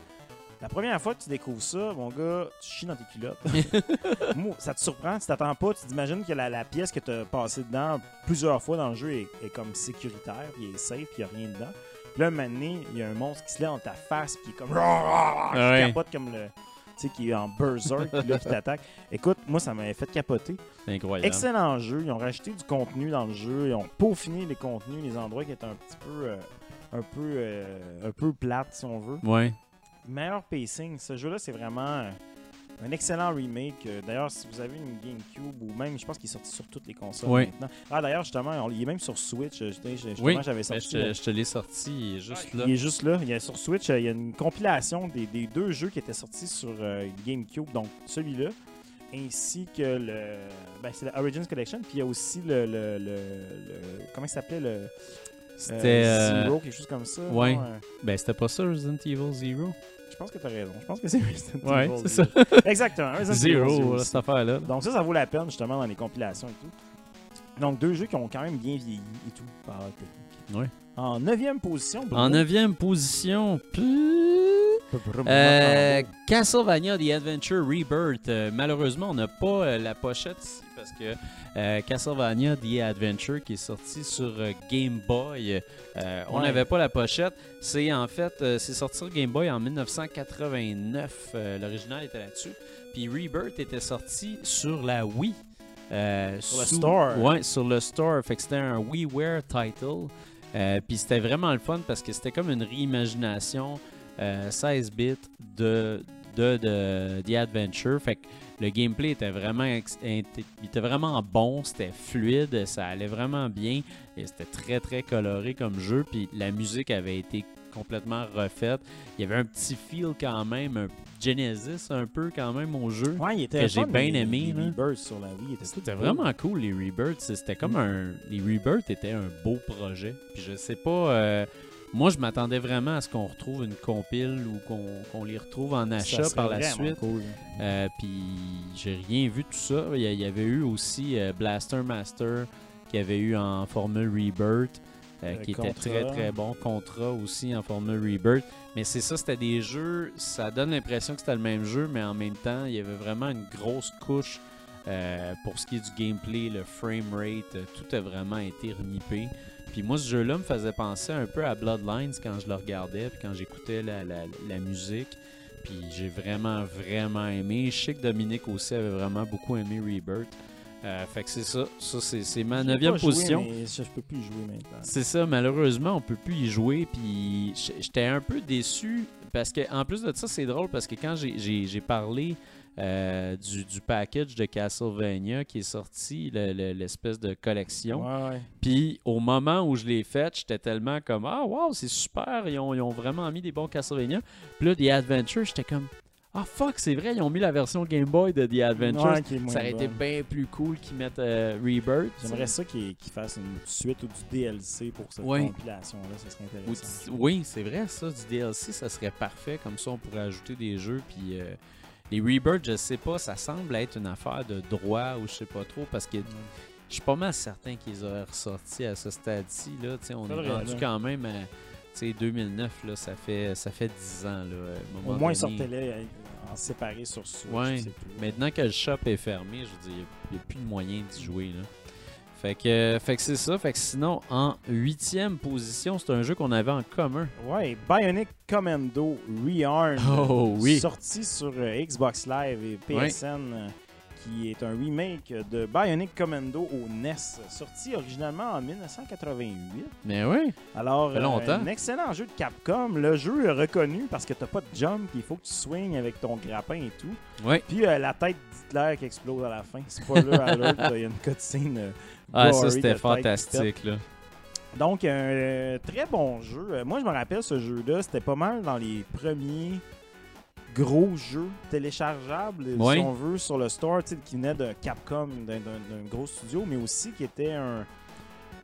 S3: la première fois que tu découvres ça, mon gars, tu chies dans tes culottes. Ça te surprend, tu t'attends pas, tu t'imagines que la, la pièce que tu as passée dedans plusieurs fois dans le jeu est, est comme sécuritaire, puis est safe, puis il n'y a rien dedans. Puis là, un moment donné, il y a un monstre qui se lève dans ta face, puis il est comme. qui
S2: ouais.
S3: capote comme le. Tu sais, qui est en berserk, puis là, qui t'attaque. Écoute, moi, ça m'avait fait capoter.
S2: Incroyable.
S3: Excellent jeu. Ils ont rajouté du contenu dans le jeu. Ils ont peaufiné les contenus, les endroits qui étaient un petit peu, euh, un peu, euh, un peu plates, si on veut.
S2: Ouais.
S3: Meilleur pacing. Ce jeu-là, c'est vraiment un excellent remake. Euh, D'ailleurs, si vous avez une GameCube ou même, je pense qu'il est sorti sur toutes les consoles
S2: Ouais.
S3: maintenant. Ah, d'ailleurs, justement, on- il est même sur Switch. Euh, Justement,
S2: Oui.
S3: j'avais sorti.
S2: je, te- je te l'ai sorti, il est juste là.
S3: il est juste là. Il y a sur Switch, euh, il y a une compilation des, des deux jeux qui étaient sortis sur euh, GameCube. Donc, celui-là, ainsi que le. Ben, c'est la Origins Collection. Puis il y a aussi le. le, le- le- comment il s'appelait le.
S2: C'était.
S3: euh, Zero, quelque chose comme ça.
S2: ouais.
S3: non, euh,
S2: Ben, c'était pas ça, Resident Evil Zero?
S3: Je pense que tu as raison. Je pense que c'est Resident
S2: Ouais,
S3: Evil
S2: c'est ça.
S3: Exactement. Resident Evil
S2: Zero, cette affaire-là.
S3: Donc ça, ça vaut la peine justement dans les compilations et tout. Donc deux jeux qui ont quand même bien vieilli et tout par la technique.
S2: Ouais.
S3: En neuvième position, Bruno?
S2: En neuvième position, Euh, Castlevania The Adventure Rebirth. Euh, malheureusement, on n'a pas euh, la pochette parce que euh, Castlevania The Adventure qui est sorti sur euh, Game Boy, euh, on
S3: Ouais.
S2: n'avait pas la pochette. C'est en fait, euh, c'est sorti sur Game Boy en 1989. Euh, L'original était là-dessus. Puis Rebirth était sorti sur la Wii.
S3: Sur le
S2: sous-
S3: store.
S2: Ouais, sur le store. Fait que c'était un WiiWare title. Puis c'était vraiment le fun parce que c'était comme une réimagination euh, 16 bits de, de, de The Adventure. Fait que le gameplay était vraiment, était vraiment bon, c'était fluide, ça allait vraiment bien et c'était très très coloré comme jeu. Puis la musique avait été complètement refaite. Il y avait un petit feel quand même, un Genesis un peu quand même au jeu.
S3: Ouais, il était
S2: que j'ai bien aimé,
S3: Les
S2: là.
S3: Rebirths sur la Wii,
S2: C'était vraiment cool les Rebirths. C'était comme un. Les Rebirths étaient un beau projet. Puis je sais pas. euh, moi, je m'attendais vraiment à ce qu'on retrouve une compile ou qu'on les retrouve en achat par la suite.
S3: cool.
S2: Euh, puis j'ai rien vu de tout ça. Il y, avait eu aussi euh, Blaster Master qui avait eu en formule Rebirth. euh,
S3: Euh,
S2: qui était très très bon. Contra aussi en formule Rebirth. Mais c'est ça, c'était des jeux. Ça donne l'impression que c'était le même jeu, mais en même temps, il y avait vraiment une grosse couche euh, pour ce qui est du gameplay, le frame rate. tout a vraiment été renippé. Puis moi, ce jeu-là me faisait penser un peu à Bloodlines quand je le regardais, puis quand j'écoutais la, la- la musique. Puis j'ai vraiment, vraiment aimé. Je sais que Dominique aussi avait vraiment beaucoup aimé Rebirth. Euh, fait que c'est ça. Ça, c'est, ma neuvième position.
S3: mais je, je peux plus y jouer maintenant.
S2: C'est ça, malheureusement, on peut plus y jouer. Puis j'étais un peu déçu parce que, en plus de ça, c'est drôle parce que quand j'ai parlé euh, du, du package de Castlevania qui est sorti, le- le- l'espèce de collection,
S3: Ouais, ouais.
S2: puis au moment où je l'ai fait, j'étais tellement comme Ah, wow, c'est super, ils ont, ils ont vraiment mis des bons Castlevania. Puis là, The Adventure, j'étais comme Ah, fuck, c'est vrai, ils ont mis la version Game Boy de The Adventure.
S3: Ouais, qui est moins
S2: ça aurait été bien plus cool qu'ils mettent euh, Rebirth.
S3: J'aimerais ça qu'ils fassent une suite ou du DLC pour cette
S2: Ouais.
S3: compilation-là, ça serait intéressant.
S2: Oui, c'est vrai, ça, du DLC, ça serait parfait. Comme ça, on pourrait ajouter des jeux. Puis euh, les Rebirth, je sais pas, ça semble être une affaire de droit ou je sais pas trop parce que je suis pas mal certain qu'ils auraient ressorti à ce stade-ci. Là, on est
S3: Faudrait,
S2: rendu quand même à tu sais, 2009, là, ça, fait, ça fait 10 ans. Là,
S3: Au moins, sortez-les euh, en séparés sur Switch.
S2: Ouais. Maintenant que le shop est fermé, je veux dire, il n'y a, plus de moyen d'y jouer. Là. Fait que, fait que c'est ça. Fait que sinon, en huitième position, c'est un jeu qu'on avait en commun.
S3: Ouais, Bionic Commando Rearmed.
S2: Oh, oui.
S3: Sorti sur euh, Xbox Live et PSN, euh, qui est un remake de Bionic Commando au NES. Sorti originalement en 1988.
S2: Mais oui.
S3: Alors,
S2: fait longtemps.
S3: un excellent jeu de Capcom. Le jeu est reconnu parce que t'as pas de jump, il faut que tu swings avec ton grappin et tout.
S2: Ouais.
S3: Puis euh, la tête d'Hitler qui explose à la fin. Spoiler alert, il y a une cutscene. euh,
S2: Ah, ça, c'était fantastique, là.
S3: Donc, un euh, très bon jeu. Euh, moi, je me rappelle ce jeu-là, c'était pas mal dans les premiers gros jeux téléchargeables,
S2: Ouais.
S3: si on veut, sur le store, qui venait de Capcom, d'un- gros studio, mais aussi qui était un,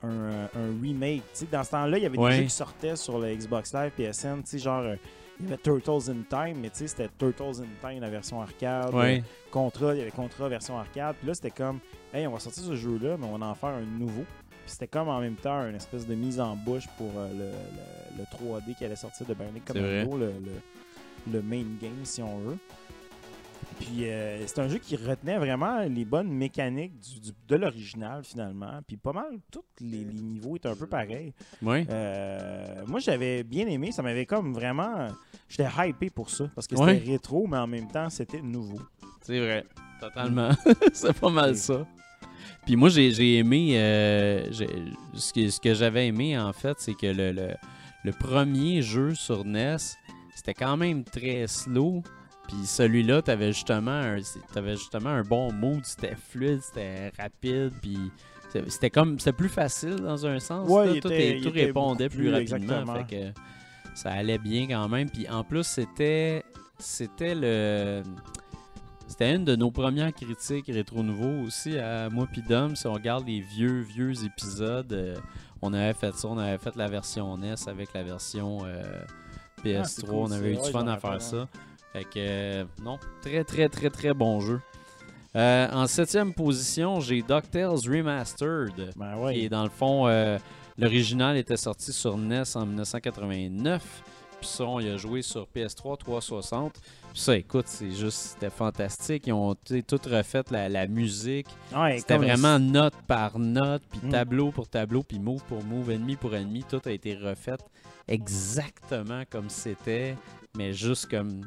S3: un, euh, un remake. Dans ce temps-là, il y avait des jeux qui sortaient sur le Xbox Live, PSN, genre... euh, il y avait Turtles in Time, mais tu sais, c'était Turtles in Time, la version arcade.
S2: Ouais.
S3: Euh, Contra, il y avait Contra version arcade. Puis là, c'était comme, hey, on va sortir ce jeu-là, mais on va en faire un nouveau. Puis c'était comme en même temps une espèce de mise en bouche pour euh, le, le- le 3D qui allait sortir de Bionic Commando, le, le, le main game, si on veut. Puis euh, c'est un jeu qui retenait vraiment les bonnes mécaniques du, du- de l'original, finalement. Puis pas mal, tous les, les niveaux étaient un peu pareils. Euh, moi, j'avais bien aimé. Ça m'avait comme vraiment. J'étais hypé pour ça. Parce que c'était rétro, mais en même temps, c'était nouveau.
S2: C'est vrai. Totalement. c'est pas mal ça. Puis moi, j'ai j'ai aimé. euh, j'ai- ce que, ce que j'avais aimé, en fait, c'est que le, le, le premier jeu sur NES, c'était quand même très slow. Puis celui-là, t'avais justement, un- t'avais justement un bon mood. C'était fluide, c'était rapide. Puis c'était- comme. C'était plus facile dans un sens.
S3: Ouais,
S2: là.
S3: il
S2: tout
S3: était-
S2: est-
S3: il
S2: tout
S3: était
S2: répondait plus,
S3: plus,
S2: rapidement.
S3: exactement.
S2: Fait que ça allait bien quand même. Puis en plus, c'était. C'était le. C'était une de nos premières critiques rétro nouveau aussi à moi puis Dom. Si on regarde les vieux, vieux épisodes, euh, on avait fait ça. On avait fait la version NES avec la version euh, PS3.
S3: Ah, c'est cool,
S2: on avait eu du fun à faire ça. Fait que, euh, non, très, très, très, très bon jeu. Euh, en septième position, j'ai DuckTales Remastered
S3: Ben
S2: est
S3: ouais.
S2: dans le fond, euh, l'original était sorti sur NES en 1989. puis ça, on y a joué sur PS3 360. Puis ça, écoute, c'est juste, c'était fantastique. Ils ont tout refait la, la musique.
S3: Ouais,
S2: C'était vraiment note par note, puis
S3: Mm.
S2: tableau pour tableau, puis move pour move, ennemi pour ennemi. Tout a été refait exactement comme c'était, mais juste comme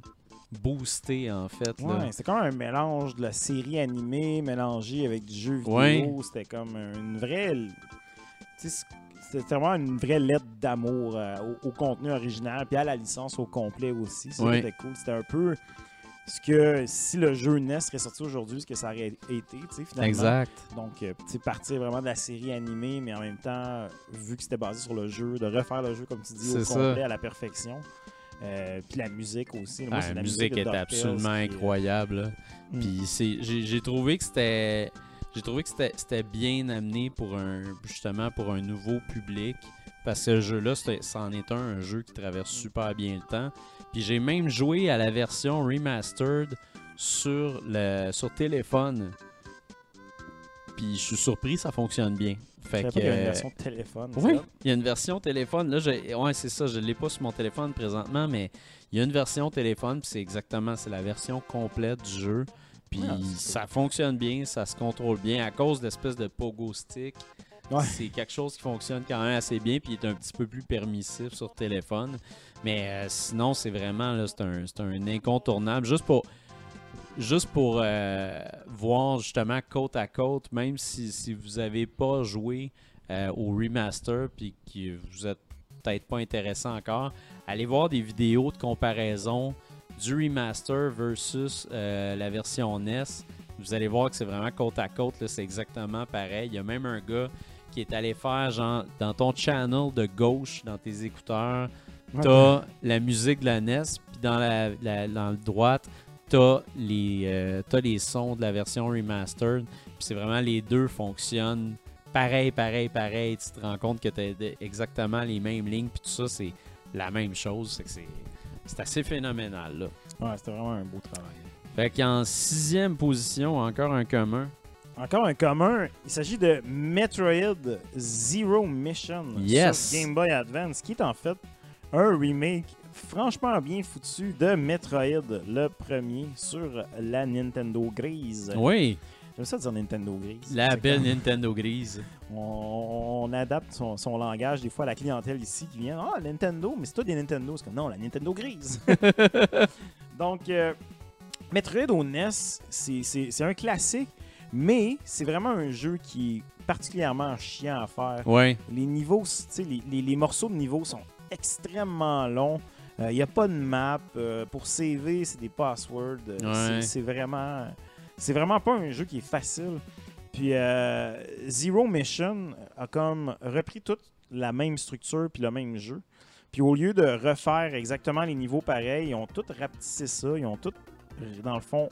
S2: boosté en fait.
S3: Ouais, c'est comme un mélange de la série animée mélangée avec du jeu vidéo.
S2: Ouais.
S3: C'était comme une vraie. C'était vraiment une vraie lettre d'amour euh, au, au contenu original, puis à la licence au complet aussi.
S2: Ouais.
S3: c'était cool. C'était un peu ce que si le jeu NES serait sorti aujourd'hui, ce que ça aurait été, tu sais, finalement.
S2: Exact.
S3: Donc, euh, partir vraiment de la série animée, mais en même temps, vu que c'était basé sur le jeu, de refaire le jeu, comme tu dis, au
S2: ça.
S3: complet, à la perfection. Euh, puis la musique aussi. Moi,
S2: Ah, la
S3: la
S2: musique
S3: de
S2: est absolument
S3: est-
S2: incroyable.
S3: Mm.
S2: Puis c'est, j'ai, trouvé que c'était, j'ai trouvé que c'était, bien amené pour un, justement pour un nouveau public. Parce que ce jeu-là, c'en est un, un jeu qui traverse super bien le temps. Puis j'ai même joué à la version remastered sur le, sur téléphone. Puis je suis surpris, ça fonctionne bien.
S3: Je
S2: Fait que,
S3: qu'il y avait une
S2: euh,
S3: version de téléphone.
S2: oui, il y a une version téléphone. Là, j'ai- ouais, c'est ça. Je l'ai pas sur mon téléphone présentement, mais il y a une version téléphone. puis c'est exactement, c'est la version complète du jeu. Puis ça fonctionne bien, ça se contrôle bien à cause d'espèce de pogo stick.
S3: Ouais.
S2: C'est quelque chose qui fonctionne quand même assez bien, puis il est un petit peu plus permissif sur téléphone. Mais euh, sinon, c'est vraiment c'est un, c'est un incontournable. Juste pour, juste pour euh, voir justement côte à côte, même si, si vous n'avez pas joué euh, au remaster, puis que vous êtes peut-être pas intéressé encore, allez voir des vidéos de comparaison du remaster versus la version NES. Vous allez voir que c'est vraiment côte à côte, là, c'est exactement pareil. Il y a même un gars qui est allé faire genre dans ton channel de gauche, dans tes écouteurs, t'as la musique de la NES, puis dans la, la- dans le droite, t'as les, euh, t'as les sons de la version remastered. Puis c'est vraiment les deux fonctionnent pareil, pareil, pareil. Tu te rends compte que t'as exactement les mêmes lignes, puis tout ça, c'est la même chose. C'est assez phénoménal, là.
S3: Ouais, c'était vraiment un beau travail.
S2: Fait qu'en sixième position, encore un commun.
S3: Encore un commun, il s'agit de Metroid Zero Mission
S2: Yes.
S3: sur Game Boy Advance, qui est en fait un remake franchement bien foutu de Metroid, le premier, sur la Nintendo grise.
S2: Oui,
S3: J'aime ça dire Nintendo grise.
S2: la belle
S3: comme-
S2: Nintendo grise.
S3: On, on adapte son, son langage des fois à la clientèle ici qui vient Ah, Nintendo, mais c'est toi des Nintendo. C'est comme non, la Nintendo grise. Donc, euh, Metroid au NES, c'est- c'est un classique, mais c'est vraiment un jeu qui est particulièrement chiant à faire.
S2: Ouais,
S3: Les niveaux, les morceaux de niveau sont extrêmement longs. Il n'y a pas de map. euh, pour CV, c'est des passwords. Euh, c'est-
S2: Ouais.
S3: C'est vraiment, c'est vraiment pas un jeu qui est facile. Puis euh, Zero Mission a comme repris toute la même structure puis le même jeu. Puis au lieu de refaire exactement les niveaux pareils, ils ont tout rapetissé ça. Ils ont tout, euh, dans le fond,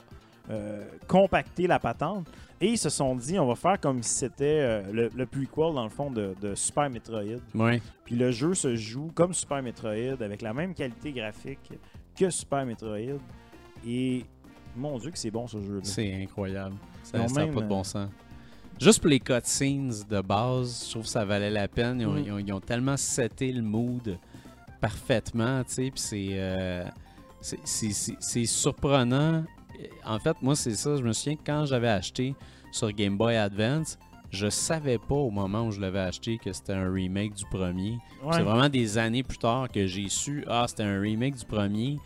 S3: euh, compacté la patente. Et ils se sont dit, on va faire comme si c'était euh, le, le prequel, dans le fond, de, de Super Metroid. Puis le jeu se joue comme Super Metroid, avec la même qualité graphique que Super Metroid. Et mon Dieu que c'est bon ce jeu-là.
S2: C'est incroyable. Ça n'a pas de
S3: euh,
S2: bon sens. Juste pour les cutscenes de base, je trouve que ça valait la peine. Ils ont,
S3: Mm.
S2: ils ont- ils ont tellement seté le mood parfaitement, tu sais, puis euh, c'est- c'est surprenant. En fait, moi, c'est ça. Je me souviens que quand j'avais acheté sur Game Boy Advance, je savais pas au moment où je l'avais acheté que c'était un remake du premier.
S3: Ouais.
S2: C'est vraiment des années plus tard que j'ai su, ah, c'était un remake du premier.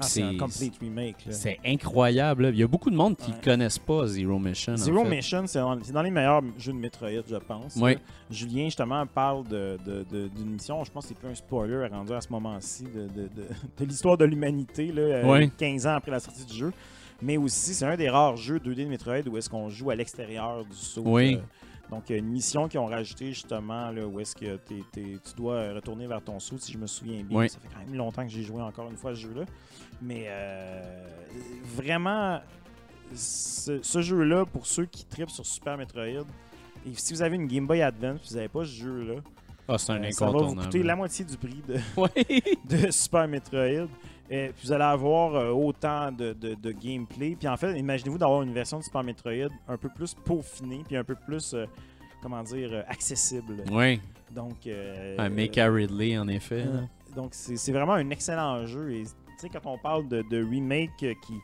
S3: Ah, c'est un complete remake.
S2: C'est incroyable. là. Il y a beaucoup de monde qui
S3: Ouais.
S2: connaissent pas Zero Mission. en
S3: Zero
S2: fait.
S3: Mission, c'est dans, les meilleurs jeux de Metroid, je pense.
S2: Oui.
S3: Julien, justement, parle d'une mission, je pense que c'est plus un spoiler rendu à ce moment-ci, de, de- de- de l'histoire de l'humanité, là, euh,
S2: Oui.
S3: 15 ans après la sortie du jeu. Mais aussi, c'est un des rares jeux 2D de Metroid où est-ce qu'on joue à l'extérieur du saut.
S2: Oui.
S3: euh, donc, il y a une mission qu'ils ont rajoutée justement là, où est-ce que t'es- t'es- tu dois retourner vers ton saut, si je me souviens bien.
S2: Oui.
S3: Ça fait quand même longtemps que j'ai joué encore une fois à ce jeu-là. Mais euh, vraiment, ce, ce jeu-là, pour ceux qui tripent sur Super Metroid, et si vous avez une Game Boy Advance vous n'avez pas ce jeu-là,
S2: Ah, c'est un
S3: euh, ça va vous coûter la moitié du prix de Super Metroid. Et puis vous allez avoir euh, autant de, de- de gameplay. Puis en fait, imaginez-vous d'avoir une version de Super Metroid un peu plus peaufinée, puis un peu plus, euh, comment dire, euh, accessible.
S2: Ouais.
S3: Donc, euh,
S2: Un Mecha Ridley, en effet.
S3: euh, donc, c'est vraiment un excellent jeu. Et tu sais, quand on parle de, de remake qui.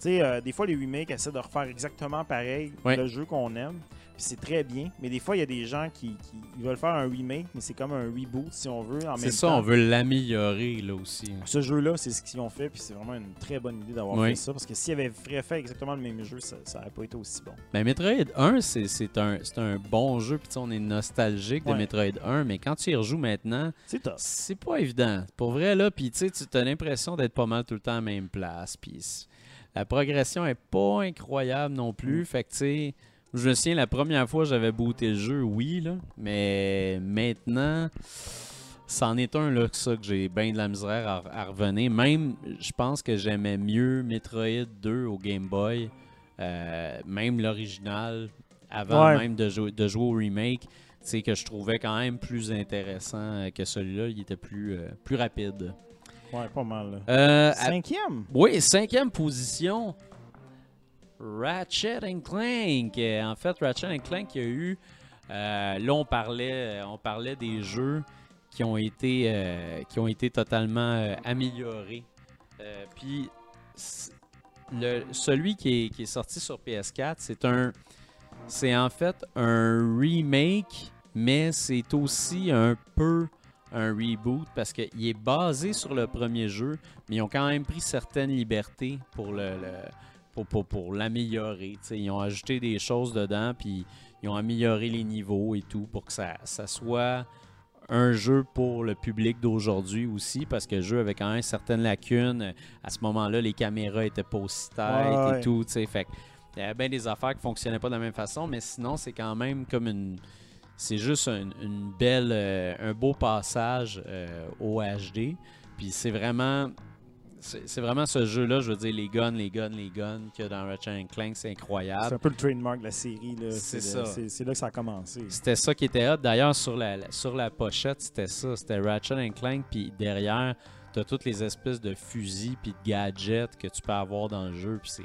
S3: Tu sais, des fois, les remakes essaient de refaire exactement pareil le jeu qu'on aime. Puis c'est très bien. Mais des fois, il y a des gens qui, qui- ils veulent faire un remake, mais c'est comme un reboot, si on veut.
S2: C'est ça,
S3: temps.
S2: on veut l'améliorer là aussi.
S3: Ce jeu-là, c'est ce qu'ils ont fait, puis c'est vraiment une très bonne idée d'avoir
S2: Oui.
S3: fait ça. Parce que s'ils avaient fait exactement le même jeu, ça n'aurait pas été aussi bon.
S2: Ben, Metroid 1, c'est un, un bon jeu, puis on est nostalgique de
S3: Ouais.
S2: Metroid 1, mais quand tu y rejoues maintenant,
S3: C'est
S2: pas évident. Pour vrai, là, puis tu sais, tu as l'impression d'être pas mal tout le temps à la même place, puis la progression est pas incroyable non plus,
S3: Mm.
S2: fait que tu sais, je me souviens, la première fois j'avais booté le jeu, oui, là, mais maintenant, c'en est un, là, que ça, que j'ai bien de la misère à, à revenir. Même, je pense que j'aimais mieux Metroid 2 au Game Boy, euh, même l'original, avant
S3: Ouais.
S2: même de jouer, de jouer au remake, sais, que je trouvais quand même plus intéressant euh, que celui-là. Il était plus, euh, plus rapide.
S3: Ouais, pas mal.
S2: à-
S3: Cinquième?
S2: oui, cinquième position. Ratchet and Clank. En fait, Ratchet and Clank, il y a eu. euh, là, on parlait, on parlait des jeux qui ont été, euh, qui ont été totalement euh, améliorés. Puis, celui qui est, qui est sorti sur PS4, c'est un. C'est en fait un remake, mais c'est aussi un peu un reboot parce qu'il est basé sur le premier jeu, mais ils ont quand même pris certaines libertés pour le- pour, pour, pour l'améliorer. Ils ont ajouté des choses dedans, puis ils ont amélioré les niveaux et tout pour que ça, ça soit un jeu pour le public d'aujourd'hui aussi, parce que le jeu avait quand même certaines lacunes. À ce moment-là, les caméras étaient pas aussi tight
S3: Ouais, ouais.
S2: et tout. Fait il y avait bien des affaires qui fonctionnaient pas de la même façon, mais sinon, c'est quand même comme une. C'est juste un, une belle, euh, un beau passage euh, au HD. Puis c'est vraiment. C'est c'est vraiment ce jeu-là, je veux dire, les guns, les guns, les guns qu'il y a dans Ratchet Clank, c'est
S3: C'est
S2: incroyable.
S3: un peu le trademark de la série. là.
S2: C'est ça.
S3: C'est c'est là que ça a commencé.
S2: C'était ça qui était hot. D'ailleurs, sur la, la- sur la pochette, c'était ça. C'était Ratchet Clank, puis derrière, t'as toutes les espèces de fusils puis de gadgets que tu peux avoir dans le jeu. Puis c'est,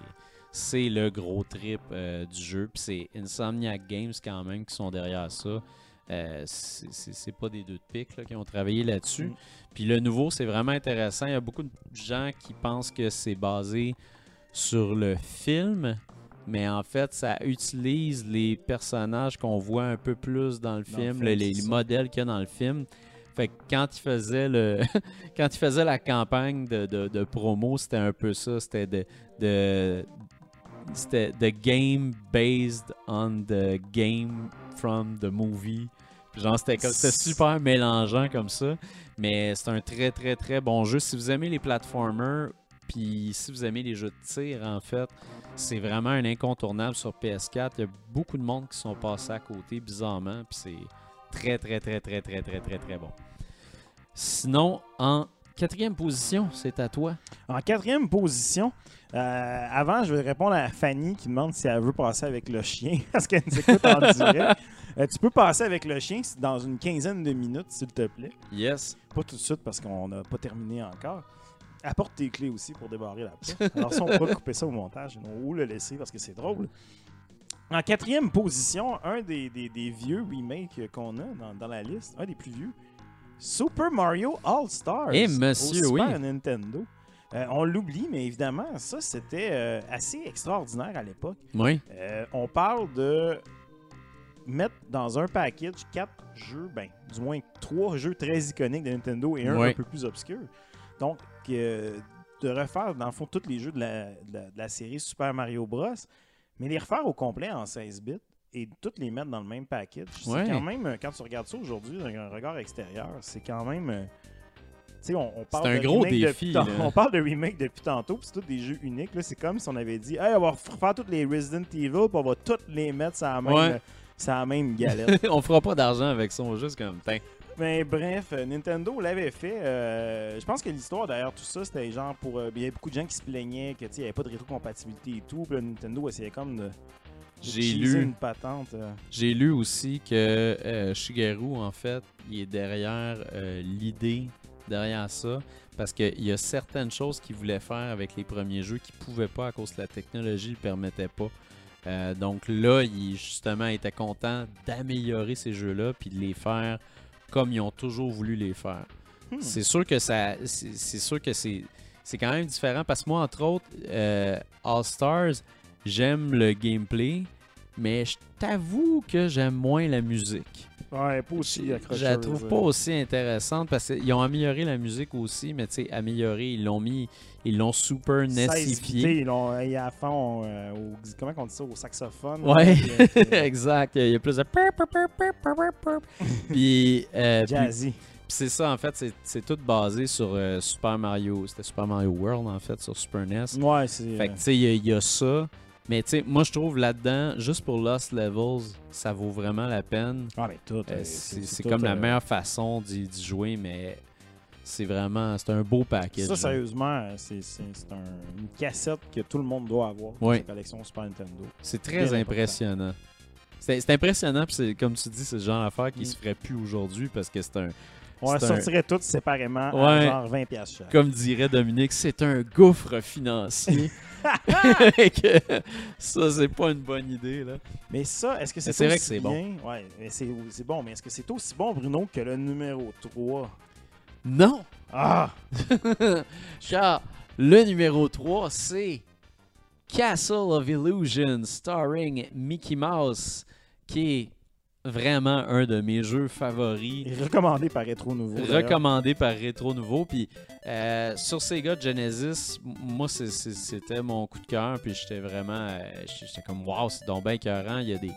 S2: c'est le gros trip euh, du jeu. Puis c'est Insomniac Games quand même qui sont derrière ça. Euh, c'est, pas des deux de pique là, qui ont travaillé là-dessus.
S3: Mm.
S2: Puis le nouveau, c'est vraiment intéressant. Il y a beaucoup de gens qui pensent que c'est basé sur le film, mais en fait, ça utilise les personnages qu'on voit un peu plus dans le
S3: Dans le
S2: film,
S3: film,
S2: le- les, modèles qu'il y a dans le film. Fait que quand il faisait le quand il faisait la campagne de, de- de promo, c'était un peu ça. C'était de, de c'était the game based on the game from the movie. Genre, c'était super mélangeant comme ça. Mais c'est un très, très, très bon jeu. Si vous aimez les platformers, puis si vous aimez les jeux de tir, en fait, c'est vraiment un incontournable sur PS4. Il y a beaucoup de monde qui sont passés à côté, bizarrement. Puis c'est très, très, très, très, très, très, très, très bon. Sinon, en quatrième position, c'est à toi.
S3: En quatrième position, euh, avant, je vais répondre à Fanny qui demande si elle veut passer avec le chien parce qu'elle nous écoute en direct. Euh, tu peux passer avec le chien dans une quinzaine de minutes, s'il te plaît.
S2: Yes.
S3: Pas tout de suite parce qu'on n'a pas terminé encore. Apporte tes clés aussi pour débarrer la porte. Alors ça, on pourra couper ça au montage ou le laisser parce que c'est drôle. En quatrième position, un des, des- des vieux remakes qu'on a dans, dans la liste, un des plus vieux, Super Mario All-Stars.
S2: Eh, monsieur,
S3: au Super
S2: oui.
S3: Nintendo. Euh, on l'oublie, mais évidemment, ça, c'était euh, assez extraordinaire à l'époque.
S2: Oui.
S3: Euh, on parle de mettre dans un package quatre jeux, ben, du moins trois jeux très iconiques de Nintendo et un
S2: Ouais.
S3: un peu plus obscur. Donc, euh, de refaire, dans le fond, tous les jeux de la, de la- de la série Super Mario Bros., mais les refaire au complet en 16 bits et toutes les mettre dans le même package.
S2: Ouais.
S3: C'est quand même, euh, quand tu regardes ça aujourd'hui, avec un regard extérieur, c'est quand même. euh, tu sais, on, on parle
S2: un
S3: de
S2: gros
S3: remake
S2: défi,
S3: depuis. On parle de remake depuis tantôt, puis c'est tous des jeux uniques. là. C'est comme si on avait dit Hey, on va refaire tous les Resident Evil, puis on va tous les mettre sur la même,
S2: Ouais.
S3: Sur la même galette.
S2: on fera pas d'argent avec ça, juste comme. Tain.
S3: Mais bref, euh, Nintendo l'avait fait. euh, je pense que l'histoire derrière tout ça, c'était genre pour. euh, Il y avait beaucoup de gens qui se plaignaient que tu sais, il n'y avait pas de rétrocompatibilité et tout. Puis là, Nintendo essayait comme de. de
S2: J'ai lu.
S3: une patente.
S2: J'ai lu aussi que euh, Shigeru, en fait, il est derrière l'idée, derrière ça, parce qu'il y a certaines choses qu'il voulait faire avec les premiers jeux qu'il pouvait pas à cause que la technologie ne le permettait pas. Euh, donc là, il justement était content d'améliorer ces jeux-là puis de les faire comme ils ont toujours voulu les faire.
S3: Hmm.
S2: C'est sûr que ça. C'est sûr que c'est. C'est quand même différent parce que moi, entre autres, euh, All Stars, j'aime le gameplay, mais je t'avoue que j'aime moins la musique.
S3: Ouais, pas aussi
S2: Je
S3: accrocheuse.
S2: la trouve
S3: euh.
S2: pas aussi intéressante parce qu'ils ont amélioré la musique aussi, mais tu sais, amélioré, ils l'ont mis, ils l'ont super
S3: 16 vidéos,
S2: nessifié.
S3: Ils l'ont à fond euh, au, comment on dit ça, au saxophone.
S2: Ouais.
S3: Puis, euh,
S2: exact, il y a plus de. Puis, euh,
S3: Jazzy.
S2: Puis c'est ça, en fait, c'est- tout basé sur euh, Super Mario. C'était Super Mario World, en fait, sur Super NES.
S3: Ouais, c'est.
S2: Fait que, tu sais, il y, a- il y a ça. Mais, tu sais, moi, je trouve là-dedans, juste pour Lost Levels, ça vaut vraiment la peine.
S3: Ah, mais tout.
S2: Euh,
S3: euh,
S2: c'est comme la
S3: euh,
S2: meilleure façon d'y jouer, mais c'est vraiment, c'est un beau package.
S3: Ça,
S2: là.
S3: sérieusement, c'est c'est- c'est un- une cassette que tout le monde doit avoir
S2: Ouais.
S3: sa collection Super Nintendo.
S2: C'est très impressionnant. C'est impressionnant, puis c'est- comme tu dis, c'est le genre d'affaire qui
S3: Mm.
S2: se ferait plus aujourd'hui parce que c'est un,
S3: On
S2: un-
S3: sortirait toutes séparément
S2: Ouais.
S3: genre 20$ piastres chaque.
S2: comme dirait Dominique, c'est un gouffre financier. Ça, c'est pas une bonne idée, là.
S3: Mais ça, est-ce que c'est
S2: vrai
S3: aussi
S2: que c'est bon.
S3: bien? Ouais, mais c'est c'est bon, mais est-ce que c'est aussi bon, Bruno, que le numéro 3?
S2: Non!
S3: Ah!
S2: Car le numéro 3, c'est Castle of Illusion, starring Mickey Mouse, qui est vraiment un de mes jeux favoris.
S3: Recommandé par Retro Nouveau.
S2: recommandé par Retro Nouveau. Puis euh, sur Sega Genesis, moi, c'était mon coup de cœur. Puis j'étais vraiment. euh, j'étais comme, waouh, c'est donc bien écœurant. Il y a des.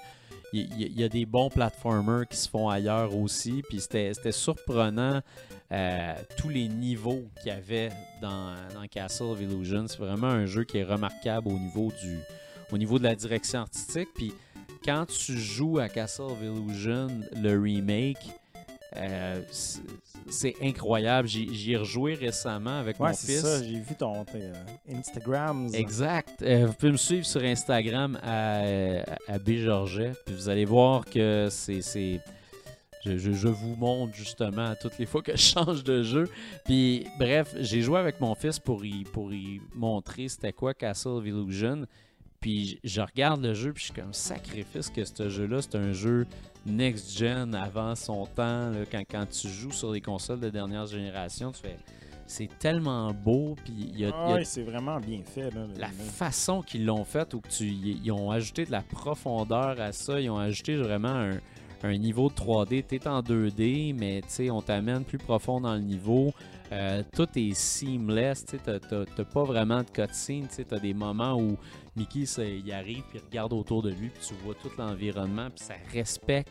S2: Il y, a- il y a des bons platformers qui se font ailleurs aussi. Puis c'était c'était surprenant euh, tous les niveaux qu'il y avait dans, dans Castle of Illusion. C'est vraiment un jeu qui est remarquable au niveau, du, au niveau de la direction artistique. Puis quand tu joues à Castle of Illusion, le remake, euh, c'est- incroyable. J'y ai rejoué récemment avec
S3: Ouais,
S2: mon
S3: c'est
S2: fils.
S3: ça, j'ai vu ton euh, Instagram.
S2: Exact. Euh, vous pouvez me suivre sur Instagram à, à B. Georget, puis vous allez voir que c'est. c'est- Je, je- je vous montre justement à toutes les fois que je change de jeu. Puis bref, j'ai joué avec mon fils pour y, pour y montrer c'était quoi Castle of Illusion. Puis je regarde le jeu, puis je suis comme sacrifice que ce jeu-là, c'est un jeu next-gen avant son temps. là, quand, quand tu joues sur les consoles de dernière génération, tu fais. C'est tellement beau, puis il y a,
S3: c'est vraiment bien fait. Là,
S2: la façon qu'ils l'ont fait ou que tu ils ont ajouté de la profondeur à ça, ils ont ajouté vraiment un, un niveau de 3D. Tu es en 2D, mais on t'amène plus profond dans le niveau. Euh, tout est seamless, tu t'as pas vraiment de cutscene, tu t'as des moments où Mickey, ça, il arrive, puis il regarde autour de lui, puis tu vois tout l'environnement, puis ça respecte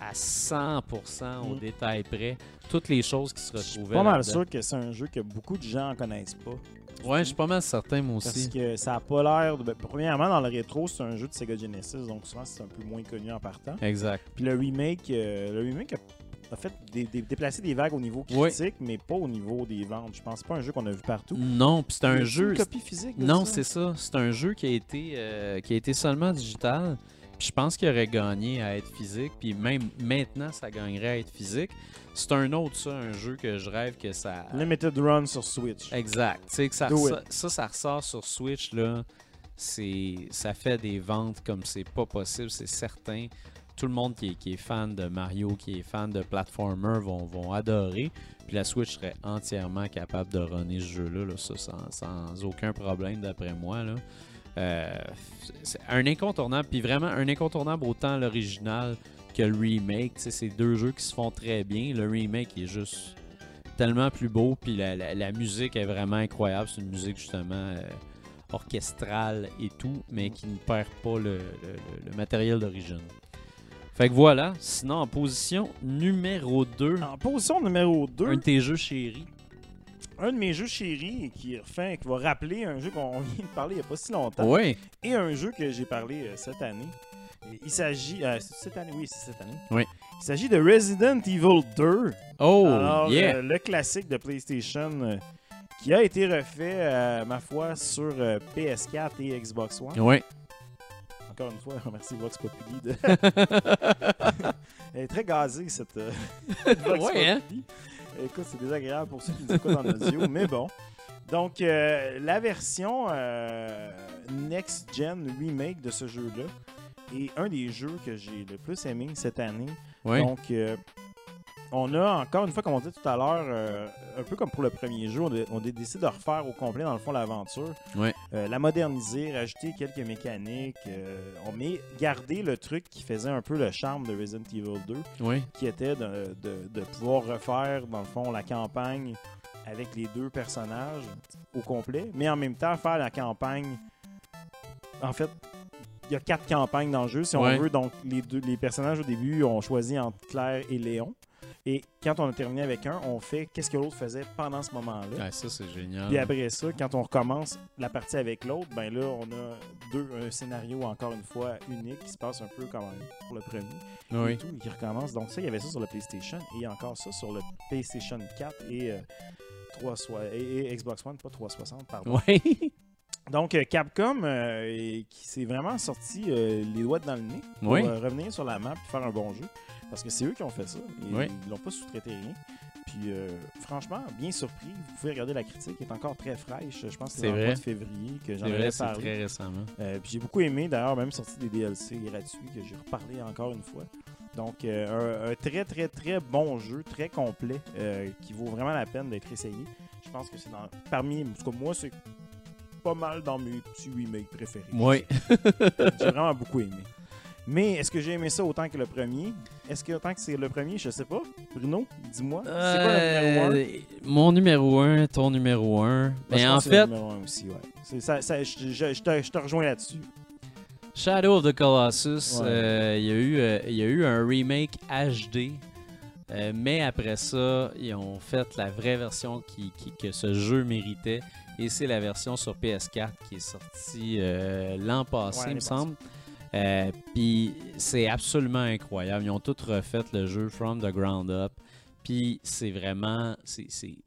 S2: à 100% au
S3: Mm.
S2: détail près toutes les choses qui se
S3: Je suis
S2: retrouvaient
S3: pas mal sûr que c'est un jeu que beaucoup de gens connaissent pas.
S2: Ouais, je suis pas mal certain, moi
S3: Parce
S2: aussi.
S3: que ça a pas l'air de. ben, premièrement, dans le rétro, c'est un jeu de Sega Genesis, donc souvent c'est un peu moins connu en partant.
S2: Exact.
S3: Puis le remake, euh, le remake a, a fait des, des- déplacer des vagues au niveau
S2: Oui.
S3: critique, mais pas au niveau des ventes. Je pense que c'est pas un jeu qu'on a vu partout.
S2: Non, puis c'est un jeu.
S3: Une copie physique de
S2: Non, c'est ça. C'est un jeu qui a été, euh, qui a été seulement digital. Puis je pense qu'il aurait gagné à être physique. Puis même maintenant, ça gagnerait à être physique. C'est un autre, ça, un jeu que je rêve que ça.
S3: Limited Run sur Switch.
S2: Exact. Tu sais, que ça, ça, ça ressort sur Switch, là. C'est, ça fait des ventes comme c'est pas possible, c'est certain. Tout le monde qui est, fan de Mario, qui est fan de platformer vont, adorer. Puis la Switch serait entièrement capable de runner ce jeu-là, sans, aucun problème d'après moi. Euh, c'est un incontournable, puis vraiment un incontournable autant l'original que le remake. C'est deux jeux qui se font très bien. Le remake est juste tellement plus beau, puis la, musique est vraiment incroyable. C'est une musique justement euh, orchestrale et tout, mais qui ne perd pas le matériel d'origine. Fait que voilà, sinon en position numéro 2,
S3: En position numéro 2,
S2: un de tes jeux chéris.
S3: un de mes jeux chéris qui, enfin, qui va rappeler un jeu qu'on vient de parler il n'y a pas si longtemps
S2: Ouais,
S3: et un jeu que j'ai parlé euh, cette année. Il s'agit. euh, cette année Oui, c'est cette année.
S2: Oui.
S3: Il s'agit de Resident Evil 2.
S2: Oh,
S3: Alors,
S2: yeah!
S3: euh, le classique de PlayStation euh, qui a été refait, ma foi, sur euh, PS4 et Xbox One.
S2: Ouais.
S3: Encore une fois, merci Vox Populi. De... Elle est très gazée, cette euh, Vox
S2: Ouais, hein?
S3: Populi. Écoute, c'est désagréable pour ceux qui nous écoutent en audio, mais bon. Donc, euh, la version euh, Next Gen Remake de ce jeu-là est un des jeux que j'ai le plus aimé cette année.
S2: Ouais.
S3: Donc, euh, on a encore une fois, comme on dit tout à l'heure, euh, un peu comme pour le premier jeu, on a, on a décidé de refaire au complet, dans le fond, l'aventure.
S2: Ouais.
S3: Euh, la moderniser, rajouter quelques mécaniques. euh, on met garder le truc qui faisait un peu le charme de Resident Evil 2,
S2: Oui.
S3: qui était de, de- de pouvoir refaire, dans le fond, la campagne avec les deux personnages au complet, mais en même temps faire la campagne. En fait, il y a quatre campagnes dans le jeu, si
S2: Ouais.
S3: on veut. Donc, les, deux, les personnages au début ont choisi entre Claire et Léon. Et quand on a terminé avec un, on fait qu'est-ce que l'autre faisait pendant ce moment-là.
S2: Ouais, ça, c'est génial.
S3: Puis après ça, quand on recommence la partie avec l'autre, ben là, on a deux, un scénario encore une fois unique qui se passe un peu comme pour le premier et
S2: Oui.
S3: tout, et qui recommence. Donc ça, il y avait ça sur le PlayStation et encore ça sur le PlayStation 4 et, euh, 3 et, et Xbox One, pas 360, pardon.
S2: Oui.
S3: Donc euh, Capcom euh, et qui s'est vraiment sorti euh, les doigts dans le nez pour
S2: Oui.
S3: euh, revenir sur la map et faire un bon jeu. Parce que c'est eux qui ont fait ça. Et
S2: Oui.
S3: Ils n'ont pas sous-traité rien. Puis euh, franchement, bien surpris. Vous pouvez regarder la critique, elle est encore très fraîche. Je pense que
S2: C'est
S3: le mois de février que j'en avais parlé.
S2: très récemment.
S3: Euh, puis j'ai beaucoup aimé, d'ailleurs, même sorti des DLC gratuits que j'ai reparlé encore une fois. Donc, euh, un, un très, très, très bon jeu, très complet, qui vaut vraiment la peine d'être essayé. Je pense que c'est dans, parmi, en tout cas, moi, c'est pas mal dans mes petits remakes préférés.
S2: Oui.
S3: J'ai vraiment beaucoup aimé. Mais est-ce que j'ai aimé ça autant que le premier? Est-ce que autant que c'est le premier? Je sais pas. Bruno, dis-moi. C'est quoi le numéro 1
S2: Euh, Mon numéro 1, ton numéro 1. Mais en
S3: c'est
S2: fait,
S3: le numéro un aussi, ouais. Ça, ça- je, je- je te, je te rejoins là-dessus.
S2: Shadow of the Colossus,
S3: Ouais.
S2: euh, il y, a eu, euh, y a eu un remake HD. mais après ça, ils ont fait la vraie version qui, qui- que ce jeu méritait. Et c'est la version sur PS4 qui est sortie l'an passé,
S3: Ouais,
S2: il me semble. Euh, Puis c'est absolument incroyable. Ils ont tout refait le jeu from the ground up. Puis c'est vraiment. c'est- c'est-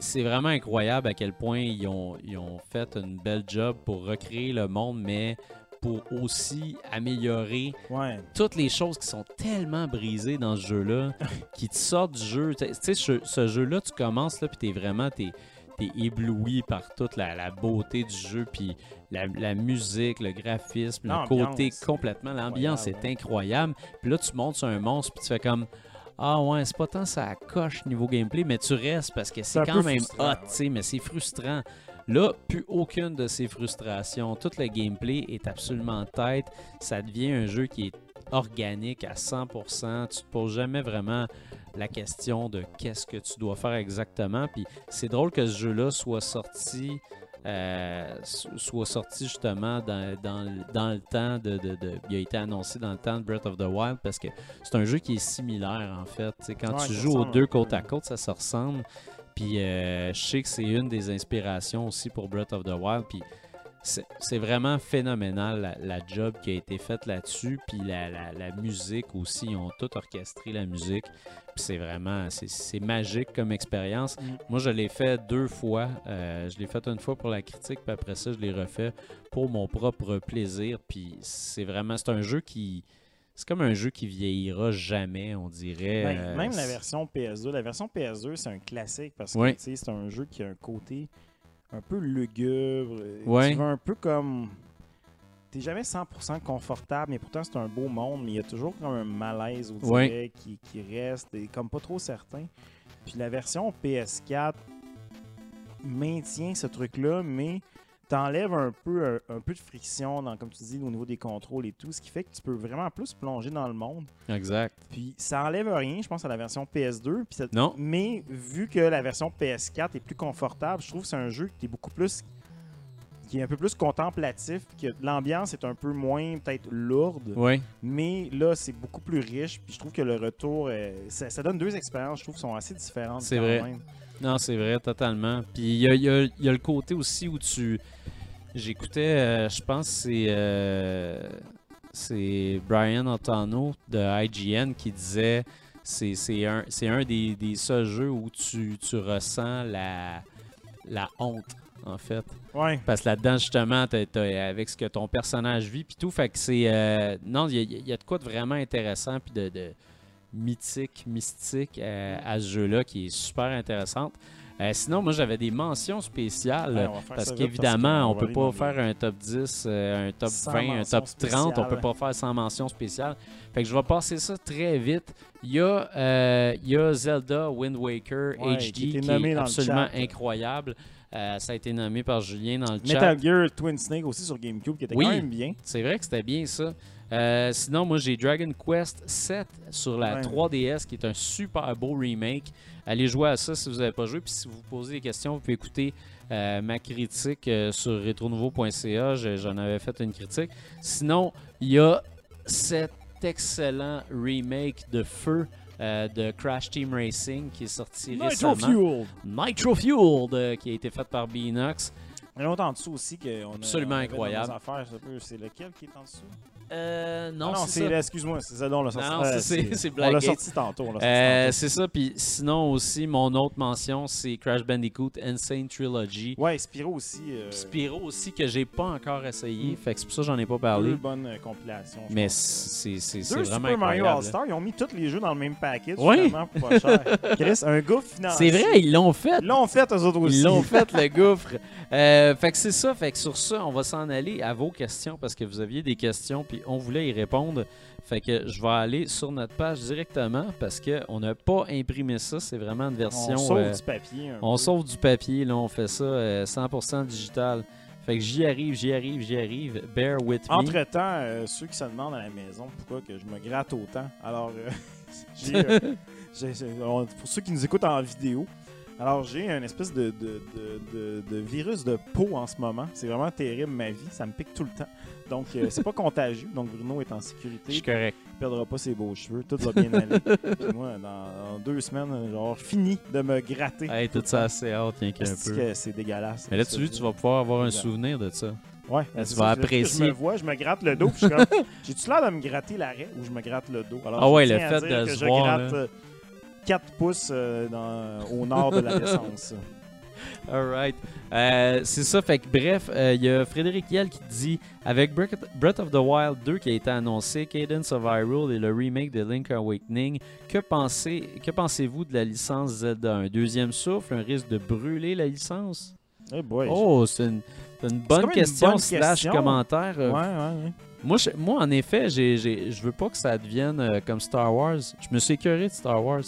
S2: C'est vraiment incroyable à quel point ils ont, ils ont fait une belle job pour recréer le monde, mais pour aussi améliorer
S3: Ouais.
S2: toutes les choses qui sont tellement brisées dans ce jeu-là, qui te sortent du jeu. Tu sais, ce, ce jeu-là, tu commences là, puis t'es vraiment t'es, t'es ébloui par toute la, la beauté du jeu, puis la, la musique, le graphisme, le côté complètement. L'ambiance est incroyable. Puis là, tu montes sur un monstre, puis tu fais comme. Ah ouais, c'est pas tant ça coche niveau gameplay, mais tu restes parce que
S3: C'est
S2: quand même hot,
S3: ouais.
S2: tu sais, mais c'est frustrant. Là, plus aucune de ces frustrations. Tout le gameplay est absolument tête. Ça devient un jeu qui est organique à 100%. Tu te poses jamais vraiment la question de qu'est-ce que tu dois faire exactement. Puis c'est drôle que ce jeu-là soit sorti. euh, so- soit sorti justement dans, dans le- dans le temps de, de- de- Il a été annoncé dans le temps de Breath of the Wild parce que c'est un jeu qui est similaire en fait. Quand
S3: Ouais,
S2: tu joues aux deux côte à côte, ça se ressemble. Puis euh, je sais que c'est une des inspirations aussi pour Breath of the Wild. Puis c'est vraiment phénoménal la, la job qui a été faite là-dessus. Puis la, la- la musique aussi, ils ont tout orchestré la musique. Puis c'est vraiment, c'est- magique comme expérience.
S3: Mm.
S2: Moi, je l'ai fait deux fois. Euh, je l'ai fait une fois pour la critique, puis après ça, je l'ai refait pour mon propre plaisir. Puis c'est vraiment, c'est un jeu qui, c'est comme un jeu qui vieillira jamais, on dirait.
S3: Ben,
S2: Euh,
S3: même la version PS2. La version PS2, c'est un classique parce que
S2: Ouais.
S3: tu sais, c'est un jeu qui a un côté un peu lugubre. euh,
S2: Ouais.
S3: Tu vas un peu comme. T'es jamais 100% confortable, mais pourtant c'est un beau monde, mais il y a toujours comme un malaise, on
S2: Ouais.
S3: dirait, qui, qui reste, et comme pas trop certain. Puis la version PS4 maintient ce truc-là, mais t'enlèves un peu, un, un peu de friction, dans, comme tu dis, au niveau des contrôles et tout, ce qui fait que tu peux vraiment plus plonger dans le monde.
S2: Exact.
S3: Puis ça enlève rien, je pense, à la version PS2. Puis ça-
S2: Non.
S3: Mais vu que la version PS4 est plus confortable, je trouve que c'est un jeu qui est beaucoup plus. qui est un peu plus contemplatif, que l'ambiance est un peu moins peut-être lourde,
S2: Oui.
S3: mais là c'est beaucoup plus riche. Puis je trouve que le retour, euh, ça, ça donne deux expériences, je trouve, qui sont assez différentes.
S2: C'est vrai.
S3: même.
S2: Non, c'est vrai, totalement. Puis il y a, il y a- il y a le côté aussi où tu. J'écoutais, euh, je pense que c'est. euh, c'est Brian Otano de IGN qui disait c'est c'est un, c'est un des, des seuls jeux où tu, tu ressens la, la honte, en fait.
S3: Ouais.
S2: Parce que là-dedans, justement, t'as- t'as- avec ce que ton personnage vit, puis tout, fait que c'est... euh, non, il y, a- il y a de quoi de vraiment intéressant, puis de, de mythique, mystique euh, à ce jeu-là, qui est super intéressante. Euh, sinon, moi, j'avais des mentions spéciales.
S3: Ouais,
S2: parce qu'évidemment, on
S3: va
S2: peut pas faire un top 10, euh, un top
S3: Sans
S2: 20, un top 30. On peut
S3: spéciale.
S2: pas faire sans mention spéciale. Fait que je vais passer ça très vite. Il y a, euh, il y a Zelda Wind Waker
S3: Ouais,
S2: HD
S3: qui
S2: est absolument
S3: chat.
S2: incroyable. Euh, ça a été nommé par Julien dans le chat.
S3: Metal Gear Twin Snake aussi sur GameCube qui était
S2: Oui.
S3: quand même bien.
S2: C'est vrai que c'était bien ça. Euh, sinon, moi j'ai Dragon Quest 7 sur la
S3: Ouais.
S2: 3DS qui est un super beau remake. Allez jouer à ça si vous n'avez pas joué. Puis si vous posez des questions, vous pouvez écouter euh, ma critique euh, sur retronouveau.ca. Je- J'en avais fait une critique. Sinon, il y a cet excellent remake de Feu euh, de Crash Team Racing qui est sorti
S3: Nitro
S2: récemment.
S3: Fuel.
S2: Nitro Fueled, euh, qui a été fait par Beanox.
S3: Il y en a autre en dessous aussi qu'on a.
S2: Absolument
S3: on
S2: incroyable.
S3: C'est lequel qui est en dessous?
S2: Euh,
S3: Ah
S2: non, c'est ça.
S3: excuse-moi, c'est sorti.
S2: Non,
S3: euh,
S2: ça, c'est-
S3: On l'a sorti tantôt.
S2: Euh,
S3: tantôt.
S2: c'est ça, puis sinon aussi, mon autre mention, c'est Crash Bandicoot Insane Trilogy.
S3: Ouais, Spyro aussi. euh,
S2: Spyro aussi, que j'ai pas encore essayé,
S3: Mm.
S2: fait que c'est pour ça que j'en ai pas parlé.
S3: Deux bonnes compilations.
S2: Mais c'est vraiment
S3: Super Mario. All-Star, ils ont mis tous les jeux dans le même package.
S2: Oui.
S3: pour pas cher. Chris, un gouffre financier.
S2: C'est vrai, ils l'ont fait.
S3: Ils l'ont fait, eux autres aussi.
S2: Ils l'ont fait, le gouffre. Fait que c'est ça. Fait que sur ça, on va s'en aller à vos questions parce que vous aviez des questions puis on voulait y répondre. Fait que je vais aller sur notre page directement parce qu'on n'a pas imprimé ça. C'est vraiment une version.
S3: On sauve
S2: euh,
S3: du papier. un
S2: On
S3: peu.
S2: sauve du papier, là, on fait ça euh, 100% digital. Fait que j'y arrive, j'y arrive, j'y arrive. Bear with me.
S3: Entre-temps, euh, ceux qui se demandent à la maison pourquoi que je me gratte autant, alors, euh, euh, pour ceux qui nous écoutent en vidéo, alors j'ai une espèce de, de, de- de- de virus de peau en ce moment. C'est vraiment terrible, ma vie. Ça me pique tout le temps. Donc, euh, c'est pas contagieux. Donc, Bruno est en
S2: Je suis
S3: sécurité.
S2: correct.
S3: Il perdra pas ses beaux cheveux. Tout va bien aller. Puis moi, dans, dans deux semaines, genre, fini de me gratter.
S2: Hey, tout ça assez hâte, rien qu'un peu.
S3: que c'est dégueulasse?
S2: Mais là, tu vois, tu vas pouvoir avoir un souvenir de ça.
S3: Ouais,
S2: tu
S3: c'est
S2: vas apprécier.
S3: Je me vois, je me gratte le dos, puis je suis comme, j'ai-tu l'air de me gratter l'arrêt ou je me gratte le dos? Alors,
S2: Ah
S3: je
S2: ouais, le fait de
S3: que
S2: se
S3: je
S2: voir,
S3: gratte
S2: là.
S3: euh, 4 pouces euh, dans- au nord de la descente.
S2: Alright. Euh, c'est ça, fait que bref, euh, il y a Frédéric Yell qui dit Avec Breath of the Wild 2 qui a été annoncé, Cadence of Hyrule et le remake de Link Awakening, que, pensez, que pensez-vous de la licence Zelda Un deuxième souffle, un risque de brûler la licence?
S3: Boy,
S2: Oh, c'est une, bonne
S3: une
S2: question
S3: bonne
S2: slash
S3: question.
S2: commentaire.
S3: je-
S2: euh,
S3: ouais, ouais, ouais.
S2: Moi, je- moi, en effet, j'ai- je veux pas que ça devienne euh, comme Star Wars. Je me suis écœuré de Star Wars.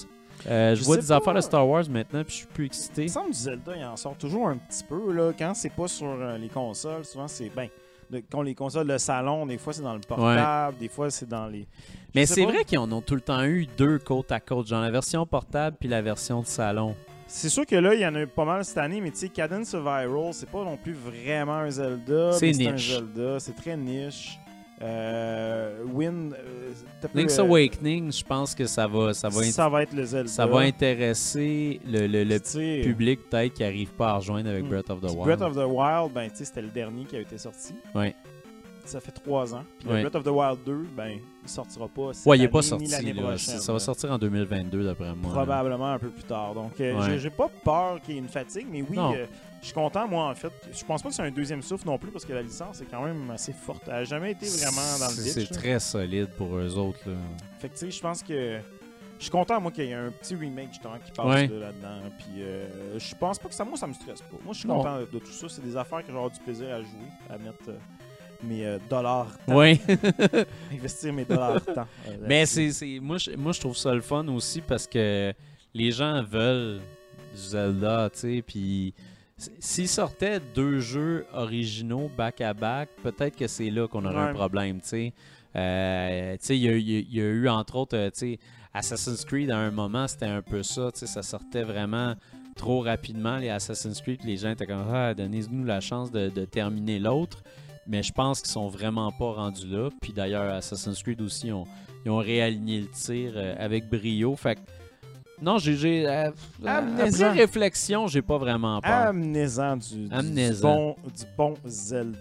S2: Euh, je,
S3: Je
S2: vois des
S3: pas.
S2: affaires de Star Wars maintenant, puis je suis plus excité.
S3: Il me semble que Zelda, il en sort toujours un petit peu. Là, quand c'est pas sur euh, les consoles, souvent c'est. Ben, de- quand les consoles de salon, des fois c'est dans le portable, des fois c'est dans les.
S2: Mais
S3: Je
S2: c'est vrai qu'ils en ont tout le temps eu deux côte à côte, genre la version portable puis la version de salon.
S3: C'est sûr que là, il y en a eu pas mal cette année, mais tu sais, Cadence of Hyrule, c'est pas non plus vraiment un Zelda.
S2: C'est niche.
S3: Zelda, c'est très niche. Euh, Win. euh,
S2: Link's
S3: euh,
S2: Awakening, je pense que ça va, ça va,
S3: ça va être le Zelda.
S2: ça va intéresser le, le- le
S3: sais,
S2: public peut-être qui arrive pas à rejoindre avec
S3: Hmm.
S2: Breath of the Wild.
S3: Breath of the Wild, ben, c'était le dernier qui a été sorti.
S2: Ouais.
S3: Ça fait trois ans. Puis. Breath of the Wild 2, ben, il sortira pas. cette
S2: Ouais, il est
S3: année,
S2: pas sorti. là. Ça, va sortir en 2022 d'après moi. là.
S3: Probablement un peu plus tard. Donc, euh,
S2: Ouais.
S3: j'ai- pas peur qu'il y ait une fatigue, mais oui, euh, je suis content, moi, en fait. Je pense pas que c'est un deuxième souffle non plus, parce que la licence est quand même assez forte. Elle a jamais été vraiment dans le
S2: C'est-
S3: ditch.
S2: C'est très solide pour eux autres. Là.
S3: Fait que, tu sais, je pense que. Je suis content, moi, qu'il y ait un petit remake, justement, qui passe
S2: Ouais.
S3: de là-dedans. Puis, euh, je pense pas que ça, moi, ça me stresse pas. Moi, je suis content de, de tout ça. C'est des affaires que j'aurai du plaisir à jouer, à mettre euh, mes euh, dollars temps,
S2: Ouais.
S3: investir mes dollars temps. euh,
S2: Mais c'est, c'est- moi, je, moi, je trouve ça le fun aussi parce que les gens veulent du Zelda, tu sais, puis s'ils sortaient deux jeux originaux back-à-back, peut-être que c'est là qu'on aurait un problème, tu sais. Euh, il y, a- y y eu, entre autres, euh, Assassin's Creed, à un moment, c'était un peu ça, ça sortait vraiment trop rapidement, les Assassin's Creed, les gens étaient comme, ah, donnez-nous la chance de, de terminer l'autre. Mais je pense qu'ils sont vraiment pas rendus là. Puis d'ailleurs, Assassin's Creed aussi, ils ont réaligné le tir euh, avec brio. Fait que, non, j'ai. euh,
S3: Amenez-en.
S2: après réflexion, j'ai pas vraiment peur.
S3: Amenez-en du, bon, du bon Zelda.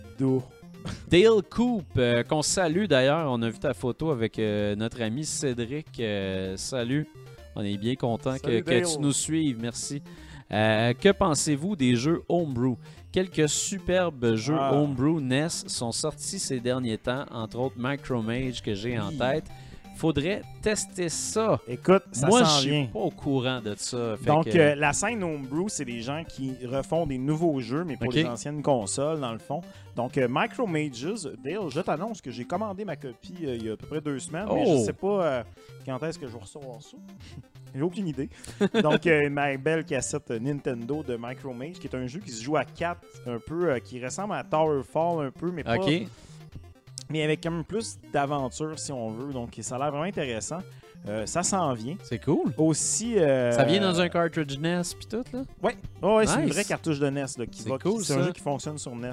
S2: Dale Coop, euh, qu'on salue d'ailleurs. On a vu ta photo avec euh, notre ami Cédric. euh, salut. On est bien content que, tu nous suives. Merci. Euh, que pensez-vous des jeux Homebrew? Quelques superbes jeux
S3: Ah.
S2: Homebrew NES sont sortis ces derniers temps, entre autres Micromage que j'ai en tête. Faudrait tester ça.
S3: Écoute, ça
S2: Moi, je suis pas au courant de ça. Fait
S3: Donc,
S2: que-
S3: euh, la scène Homebrew, c'est des gens qui refont des nouveaux jeux, mais pour
S2: Ok.
S3: les anciennes consoles, dans le fond. Donc, euh, Micromages, Dale, je t'annonce que j'ai commandé ma copie euh, il y a à peu près deux semaines, mais
S2: Oh.
S3: je sais pas euh, quand est-ce que je vais recevoir ça. J'ai aucune idée. Donc, ma belle cassette Nintendo de Micromage, qui est un jeu qui se joue à 4, un peu, qui ressemble à Towerfall un peu, mais pas. Mais avec quand même plus d'aventure, si on veut. Donc, ça a l'air vraiment intéressant. Euh, ça s'en vient.
S2: C'est cool.
S3: Aussi. euh,
S2: Ça vient dans un cartridge NES puis tout, là?
S3: Ouais, ouais, ouais, c'est une vraie cartouche de NES. là, qui
S2: C'est
S3: va-
S2: cool,
S3: qui- C'est un jeu qui fonctionne sur NES.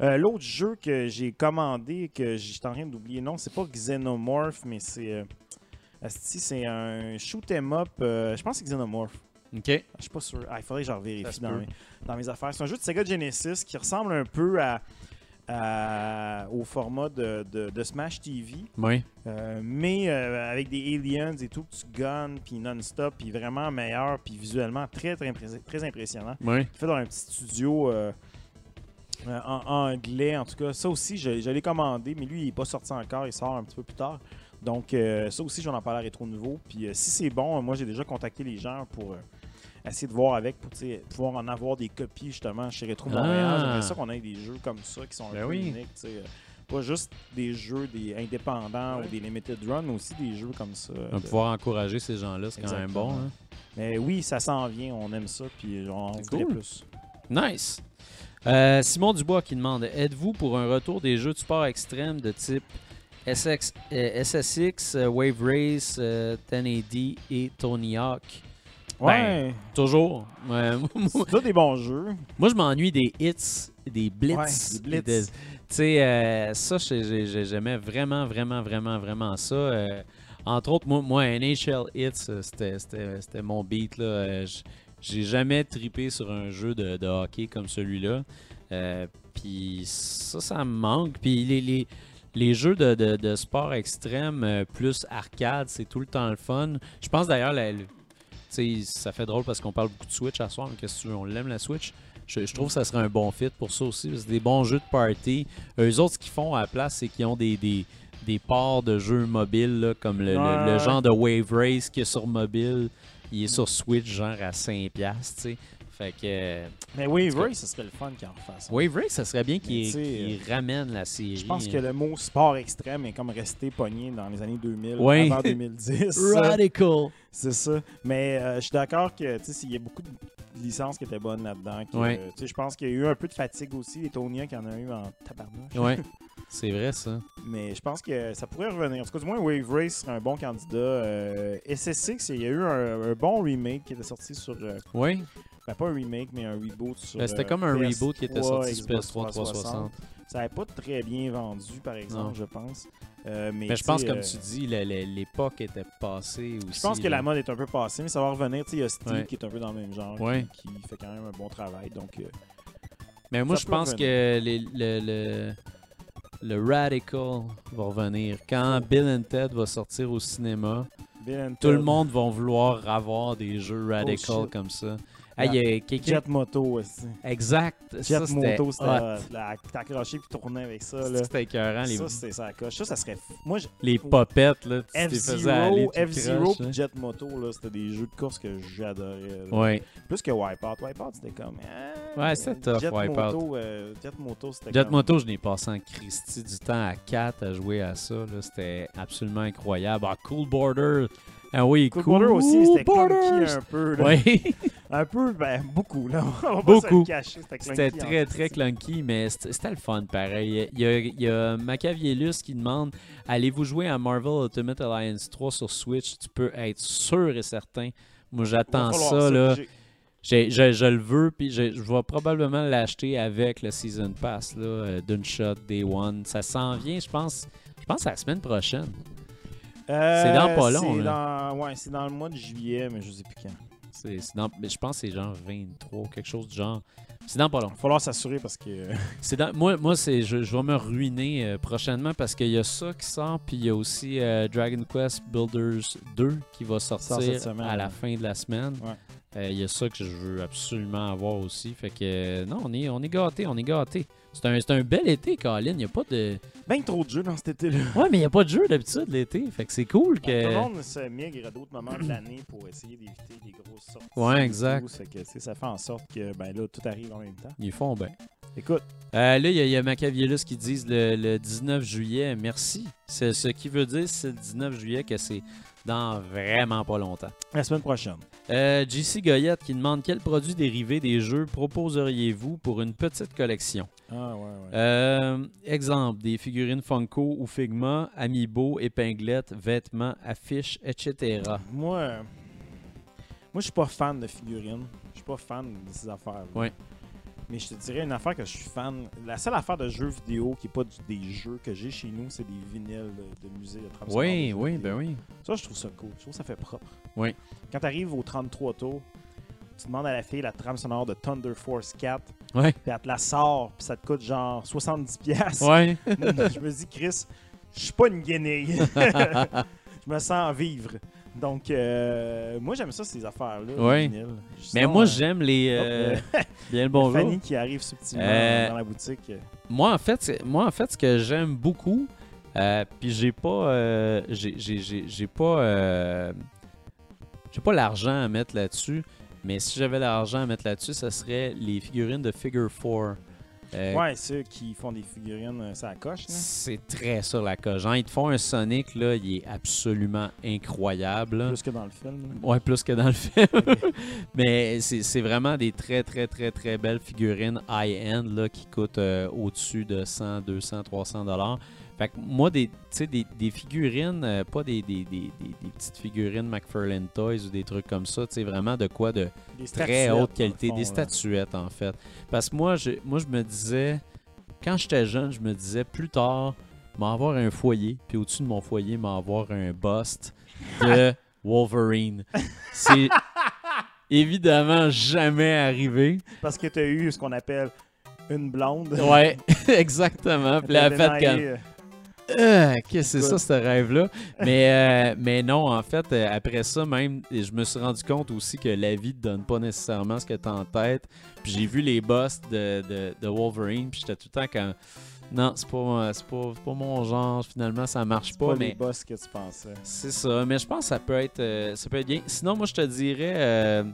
S3: Euh, L'autre jeu que j'ai commandé, que j'étais en train d'oublier, non, c'est pas Xenomorph, mais c'est. euh, asti, c'est un shoot 'em up. euh, je pense que c'est Xenomorph.
S2: OK.
S3: Je suis pas sûr. Ah, il faudrait que je
S2: Ça
S3: vérifie
S2: se
S3: dans
S2: peut.
S3: mes, dans mes affaires. C'est un jeu de Sega Genesis qui ressemble un peu à, à- au format de, de- de Smash TV.
S2: Oui.
S3: Euh, mais euh, avec des aliens et tout, que tu gunnes, puis non-stop, puis vraiment meilleur, puis visuellement très, très, très impressionnant.
S2: Oui.
S3: fait dans un petit studio euh, euh, en anglais, en tout cas. Ça aussi, je, je l'ai commandé, mais lui, il n'est pas sorti encore, il sort un petit peu plus tard. Donc, euh, ça aussi, je vais en parler à Rétro Nouveau. Puis, euh, si c'est bon, euh, moi, j'ai déjà contacté les gens pour euh, essayer de voir avec, pour pouvoir en avoir des copies, justement, chez Rétro Montréal.
S2: Ah.
S3: J'aimerais ça qu'on ait des jeux comme ça qui sont un
S2: Ben
S3: peu
S2: oui.
S3: uniques, Pas juste des jeux des indépendants
S2: Ouais.
S3: ou des limited run, mais aussi des jeux comme ça. De-
S2: pouvoir encourager ces gens-là, c'est quand même bon. hein.
S3: Mais oui, ça s'en vient, on aime ça, puis on en
S2: cool.
S3: plus.
S2: Nice. Euh, Simon Dubois qui demande Êtes-vous pour un retour des jeux de sport extrême de type SX, euh, SSX, euh, Wave Race, euh, 1080 et Tony Hawk?
S3: Ouais,
S2: Toujours. Ouais,
S3: c'est tous des bons jeux.
S2: moi, je m'ennuie des hits, des blitz.
S3: Ouais, des blitz.
S2: et de- Tu sais, euh, ça, j'ai- j'ai- j'aimais vraiment, vraiment, vraiment, vraiment ça. Euh, entre autres, moi, moi NHL Hits, euh, c'était- mon beat. là. Euh, J'ai jamais tripé sur un jeu de, de hockey comme celui-là. Euh, Puis ça, ça me manque. Puis les, les, les jeux de, de- de sport extrême plus arcade, c'est tout le temps le fun. Je pense d'ailleurs, ça fait drôle parce qu'on parle beaucoup de Switch à soir, mais qu'est-ce que tu veux, on l'aime la Switch? Je, je trouve que ça serait un bon fit pour ça aussi. C'est des bons jeux de party. Eux autres, ce qu'ils font à la place, c'est qu'ils ont des, des, des ports de jeux mobiles, là, comme le,
S3: Ouais,
S2: genre de Wave Race qui est sur mobile. Il est sur Switch, genre à 5$, tu sais. Fait que euh,
S3: Mais Wave. Race, ce serait le fun qu'ils en refassent.
S2: Wave Race, ça serait bien qu'ils ramènent la série.
S3: Je pense que le mot sport extrême est comme resté pogné dans les années 2000,
S2: Ouais.
S3: avant 2010.
S2: Radical.
S3: C'est ça. Mais euh, je suis d'accord que tu sais, il y a beaucoup de licences qui étaient bonnes là-dedans. euh, sais, Je pense qu'il y a eu un peu de fatigue aussi. Les Tonya qui en a eu en tabarnouche.
S2: Ouais, c'est vrai ça.
S3: Mais je pense que ça pourrait revenir. En tout cas, du moins, Wave Race serait un bon candidat. Euh, SSX, il y a eu un, un bon remake qui était sorti sur. euh,
S2: Oui,
S3: ben, pas un remake, mais un reboot sur.
S2: Ben, c'était
S3: euh,
S2: comme un
S3: PS3,
S2: reboot qui était sorti sur
S3: Xbox
S2: PS3 360.
S3: Ça n'avait pas très bien vendu, par exemple,
S2: Non.
S3: je pense. Euh, mais
S2: Mais je pense, comme
S3: euh,
S2: tu dis, l'époque était passée aussi.
S3: Je pense que
S2: là.
S3: la mode est un peu passée, mais ça va revenir. Tu sais, il y a Steve
S2: Ouais.
S3: qui est un peu dans le même genre, qui-
S2: Ouais.
S3: qui, fait quand même un bon travail. Donc, euh,
S2: Mais moi, je pense
S3: revenir.
S2: que les- le, le, le Radical va revenir. Quand Bill and Ted va sortir au cinéma, tout le monde va vouloir avoir des jeux Radical
S3: Oh, shit.
S2: comme ça. Ah, il y a quelqu'un...
S3: Jet Moto aussi.
S2: Exact.
S3: Jet
S2: ça,
S3: Moto, c'était accroché puis tourné avec ça.
S2: C'était écœurant, les,
S3: Ça, c'était ça coche. Ça, ça serait fou. Moi, je-
S2: les popettes, là. Tu faisais aller
S3: F-Zero, puis
S2: là.
S3: Jet Moto, là, c'était des jeux de course que j'adorais.
S2: Ouais.
S3: Plus que Wipeout. Wipeout, c'était comme. euh,
S2: Ouais, c'était tough,
S3: Jet
S2: Wipeout.
S3: Moto, euh, Jet Moto, c'était
S2: Jet
S3: comme-
S2: Moto, je l'ai passé en Christie du temps à 4 à jouer à ça. C'était absolument incroyable. Ah, Cool Border. Ah oui,
S3: Cool
S2: Cool,
S3: Border aussi, c'était clunky un peu. Là?
S2: Oui,
S3: Un peu, ben, beaucoup. Là. On va pas
S2: Beaucoup.
S3: C'était
S2: très très clunky, mais c'était le fun pareil. Il y a, il y a Machiavellus qui demande Allez-vous jouer à Marvel Ultimate Alliance 3 sur Switch? Tu peux être sûr et certain. Moi, j'attends ça. là. Je, je le veux, puis je, je vais probablement l'acheter avec le Season Pass là, euh, d'une shot, Day One. Ça s'en vient, je pense. Je pense à la semaine prochaine.
S3: Euh,
S2: C'est dans pas long,
S3: C'est
S2: là.
S3: dans, ouais, c'est dans le mois de juillet, mais je sais plus quand.
S2: C'est, c'est dans- mais je pense que c'est genre 23, quelque chose du genre. C'est dans pas long.
S3: Il va falloir s'assurer parce que.
S2: C'est dans, moi, moi c'est, je, je vais me ruiner euh, prochainement parce qu'il y a ça qui sort, puis il y a aussi euh, Dragon Quest Builders 2 qui va sortir
S3: cette semaine,
S2: à la fin de la semaine.
S3: Ouais.
S2: Euh, Il y a ça que je veux absolument avoir aussi. Fait que euh, non, on est, on est gâtés, on est gâtés. C'est un, un bel été, Colin. Il n'y a pas de.
S3: Ben trop de jeux dans cet été-là.
S2: Ouais, mais il n'y a pas de jeu d'habitude l'été. Fait que c'est cool
S3: Tout le
S2: que.
S3: monde se migre à d'autres moments de l'année pour essayer d'éviter des grosses sorties.
S2: Ouais, exact.
S3: tout. Que, ça fait en sorte que ben là, tout arrive en même temps.
S2: Ils font bien.
S3: Écoute,
S2: Euh, là, il y, a- il y a Machiavellus qui disent le, le 19 juillet. Merci. C'est ce qui veut dire, c'est le 19 juillet, que c'est dans vraiment pas longtemps.
S3: la semaine prochaine.
S2: Euh, JC Goyette qui demande quels produits dérivés des jeux proposeriez-vous pour une petite collection?
S3: Ah, ouais, ouais.
S2: Euh, Exemple des figurines Funko ou Figma, Amiibo, épinglettes, vêtements, affiches, etc.
S3: Moi, moi, je suis pas fan de figurines. Je suis pas fan de ces affaires.
S2: Ouais.
S3: Mais je te dirais une affaire que je suis fan. La seule affaire de jeux vidéo qui est pas du- des jeux que j'ai chez nous, c'est des vinyles de, de musée de trame sonore
S2: Oui,
S3: de jeux
S2: oui, ben oui.
S3: Ça, je trouve ça cool. Je trouve que ça fait propre.
S2: Oui.
S3: Quand tu arrives au 33 tours, tu demandes à la fille la trame sonore de Thunder Force 4,
S2: Ouais.
S3: puis elle te la sort, puis ça te coûte genre 70$. piastres.
S2: Ouais.
S3: je me dis, Chris, je suis pas une guenille. je me sens vivre. Donc, euh, moi, j'aime ça, ces affaires-là. vinyles.
S2: Mais moi,
S3: euh,
S2: j'aime les. euh, bien le bonjour.
S3: Fanny qui arrive subtilement
S2: Euh,
S3: dans la boutique.
S2: Moi, en fait, moi, en fait, ce que j'aime beaucoup, euh, puis j'ai pas, j'ai, j'ai- j'ai- j'ai pas, j'ai pas l'argent à mettre là-dessus, mais si j'avais l'argent à mettre là-dessus, ça serait les figurines de Figure 4. Euh,
S3: Ouais, ceux qui font des figurines, euh, ça coche.
S2: C'est très sur la coche. Hein, ils te font un Sonic, là, il est absolument incroyable. là.
S3: Plus que dans le film. là.
S2: Ouais, plus que dans le film. Mais c'est vraiment des très, très, très, très belles figurines high-end là, qui coûtent euh, au-dessus de 100, 200, 300 dollars. Fait que moi, des, des, des figurines, euh, pas des, des, des, petites figurines McFarlane Toys ou des trucs comme ça, tu sais, vraiment de quoi de très haute qualité,
S3: fond,
S2: des
S3: là.
S2: statuettes en fait. Parce que moi, je, moi, je me disais, quand j'étais jeune, je me disais plus tard, m'en avoir un foyer, puis au-dessus de mon foyer, m'en avoir un bust de Wolverine. C'est évidemment jamais arrivé.
S3: Parce que tu as eu ce qu'on appelle une blonde.
S2: Ouais, exactement. Puis fait comme.
S3: Dénaillé, euh,
S2: Qu'est-ce que c'est ça, ce rêve-là? Mais, euh, mais non, en fait, euh, après ça, même, je me suis rendu compte aussi que la vie te donne pas nécessairement ce que tu en tête. Puis j'ai vu les boss de, de, de Wolverine, puis j'étais tout le temps comme. Non, c'est pas, c'est pas, pas mon genre, finalement, ça marche
S3: c'est
S2: pas.
S3: pas
S2: mais
S3: les boss que tu pensais.
S2: c'est ça, mais je pense que ça peut être, euh, ça peut être bien. Sinon, moi, je te dirais, euh,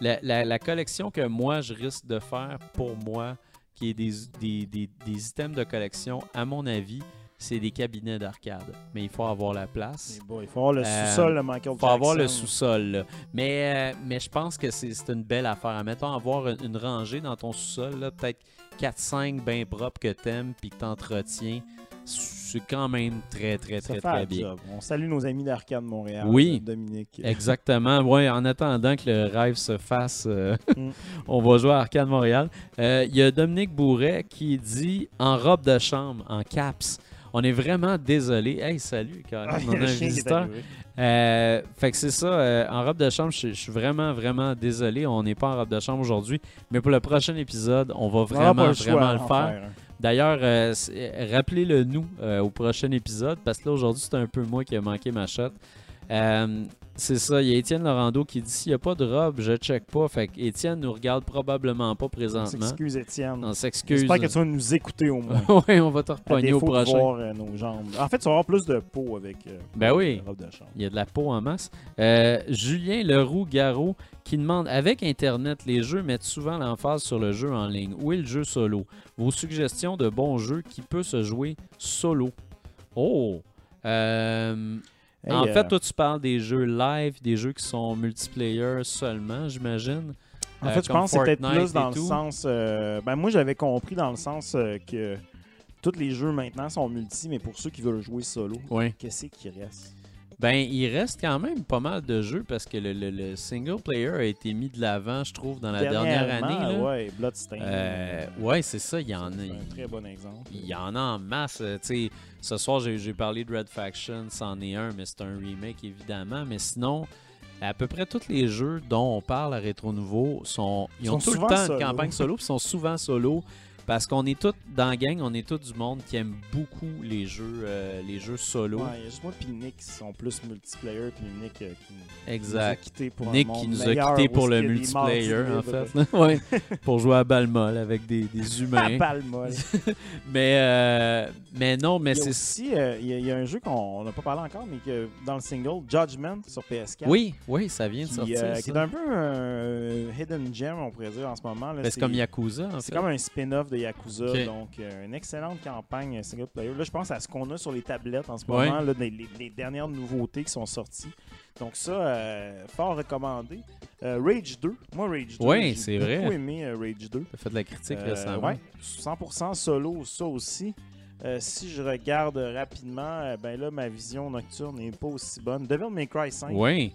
S2: la, la- la collection que moi, je risque de faire pour moi, qui est des, des, des- des items de collection, à mon avis, c'est des cabinets d'arcade. Mais il faut avoir la place.
S3: Bon, il faut avoir le
S2: Euh,
S3: sous-sol Michael
S2: Il faut avoir le sous-sol. Mais, euh, mais je pense que c'est une belle affaire. Admettons, avoir une, une rangée dans ton sous-sol, peut-être 4-5 bien propres que t'aimes puis que t'entretiens, c'est quand même très, très, très, très bien.
S3: On salue nos amis d'Arcade Montréal.
S2: Oui.
S3: Dominique.
S2: Exactement. Ouais, en attendant que le rêve se fasse, euh,
S3: Mm.
S2: on va jouer à Arcade Montréal. Euh, Il y a Dominique Bourret qui dit en robe de chambre, en caps. On est vraiment désolé. Hey, salut, Colin.
S3: Ah,
S2: on a un visiteur. Euh, fait que c'est ça, euh, en robe de chambre, je, je suis vraiment, vraiment désolé. On n'est pas en robe de chambre aujourd'hui. Mais pour le prochain épisode, on va vraiment,
S3: le
S2: vraiment le faire.
S3: un.
S2: D'ailleurs, euh, rappelez-le nous au prochain épisode, parce que là, aujourd'hui, c'est un peu moi qui ai manqué ma shot. C'est ça, il y a Étienne Laurando qui dit s'il n'y a pas de robe, je check pas. Fait que Étienne nous regarde probablement pas
S3: On
S2: présentement.
S3: s'excuse, Étienne.
S2: On s'excuse.
S3: J'espère que tu vas nous écouter au moins.
S2: oui, on va te repogner au prochain.
S3: voir euh, nos jambes. En fait, tu vas avoir plus de peau avec euh,
S2: Ben oui.
S3: la robe de chambre.
S2: Il y a de la peau en masse. Euh, Julien Leroux-Garot qui demande Avec Internet, les jeux mettent souvent l'emphase sur le jeu en ligne. Où est le jeu solo Vos suggestions de bons jeux qui peut se jouer solo? Oh Euh,
S3: Hey,
S2: En
S3: euh,
S2: fait, toi, tu parles des jeux live, des jeux qui sont multiplayer seulement, j'imagine.
S3: En
S2: euh,
S3: fait, je pense que c'est peut-être plus dans le
S2: tout.
S3: sens. euh, ben, moi, j'avais compris dans le sens euh, que tous les jeux maintenant sont multi, mais pour ceux qui veulent jouer solo,
S2: Oui.
S3: qu'est-ce qui reste?
S2: Ben, il reste quand même pas mal de jeux parce que le, le- le single player a été mis de l'avant, je trouve, dans la dernière année. Là.
S3: Ouais, Bloodstained.
S2: Euh, ouais, c'est ça, il y en a.
S3: C'est un très bon exemple.
S2: Il y en a en masse. euh, ce soir, j'ai parlé de Red Faction, c'en est un, mais c'est un remake évidemment. Mais sinon, à peu près tous les jeux dont on parle à Rétro Nouveau sont, ils ont
S3: Sont
S2: tout le temps
S3: solo.
S2: une campagne solo, puis sont souvent solo. Parce qu'on est tous, dans la gang, on est tous du monde qui aime beaucoup les jeux, euh, les jeux solo.
S3: Ouais, il y a juste moi et Nick qui sont plus multiplayer, puis Nick euh, qui nous a quittés pour un monde
S2: qui nous a quittés pour le multiplayer, en fait. ouais, pour jouer à balle molle avec des, des humains.
S3: Balle molle.
S2: mais, euh, mais non, mais c'est.
S3: aussi euh, il y a- il y, a un jeu qu'on n'a pas parlé encore, mais que dans le single, Judgment sur PS4.
S2: Oui, oui, ça vient de
S3: qui,
S2: sortir.
S3: euh, qui est un peu un hidden gem, on pourrait dire, en ce moment.
S2: Ben, c'est comme Yakuza, en
S3: C'est
S2: fait.
S3: comme un spin-off de Yakuza, donc euh, une excellente campagne euh, single player. Là, je pense à ce qu'on a sur les tablettes en ce
S2: Ouais.
S3: moment, là, les, dernières nouveautés qui sont sorties. Donc ça, euh, fort recommandé. Euh, Rage 2, moi Rage 2,
S2: Ouais,
S3: j'ai
S2: c'est
S3: beaucoup
S2: vrai.
S3: aimé euh, Rage 2.
S2: T'as fait de la critique récemment.
S3: ouais, 100% solo, ça aussi. Euh, si je regarde rapidement, euh, ben là, ma vision nocturne n'est pas aussi bonne. Devil May Cry 5.
S2: Oui.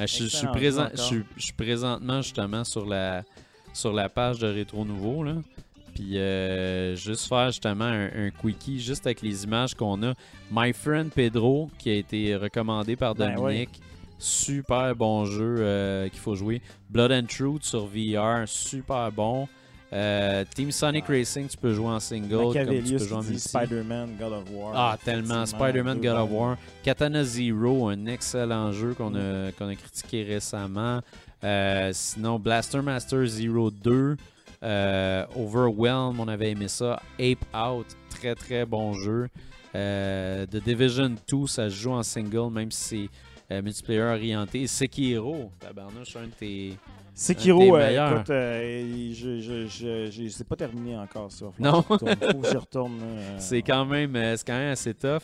S2: Euh, Je, je suis
S3: Excellent
S2: présent,
S3: jeu
S2: je,
S3: encore.
S2: suis- je suis présentement justement sur la, sur la page de Rétro Nouveau. Là. Puis euh, juste faire justement un, un quickie juste avec les images qu'on a. My Friend Pedro, qui a été recommandé par
S3: Ben
S2: Dominique. Super bon jeu euh, qu'il faut jouer. Blood and Truth sur VR, super bon. Euh, Team Sonic Racing, tu peux jouer en single, comme tu
S3: Machiavellius
S2: peux jouer en
S3: qui dit
S2: multi.
S3: Spider-Man, God of War.
S2: Ah, tellement. Spider-Man God of. War. Katana Zero, un excellent jeu qu'on a, qu'on a critiqué récemment. Euh, sinon, Blaster Master Zero 2. euh, Overwhelm, on avait aimé ça. Ape Out, très très bon jeu. Euh, The Division 2, ça se joue en single, même si c'est euh, multiplayer orienté. Sekiro, tabarnouche, un de tes.
S3: Sekiro, euh, écoute, euh, je, je, je, je, c'est pas terminé encore ça. Faut
S2: Non.
S3: que j'y retourne. Euh,
S2: C'est quand même, c'est quand même assez tough.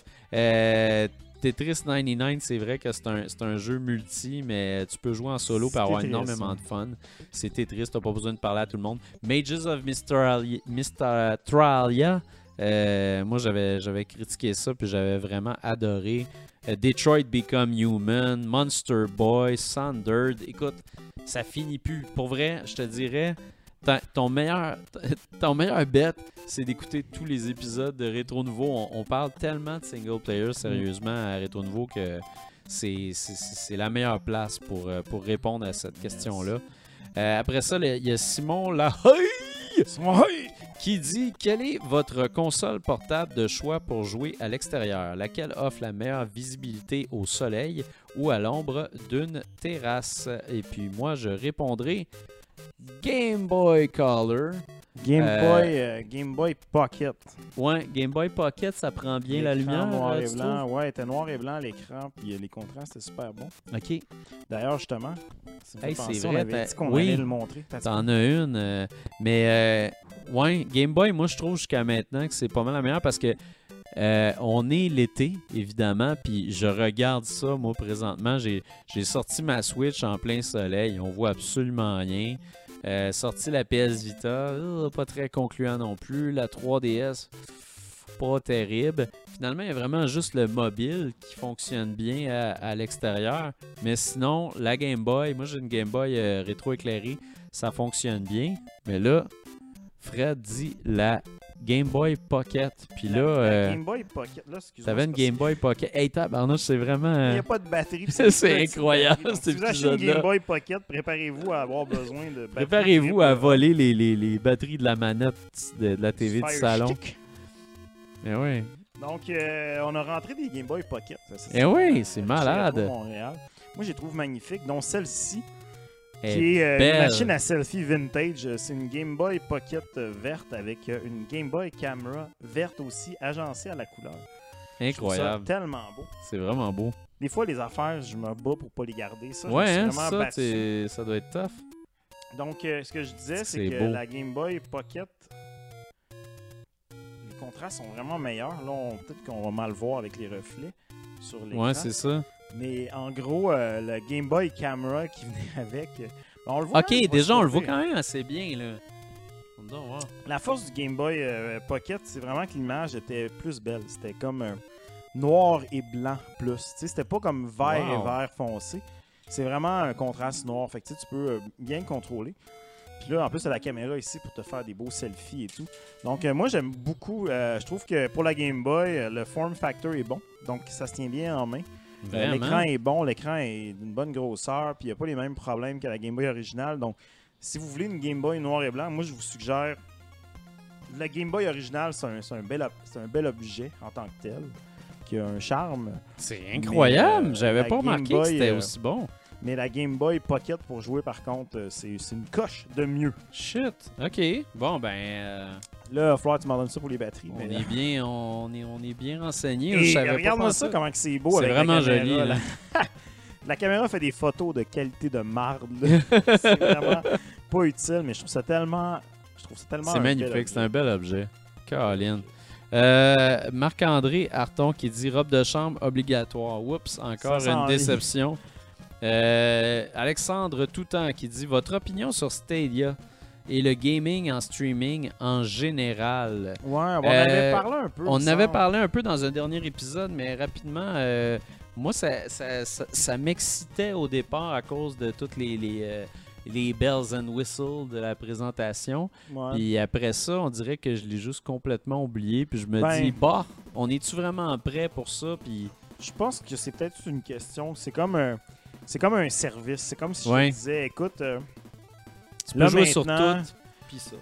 S2: Tetris 99, c'est vrai que c'est un, un jeu multi, mais tu peux jouer en solo pour avoir énormément de fun. C'est Tetris, t'as pas besoin de parler à tout le monde. Mages of Mysteria, euh, moi j'avais j'avais critiqué ça, puis j'avais vraiment adoré. Euh, Detroit Become Human, Monster Boy, Sundered. Écoute, ça finit plus. Pour vrai, je te dirais, ta- ton meilleur, ton meilleur bet, c'est d'écouter tous les épisodes de Rétro Nouveau. On, on parle tellement de single player sérieusement à Rétro Nouveau que c'est la meilleure place pour, euh, pour répondre à cette question-là. Euh, après ça, il y a Simon
S3: Ouais.
S2: qui dit Quelle est votre console portable de choix pour jouer à l'extérieur? Laquelle offre la meilleure visibilité au soleil ou à l'ombre d'une terrasse Et puis moi, je répondrai Game Boy Color.
S3: Game,
S2: Euh,
S3: Boy, euh, Game Boy Pocket.
S2: Ouais, Game Boy Pocket, ça prend bien la lumière.
S3: noir et blanc. Ouais, était noir et blanc l'écran, puis les contrastes étaient super bons.
S2: trouves? Ok.
S3: D'ailleurs, justement, me fait
S2: Hey,
S3: on
S2: vrai,
S3: avait
S2: t'as-
S3: dit qu'on
S2: oui.
S3: allait le montrer.
S2: T'en as une. euh, mais ouais, Game Boy, moi je trouve jusqu'à maintenant que c'est pas mal la meilleure parce que euh, on est l'été, évidemment, puis je regarde ça, moi présentement. J'ai sorti ma Switch en plein soleil, on voit absolument rien. Euh, sorti la PS Vita, euh, pas très concluant non plus. La 3DS, pas terrible. Finalement, il y a vraiment juste le mobile qui fonctionne bien à, l'extérieur. Mais sinon, la Game Boy, moi j'ai une Game Boy euh, rétro-éclairée, ça fonctionne bien. Mais là, Fred dit la Game Boy Pocket. Puis là, euh,
S3: Game Boy Pocket, là, excuse-moi.
S2: t'avais une Game Boy Pocket. Hey, tabarnouche, c'est vraiment...
S3: Il n'y
S2: euh,
S3: a pas de batterie.
S2: C'est incroyable,
S3: batterie. Donc,
S2: cet
S3: Si vous achetez une. Game Boy Pocket, préparez-vous à avoir besoin de batterie
S2: Préparez-vous à voler les, les- les batteries de la manette de, de la TV du salon.
S3: Stick.
S2: Eh oui.
S3: Donc, euh, on a rentré des Game Boy Pocket.
S2: Eh oui,
S3: euh,
S2: c'est malade.
S3: Moi, je les trouve magnifiques, dont celle-ci, qui est euh, une
S2: belle.
S3: machine à selfie vintage. Euh, C'est une Game Boy Pocket euh, verte avec euh, une Game Boy Camera verte aussi, agencée à la couleur. Trouve ça
S2: Incroyable.
S3: tellement beau.
S2: C'est vraiment beau.
S3: Des fois, les affaires, je me bats pour pas les garder. Ça,
S2: ouais, hein,
S3: vraiment
S2: ça, ça doit être tough.
S3: Donc, euh, ce que je disais, c'est que
S2: beau.
S3: la Game Boy Pocket, les contrastes sont vraiment meilleurs. Là, peut-être qu'on va mal voir avec les reflets sur l'écran.
S2: Ouais, c'est ça.
S3: Mais en gros, euh, le Game Boy Camera qui venait avec, euh, on le voit.
S2: Ok,
S3: voit
S2: déjà, on le voit quand même assez bien, là. On doit voir.
S3: La force du Game Boy euh, Pocket, c'est vraiment que l'image était plus belle. C'était comme noir et blanc plus. Tu sais, c'était pas comme vert
S2: Wow.
S3: et vert foncé. C'est vraiment un contraste noir. Fait que tu sais, tu peux euh, bien le contrôler. Puis là, en plus, tu as la caméra ici pour te faire des beaux selfies et tout. Donc, euh, moi, j'aime beaucoup. euh, je trouve que pour la Game Boy, euh, le form factor est bon. Donc, ça se tient bien en main. Euh. L'écran est bon, l'écran est d'une bonne grosseur, puis il n'y a pas les mêmes problèmes que la Game Boy originale. Donc, si vous voulez une Game Boy noir et blanc, moi je vous suggère la Game Boy originale, c'est un, c'est un bel, ob- c'est un bel objet en tant que tel, qui a un charme.
S2: C'est incroyable.
S3: Euh,
S2: J'avais pas
S3: Game
S2: remarqué que
S3: Boy,
S2: c'était
S3: euh,
S2: aussi bon.
S3: Mais la Game Boy Pocket pour jouer, par contre, c'est c'est une coche de mieux.
S2: Shit. OK. Bon, ben, euh,
S3: Là, il va falloir que tu m'en donnes ça pour les batteries.
S2: on,
S3: mais-
S2: est bien, on, est, on est bien renseigné.
S3: Regarde-moi ça, comment c'est beau.
S2: C'est vraiment
S3: caméra,
S2: joli,
S3: là. la caméra fait des photos de qualité de marde. c'est vraiment pas utile, mais je trouve ça tellement. Je trouve ça tellement.
S2: C'est magnifique, c'est un bel objet. Caroline. Euh, Marc-André Harton qui dit robe de chambre obligatoire. Oups, encore
S3: Ça
S2: une déception. Euh, Alexandre Toutan qui dit votre opinion sur Stadia et le gaming en streaming en général.
S3: Ouais, on en
S2: Euh,
S3: avait parlé un peu.
S2: On en avait parlé un peu dans un dernier épisode, mais rapidement, euh, moi, ça, ça, ça- ça m'excitait au départ à cause de toutes les, les, euh, les bells and whistles de la présentation.
S3: Ouais.
S2: Puis après ça, on dirait que je l'ai juste complètement oublié. Puis je me
S3: Ben-
S2: dis, bah, on est-tu vraiment prêt pour ça? Puis
S3: Je pense que c'est peut-être une question. C'est comme un. C'est comme un service. C'est comme si je te disais, écoute, euh,
S2: tu
S3: Là,
S2: peux jouer sur tout.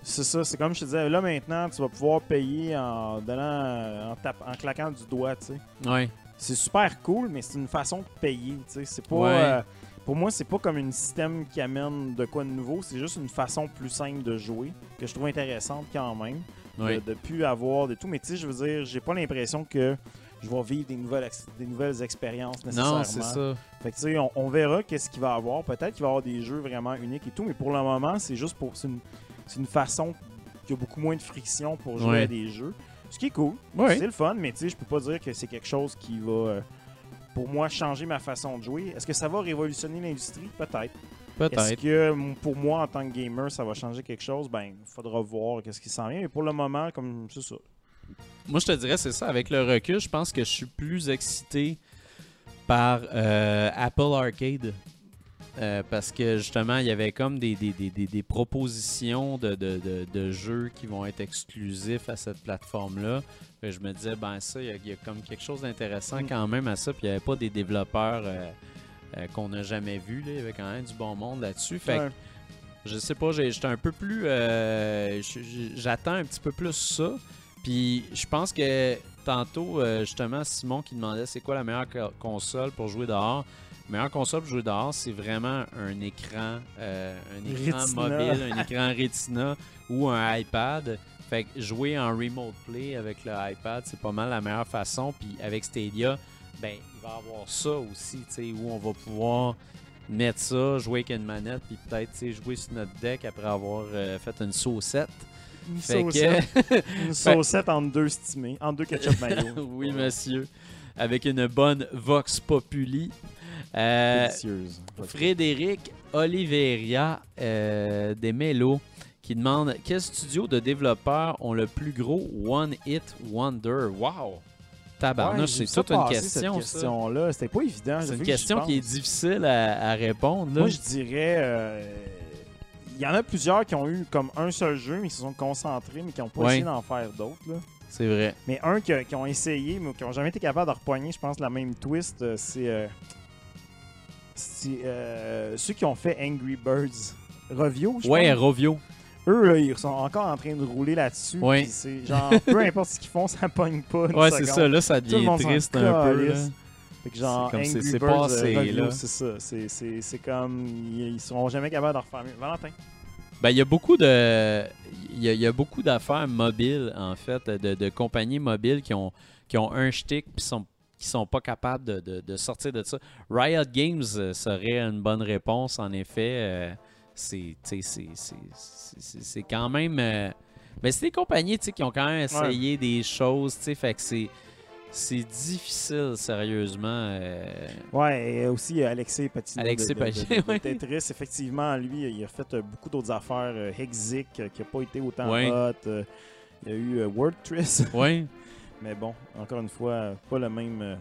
S3: C'est ça, c'est comme je te disais, là maintenant, tu vas pouvoir payer en donnant, en, en claquant du doigt, tu sais.
S2: Ouais.
S3: C'est super cool, mais c'est une façon de payer, tu sais. C'est pas.
S2: Ouais.
S3: euh, pour moi, c'est pas comme un système qui amène de quoi de nouveau, c'est juste une façon plus simple de jouer, que je trouve intéressante quand même. De, de plus avoir de tout. Mais tu sais, je veux dire, j'ai pas l'impression que je vais vivre des nouvelles, des nouvelles expériences nécessairement.
S2: Non, c'est ça.
S3: Fait que tu sais, on, on verra qu'est-ce qu'il va y avoir. Peut-être qu'il va y avoir des jeux vraiment uniques et tout, mais pour le moment, c'est juste pour. C'est une, une façon qui a beaucoup moins de friction pour jouer
S2: Ouais.
S3: à des jeux. Ce qui est cool.
S2: Ouais.
S3: C'est le fun, mais tu sais, je peux pas dire que c'est quelque chose qui va. euh, pour moi, changer ma façon de jouer. Est-ce que ça va révolutionner l'industrie? Peut-être. Est-ce
S2: Peut-être.
S3: que m- pour moi, en tant que gamer, ça va changer quelque chose? Ben, il faudra voir qu'est-ce qui s'en vient. Mais pour le moment, comme c'est ça.
S2: Moi, je te dirais, c'est ça. Avec le recul, je pense que je suis plus excité par euh, Apple Arcade. Euh, parce que justement, il y avait comme des, des, des, des- propositions de, de, de- de jeux qui vont être exclusifs à cette plateforme-là. Que Je me disais, ben ça, il y, a- il y a comme quelque chose d'intéressant
S3: Mm.
S2: quand même à ça. Puis il n'y avait pas des développeurs euh, euh, qu'on n'a jamais vus. là. Il y avait quand même du bon monde là-dessus. Fait que
S3: Ouais.
S2: je sais pas, j'étais un peu plus. J'attends un petit peu plus ça. Puis je pense que tantôt, euh, justement, Simon qui demandait c'est quoi la meilleure co- console pour jouer dehors. La meilleure console pour jouer dehors, c'est vraiment un écran, euh, un écran
S3: Retina.
S2: mobile, un écran Retina ou un iPad. Fait que jouer en remote play avec le iPad, c'est pas mal la meilleure façon. Puis avec Stadia, ben il va y avoir ça aussi, tu sais, où on va pouvoir mettre ça, jouer avec une manette, puis peut-être jouer sur notre deck après avoir euh, fait une saucette.
S3: Une
S2: Fait
S3: saucette,
S2: que,
S3: une saucette en deux stimés, en deux ketchup mayo.
S2: oui monsieur, avec une bonne Vox Populi. Euh. Frédéric Oliveria euh, des Mélos qui demande quel studio de développeurs ont le plus gros One Hit Wonder? Wow! Tabarnouche,
S3: Ouais,
S2: c'est toute une question,
S3: Cette question-là, c'était pas évident.
S2: C'est une
S3: que
S2: question qui est difficile à, à répondre. Là.
S3: Moi, je dirais. euh, y en a plusieurs qui ont eu comme un seul jeu, mais qui se sont concentrés, mais qui n'ont pas
S2: Ouais.
S3: essayé d'en faire d'autres. là.
S2: C'est vrai.
S3: Mais un qui, a- qui ont essayé, mais qui n'ont jamais été capables de repogner, je pense, la même twist, euh, c'est. euh, c'est, euh, ceux qui ont fait Angry Birds. Revio, je
S2: Ouais,
S3: pense.
S2: Rovio.
S3: Eux, là, ils sont encore en train de rouler là-dessus.
S2: Ouais.
S3: puis C'est genre, peu importe ce qu'ils font, ça pogne pas. une
S2: Ouais, c'est
S3: seconde.
S2: ça. Là, ça
S3: Tout le
S2: devient
S3: monde s'en
S2: triste un peu. là.
S3: calisse. Fait que genre,
S2: C'est comme
S3: Angry
S2: c'est- passé,
S3: euh,
S2: là.
S3: c'est ça. C'est- C'est c'est comme, ils, ils seront jamais capables de refaire mieux. Valentin.
S2: Ben, il y a beaucoup de. Il y a, il y a beaucoup d'affaires mobiles, en fait, de, de compagnies mobiles qui ont, qui ont un shtick puis sont qui sont pas capables de, de- de sortir de ça. Riot Games euh, serait une bonne réponse, en effet. Euh, c'est, quand même. euh, ben, c'est des compagnies qui ont quand même essayé des choses, tu sais, fait que c'est. C'est difficile, sérieusement. euh,
S3: Ouais, et aussi euh, Alexis Patino.
S2: Alexis Patino.
S3: Tetris. Effectivement, lui, il a fait euh, beaucoup d'autres affaires. Hexic, qui n'a pas été autant
S2: Ouais.
S3: hot. il y a eu euh, WordTris.
S2: ouais.
S3: Mais bon, encore une fois, pas le même.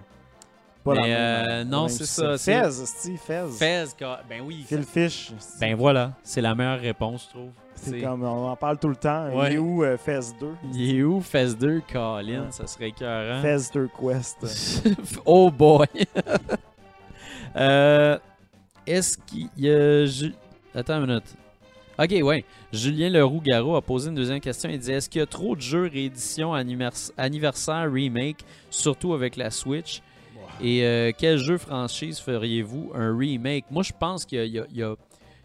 S3: pas la
S2: Mais,
S3: même,
S2: euh,
S3: pas
S2: non,
S3: même
S2: c'est ça, c'est-
S3: Fez, Steve, Fez.
S2: Fez, ben oui.
S3: Phil Fish.
S2: Ben voilà, c'est la meilleure réponse, je trouve.
S3: C'est comme, on en parle tout le temps.
S2: Ouais.
S3: Il est où euh, Fez 2
S2: Il est où Fez 2, Colin?
S3: Ouais.
S2: Ça serait écœurant.
S3: Fez 2 Quest.
S2: oh boy! Euh, Est-ce qu'il y a... ju- Attends une minute. Ok, ouais. Julien Leroux-Garot a posé une deuxième question. Il dit Est-ce qu'il y a trop de jeux réédition annivers- anniversaire remake, surtout avec la Switch? Et euh, quel jeu franchise feriez-vous un remake? Moi, je pense qu'il y, a- il y a-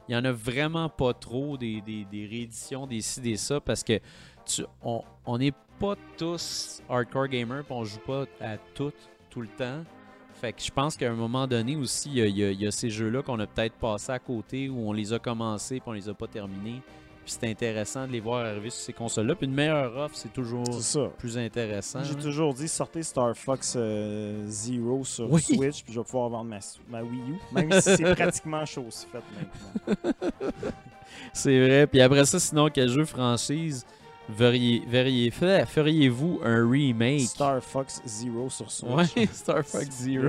S2: il y a- il y en a vraiment pas trop des, des- des rééditions, des ci, des ça, parce que tu, on n'est pas tous hardcore gamers, puis on joue pas à tout, tout le temps. Fait que je pense qu'à un moment donné aussi, il y a, ces jeux-là qu'on a peut-être passés à côté, où on les a commencés, puis on les a pas terminés. Puis c'est intéressant de les voir arriver sur ces consoles-là. Puis une meilleure offre, c'est toujours plus intéressant.
S3: J'ai
S2: hein.
S3: toujours dit sortez Star Fox euh, Zero sur
S2: Oui.
S3: Switch, puis je vais pouvoir vendre ma, ma Wii U, même si c'est pratiquement chose faite maintenant.
S2: C'est vrai. Puis après ça, sinon, quel jeu franchise verriez- feriez-vous un remake?
S3: Star Fox Zero sur Switch.
S2: Ouais, Star Fox Zero.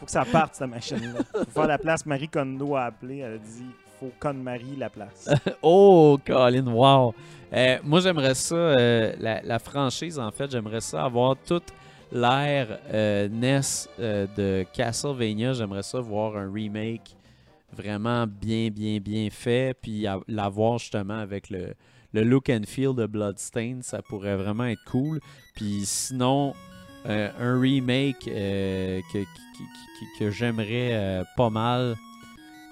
S3: Faut que ça parte, cette machine-là. Faut faire la place. Marie Kondo a appelé. Elle a dit faut Con-Marie la place.
S2: Oh, Colin, wow. Euh, moi, j'aimerais ça, euh, la, franchise, en fait, j'aimerais ça avoir toute l'ère euh, NES euh, de Castlevania. J'aimerais ça voir un remake vraiment bien, bien, bien fait, puis l'avoir justement avec le, look and feel de Bloodstain. Ça pourrait vraiment être cool. Puis sinon, euh, un remake que, j'aimerais pas mal.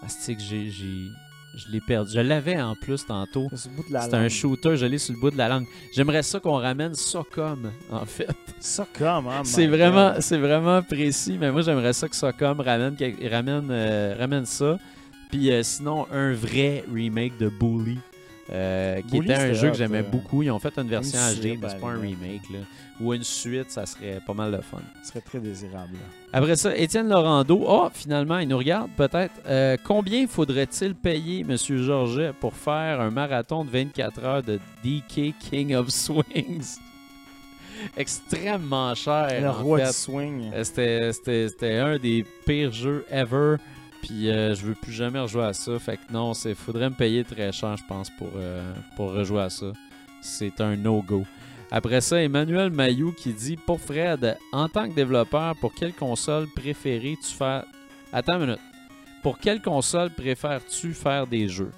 S2: Ah, que j'ai- je l'ai perdu. Je l'avais en plus tantôt.
S3: C'est
S2: un shooter, je l'ai sur le bout de la langue. J'aimerais ça qu'on ramène comme, en fait.
S3: Comme, hein,
S2: C'est vraiment, c'est vraiment précis, mais moi j'aimerais ça que comme ramène, ramène, euh, ramène ça. Puis euh, sinon, un vrai remake de Bully. euh, qui
S3: Bully,
S2: était un jeu que j'aimais beaucoup. Ils ont fait une version HD, mais c'est pas un remake. Là. Ou une suite, ça serait pas mal de fun.
S3: Ce serait très désirable.
S2: Après ça, Étienne Laurando, ah, finalement, il nous regarde peut-être. Euh, combien faudrait-il payer, Monsieur Georget, pour faire un marathon de 24 heures de DK King of Swings? Extrêmement cher.
S3: Le roi
S2: fait.
S3: du swing.
S2: Euh, C'était, un des pires jeux ever. Puis euh, je veux plus jamais rejouer à ça. Fait que non, c'est faudrait me payer très cher, je pense, pour, euh, pour rejouer à ça. C'est un no-go. Après ça, Emmanuel Mayou qui dit Pour Fred, en tant que développeur, pour quelle console préférais-tu faire. Attends une minute. Pour quelle console préfères-tu faire des jeux?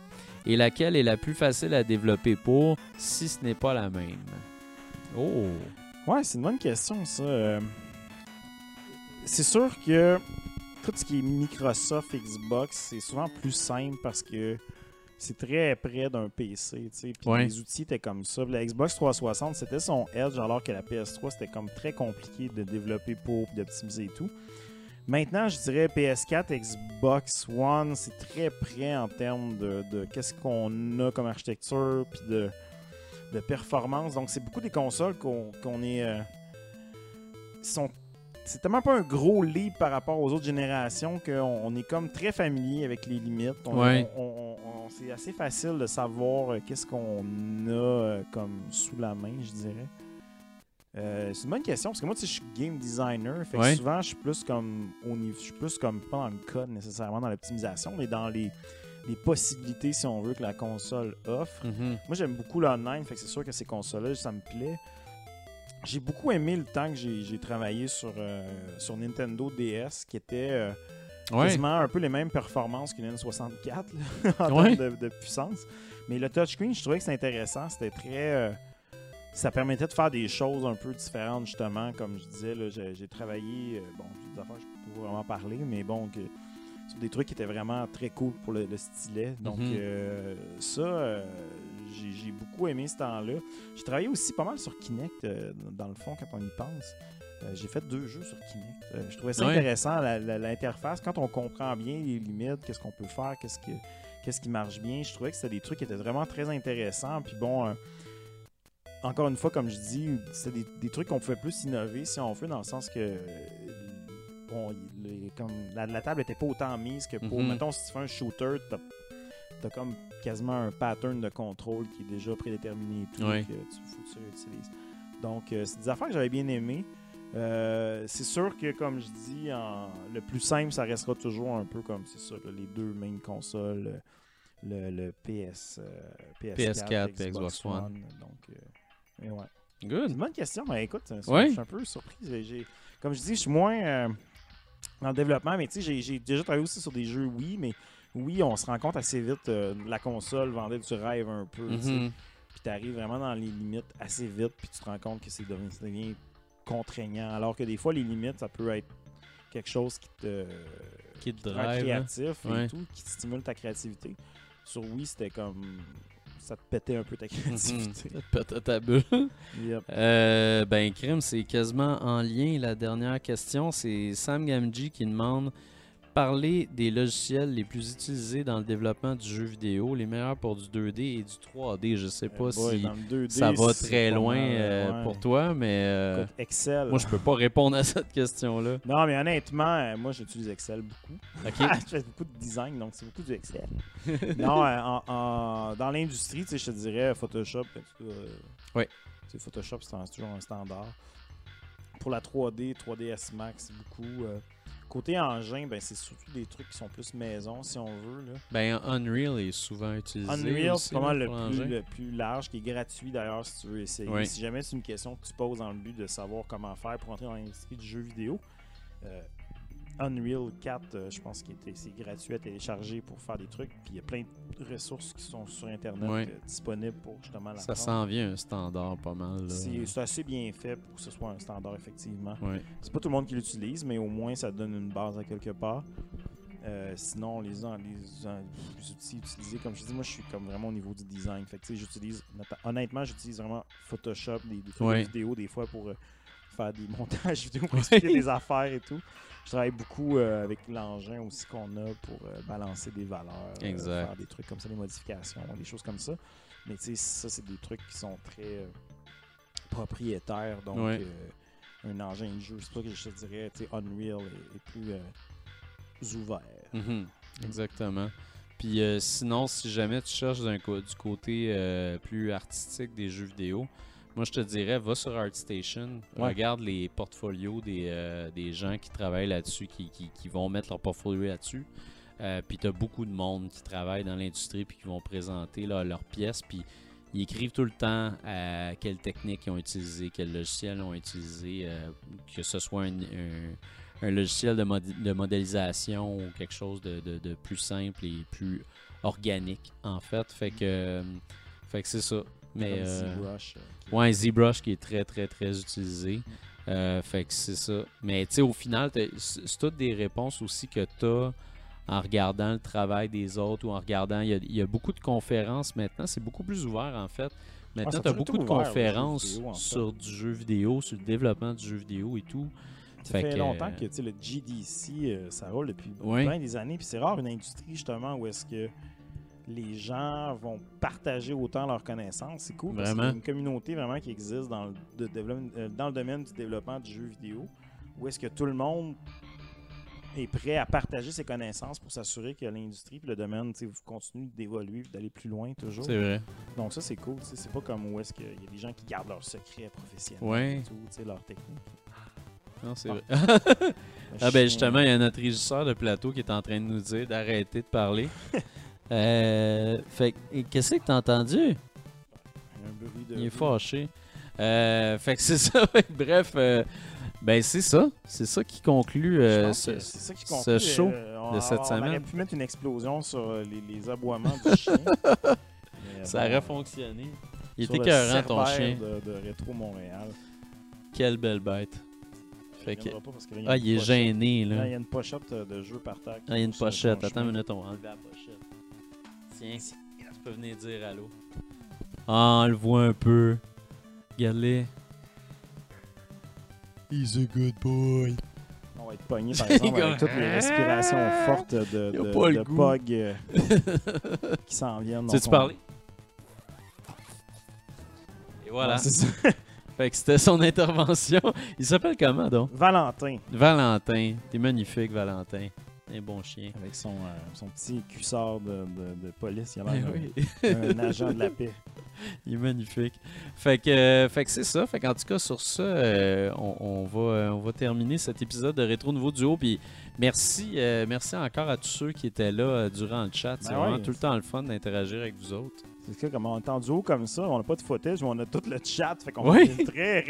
S2: Et laquelle est la plus facile à développer pour, si ce n'est pas la même? Oh
S3: Ouais, c'est une bonne question, ça. Euh, C'est sûr que tout ce qui est Microsoft, Xbox, c'est souvent plus simple parce que c'est très près d'un PC, tu sais. Puis
S2: Ouais.
S3: les outils étaient comme ça. La Xbox 360, c'était son edge, alors que la PS3, c'était comme très compliqué de développer pour, d'optimiser et tout. Maintenant, je dirais PS4, Xbox One, c'est très près en termes de, de qu'est-ce qu'on a comme architecture, puis de, de performance. Donc, c'est beaucoup des consoles qu'on est. euh, sont c'est tellement pas un gros leap par rapport aux autres générations qu'on on est comme très familier avec les limites. On-
S2: Ouais.
S3: on- on- on- c'est assez facile de savoir euh, qu'est-ce qu'on a euh, comme sous la main, je dirais. Euh, c'est une bonne question parce que moi, tu sais, je suis game designer. Fait que
S2: Ouais.
S3: souvent, je suis plus comme au niveau, je suis plus comme pas dans le code nécessairement dans l'optimisation, mais dans les, les possibilités, si on veut, que la console offre.
S2: Mhm.
S3: Moi, j'aime beaucoup l'online, fait que c'est sûr que ces consoles-là, ça me plaît. J'ai beaucoup aimé le temps que j'ai j'ai travaillé sur, euh, sur Nintendo DS, qui était euh,
S2: Ouais.
S3: quasiment un peu les mêmes performances qu'une N64 là, en
S2: Ouais.
S3: termes de, de puissance. Mais le touchscreen, je trouvais que c'était intéressant. C'était très. euh, ça permettait de faire des choses un peu différentes, justement. Comme je disais, j'ai travaillé. euh, bon, des affaires, je peux pas vraiment parler, mais bon, que, sur des trucs qui étaient vraiment très cool pour le, le stylet. Donc,
S2: Mhm.
S3: euh, ça, euh, j'ai beaucoup aimé ce temps-là. J'ai travaillé aussi pas mal sur Kinect, dans le fond, quand on y pense. Euh, j'ai fait deux jeux sur Kinect. Euh, je trouvais ça
S2: Ouais.
S3: intéressant, l'interface. Quand on comprend bien les limites, qu'est-ce qu'on peut faire, qu'est-ce que qu'est-ce qui marche bien, je trouvais que c'était des trucs qui étaient vraiment très intéressants. Puis bon, euh, encore une fois, comme je dis, c'est des, des trucs qu'on pouvait plus innover si on veut, dans le sens que euh, bon, les- comme la, la table était pas autant mise que pour,
S2: Mhm.
S3: mettons, si tu fais un shooter, t'as as comme quasiment un pattern de contrôle qui est déjà prédéterminé et tout,
S2: Ouais.
S3: que tu, faut que tu réutilises. Donc, euh, c'est des affaires que j'avais bien aimées. Euh, c'est sûr que, comme je dis, en- le plus simple, ça restera toujours un peu comme c'est ça, là, les deux main consoles, euh, le, le PS, euh, PS4,
S2: PS4, Xbox One.
S3: Donc, euh, mais ouais.
S2: Good.
S3: une bonne question, mais écoute,
S2: Ouais.
S3: je suis un peu surpris. Comme je dis, je suis moins euh, dans le développement, mais tu sais, j'ai- déjà travaillé aussi sur des jeux Wii, mais oui, on se rend compte assez vite, euh, la console vendait du rêve un peu.
S2: Mhm.
S3: Puis tu arrives vraiment dans les limites assez vite, puis tu te rends compte que c'est devenu, contraignant. Alors que des fois, les limites, ça peut être quelque chose qui te,
S2: Qui te
S3: rend
S2: drive. hein?
S3: créatif
S2: Ouais.
S3: et tout, qui te stimule ta créativité. Sur Wii, c'était comme. Ça te pétait un peu ta créativité.
S2: Mhm. Peut-être ta bulle.
S3: Yep.
S2: Euh, ben, Crime, c'est quasiment en lien. La dernière question, c'est Sam Gamgee qui demande Parler des logiciels les plus utilisés dans le développement du jeu vidéo, les meilleurs pour du 2D et du 3D. Je sais pas
S3: boy,
S2: si
S3: dans le 2D,
S2: ça va très loin euh,
S3: ouais.
S2: pour toi, mais euh,
S3: Écoute, Excel.
S2: moi, je peux pas répondre à cette question-là.
S3: Non, mais honnêtement, euh, moi, j'utilise Excel beaucoup.
S2: OK?
S3: je fais beaucoup de design, donc c'est beaucoup du Excel. non, en- en- dans l'industrie, tu sais, je te dirais Photoshop. sais, Photoshop, c'est toujours un standard. Pour la 3D, 3ds Max, beaucoup. Côté engin, ben, c'est surtout des trucs qui sont plus maison, si on veut. Là.
S2: Ben, Unreal est souvent utilisé.
S3: Unreal, c'est
S2: là,
S3: le plus, le plus large, qui est gratuit d'ailleurs si tu veux essayer.
S2: Oui.
S3: Si jamais c'est une question que tu poses dans le but de savoir comment faire pour entrer dans l'industrie du jeu vidéo, euh, Unreal 4, euh, je pense que c'est gratuit à télécharger pour faire des trucs. Puis il y a plein de ressources qui sont sur Internet
S2: Oui.
S3: euh, disponibles pour justement la
S2: Ça s'en vient un standard pas mal.
S3: C'est assez bien fait pour que ce soit un standard, effectivement. C'est pas tout le monde qui l'utilise, mais au moins ça donne une base à quelque part. Euh, sinon, les, les, les outils utilisés, comme je dis, moi je suis comme vraiment au niveau du design. Fait que, j'utilise, honnêtement, j'utilise vraiment Photoshop, des, des trucs
S2: Ouais.
S3: de vidéo des fois pour euh, faire des montages vidéo, pour expliquer des affaires et tout. Je travaille beaucoup euh, avec l'engin aussi qu'on a pour euh, balancer des valeurs, euh,
S2: Exact.
S3: faire des trucs comme ça, des modifications, des choses comme ça. Mais tu sais, ça, c'est des trucs qui sont très propriétaires. Donc,
S2: Ouais.
S3: un engin de jeu, c'est pour ça que je te dirais, tu sais, Unreal est, est plus ouvert.
S2: Mhm, Exactement. Puis euh, sinon, si jamais tu cherches du côté plus artistique des jeux vidéo, moi je te dirais, va sur ArtStation,
S3: Ouais.
S2: regarde les portfolios des, euh, des gens qui travaillent là-dessus, qui, qui- qui vont mettre leur portfolio là-dessus. Euh, puis tu as beaucoup de monde qui travaille dans l'industrie puis qui vont présenter là, leurs pièces. Puis ils écrivent tout le temps euh, quelles techniques ils ont utilisé, quels logiciels ils ont utilisé, euh, que ce soit un, un- un logiciel de, modi- de modélisation ou quelque chose de, de- de plus simple et plus organique, en fait. Fait que, fait que c'est ça. Mais,
S3: Comme
S2: euh,
S3: ZBrush, euh, qui-
S2: Ouais, ZBrush qui est très, très, très utilisé. Euh, fait que c'est ça. Mais tu sais, au final, c'est toutes des réponses aussi que tu as en regardant le travail des autres ou en regardant. Il y a, il y a beaucoup de conférences maintenant. C'est beaucoup plus ouvert, en fait. Maintenant,
S3: ça a
S2: tu as beaucoup de conférences
S3: vidéo, en fait.
S2: sur du jeu vidéo, sur le développement du jeu vidéo et tout.
S3: Ça fait,
S2: que,
S3: longtemps
S2: euh,
S3: que tu sais, le GDC, euh, ça roule depuis
S2: Oui.
S3: plein des années. Puis c'est rare une industrie justement où est-ce que les gens vont partager autant leurs connaissances. C'est cool parce qu'il y a
S2: Vraiment.
S3: une communauté vraiment qui existe dans le, de développe- euh, dans le domaine du développement du jeu vidéo où est-ce que tout le monde est prêt à partager ses connaissances pour s'assurer que l'industrie et le domaine continue d'évoluer d'aller plus loin toujours.
S2: C'est vrai.
S3: Donc ça, c'est cool. C'est pas comme où est-ce qu'il y a des gens qui gardent leurs secrets professionnels
S2: Ouais.
S3: et tout, tu sais, leurs techniques.
S2: Non, c'est
S3: Ah.
S2: vrai. Ah ben justement, il y a notre régisseur de plateau qui est en train de nous dire d'arrêter de parler. euh, fait qu'est-ce que t'as entendu?
S3: Un bruit de
S2: Il est fâché. Euh, fait que c'est ça. Bref, euh, ben c'est ça. C'est ça qui conclut euh, ce,
S3: ça qui
S2: ce
S3: conclut,
S2: show
S3: euh, on-
S2: de cette
S3: on
S2: semaine.
S3: aurait pu mettre une explosion sur euh, les, les aboiements du chien. Mais,
S2: Ça
S3: bon,
S2: aurait fonctionné. Il était écœurant ton chien.
S3: De, de Rétro Montréal.
S2: Quelle belle bête.
S3: Il
S2: Fait que-
S3: parce que là,
S2: Ah, il est
S3: pochette.
S2: gêné
S3: Là,
S2: là.
S3: il y a une pochette euh, de jeu par terre.
S2: Ah, il y a une pochette. Attends une minute, on va enlever la pochette. Tiens, tu peux venir dire allô. Ah, on le voit un peu. Regarde-les. He's a good boy.
S3: On va être pogné par exemple avec toutes les respirations fortes de,
S2: Il a
S3: de,
S2: pas le
S3: de. Pog euh, qui s'en viennent.
S2: Tu
S3: Donc,
S2: tu
S3: on-
S2: parler? Et voilà.
S3: Ouais, c'est ça.
S2: Fait que c'était son intervention. Il s'appelle comment donc?
S3: Valentin,
S2: Valentin. T'es magnifique, Valentin. Un bon chien.
S3: avec son, euh, son petit cuissard de, de, de police, il a
S2: Eh
S3: l'air
S2: oui.
S3: d'un- un agent de la paix.
S2: Il est magnifique. Fait que, euh, fait que c'est ça. Fait qu'en tout cas, sur ça, euh, on, on va, on va terminer cet épisode de Rétro Nouveau Duo. Puis merci, euh, merci encore à tous ceux qui étaient là durant le chat. C'est
S3: Ben
S2: vraiment
S3: ouais.
S2: tout le temps le fun d'interagir avec vous autres.
S3: C'est que comme on est en duo comme ça, on n'a pas de footage, mais on a tout le chat, fait qu'on
S2: Oui.
S3: est très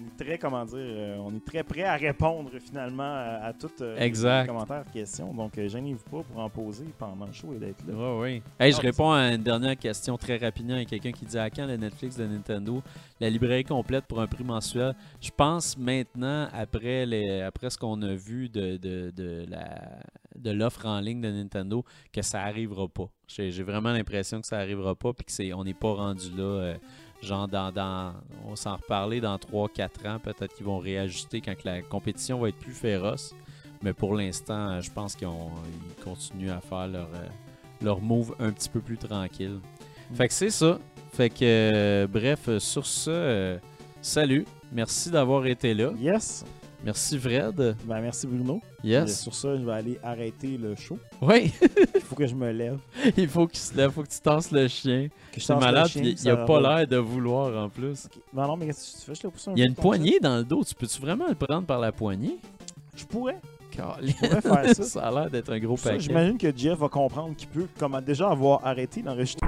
S3: on est très, comment dire, euh, on est très prêt à répondre finalement à, à toutes euh,
S2: Exact.
S3: les commentaires, questions. Donc, euh, gênez-vous pas pour en poser pendant le show et d'être là.
S2: Ouais, ouais. Hey, je
S3: Ah,
S2: réponds à une dernière question très rapidement. Il y a quelqu'un qui dit à quand le Netflix de Nintendo? La librairie complète pour un prix mensuel Je pense maintenant, après, les, après ce qu'on a vu de, de, de la de l'offre en ligne de Nintendo, que ça arrivera pas. J'ai j'ai vraiment l'impression que ça arrivera pas puis que c'est on n'est pas rendu là. Genre, dans, dans, on s'en reparler dans 3-4 ans. Peut-être qu'ils vont réajuster quand que la compétition va être plus féroce. Mais pour l'instant, je pense qu'ils ont- ils continuent à faire leur, euh, leur move un petit peu plus tranquille. Fait que c'est ça. Fait que, euh, bref, sur ce, euh, salut. Merci d'avoir été là.
S3: Yes.
S2: Merci Fred.
S3: Ben, merci Bruno. Et
S2: Yes.
S3: sur ça, je vais aller arrêter le show.
S2: Oui,
S3: Il faut que je me lève.
S2: il faut qu'il se lève, faut que tu tasses le chien.
S3: Que je le
S2: malade,
S3: chien,
S2: puis il a pas l'air de vouloir en plus.
S3: Ben non, mais qu'est-ce que tu fais? Je te pousse un
S2: Il y a une poignée dans le dos. Tu peux-tu vraiment le prendre par la poignée?
S3: Je pourrais.
S2: Caliste.
S3: pourrais faire ça.
S2: ça a l'air d'être un gros
S3: Ça,
S2: paquet.
S3: J'imagine que Jeff va comprendre qu'il peut comment déjà avoir arrêté d'enregistrer.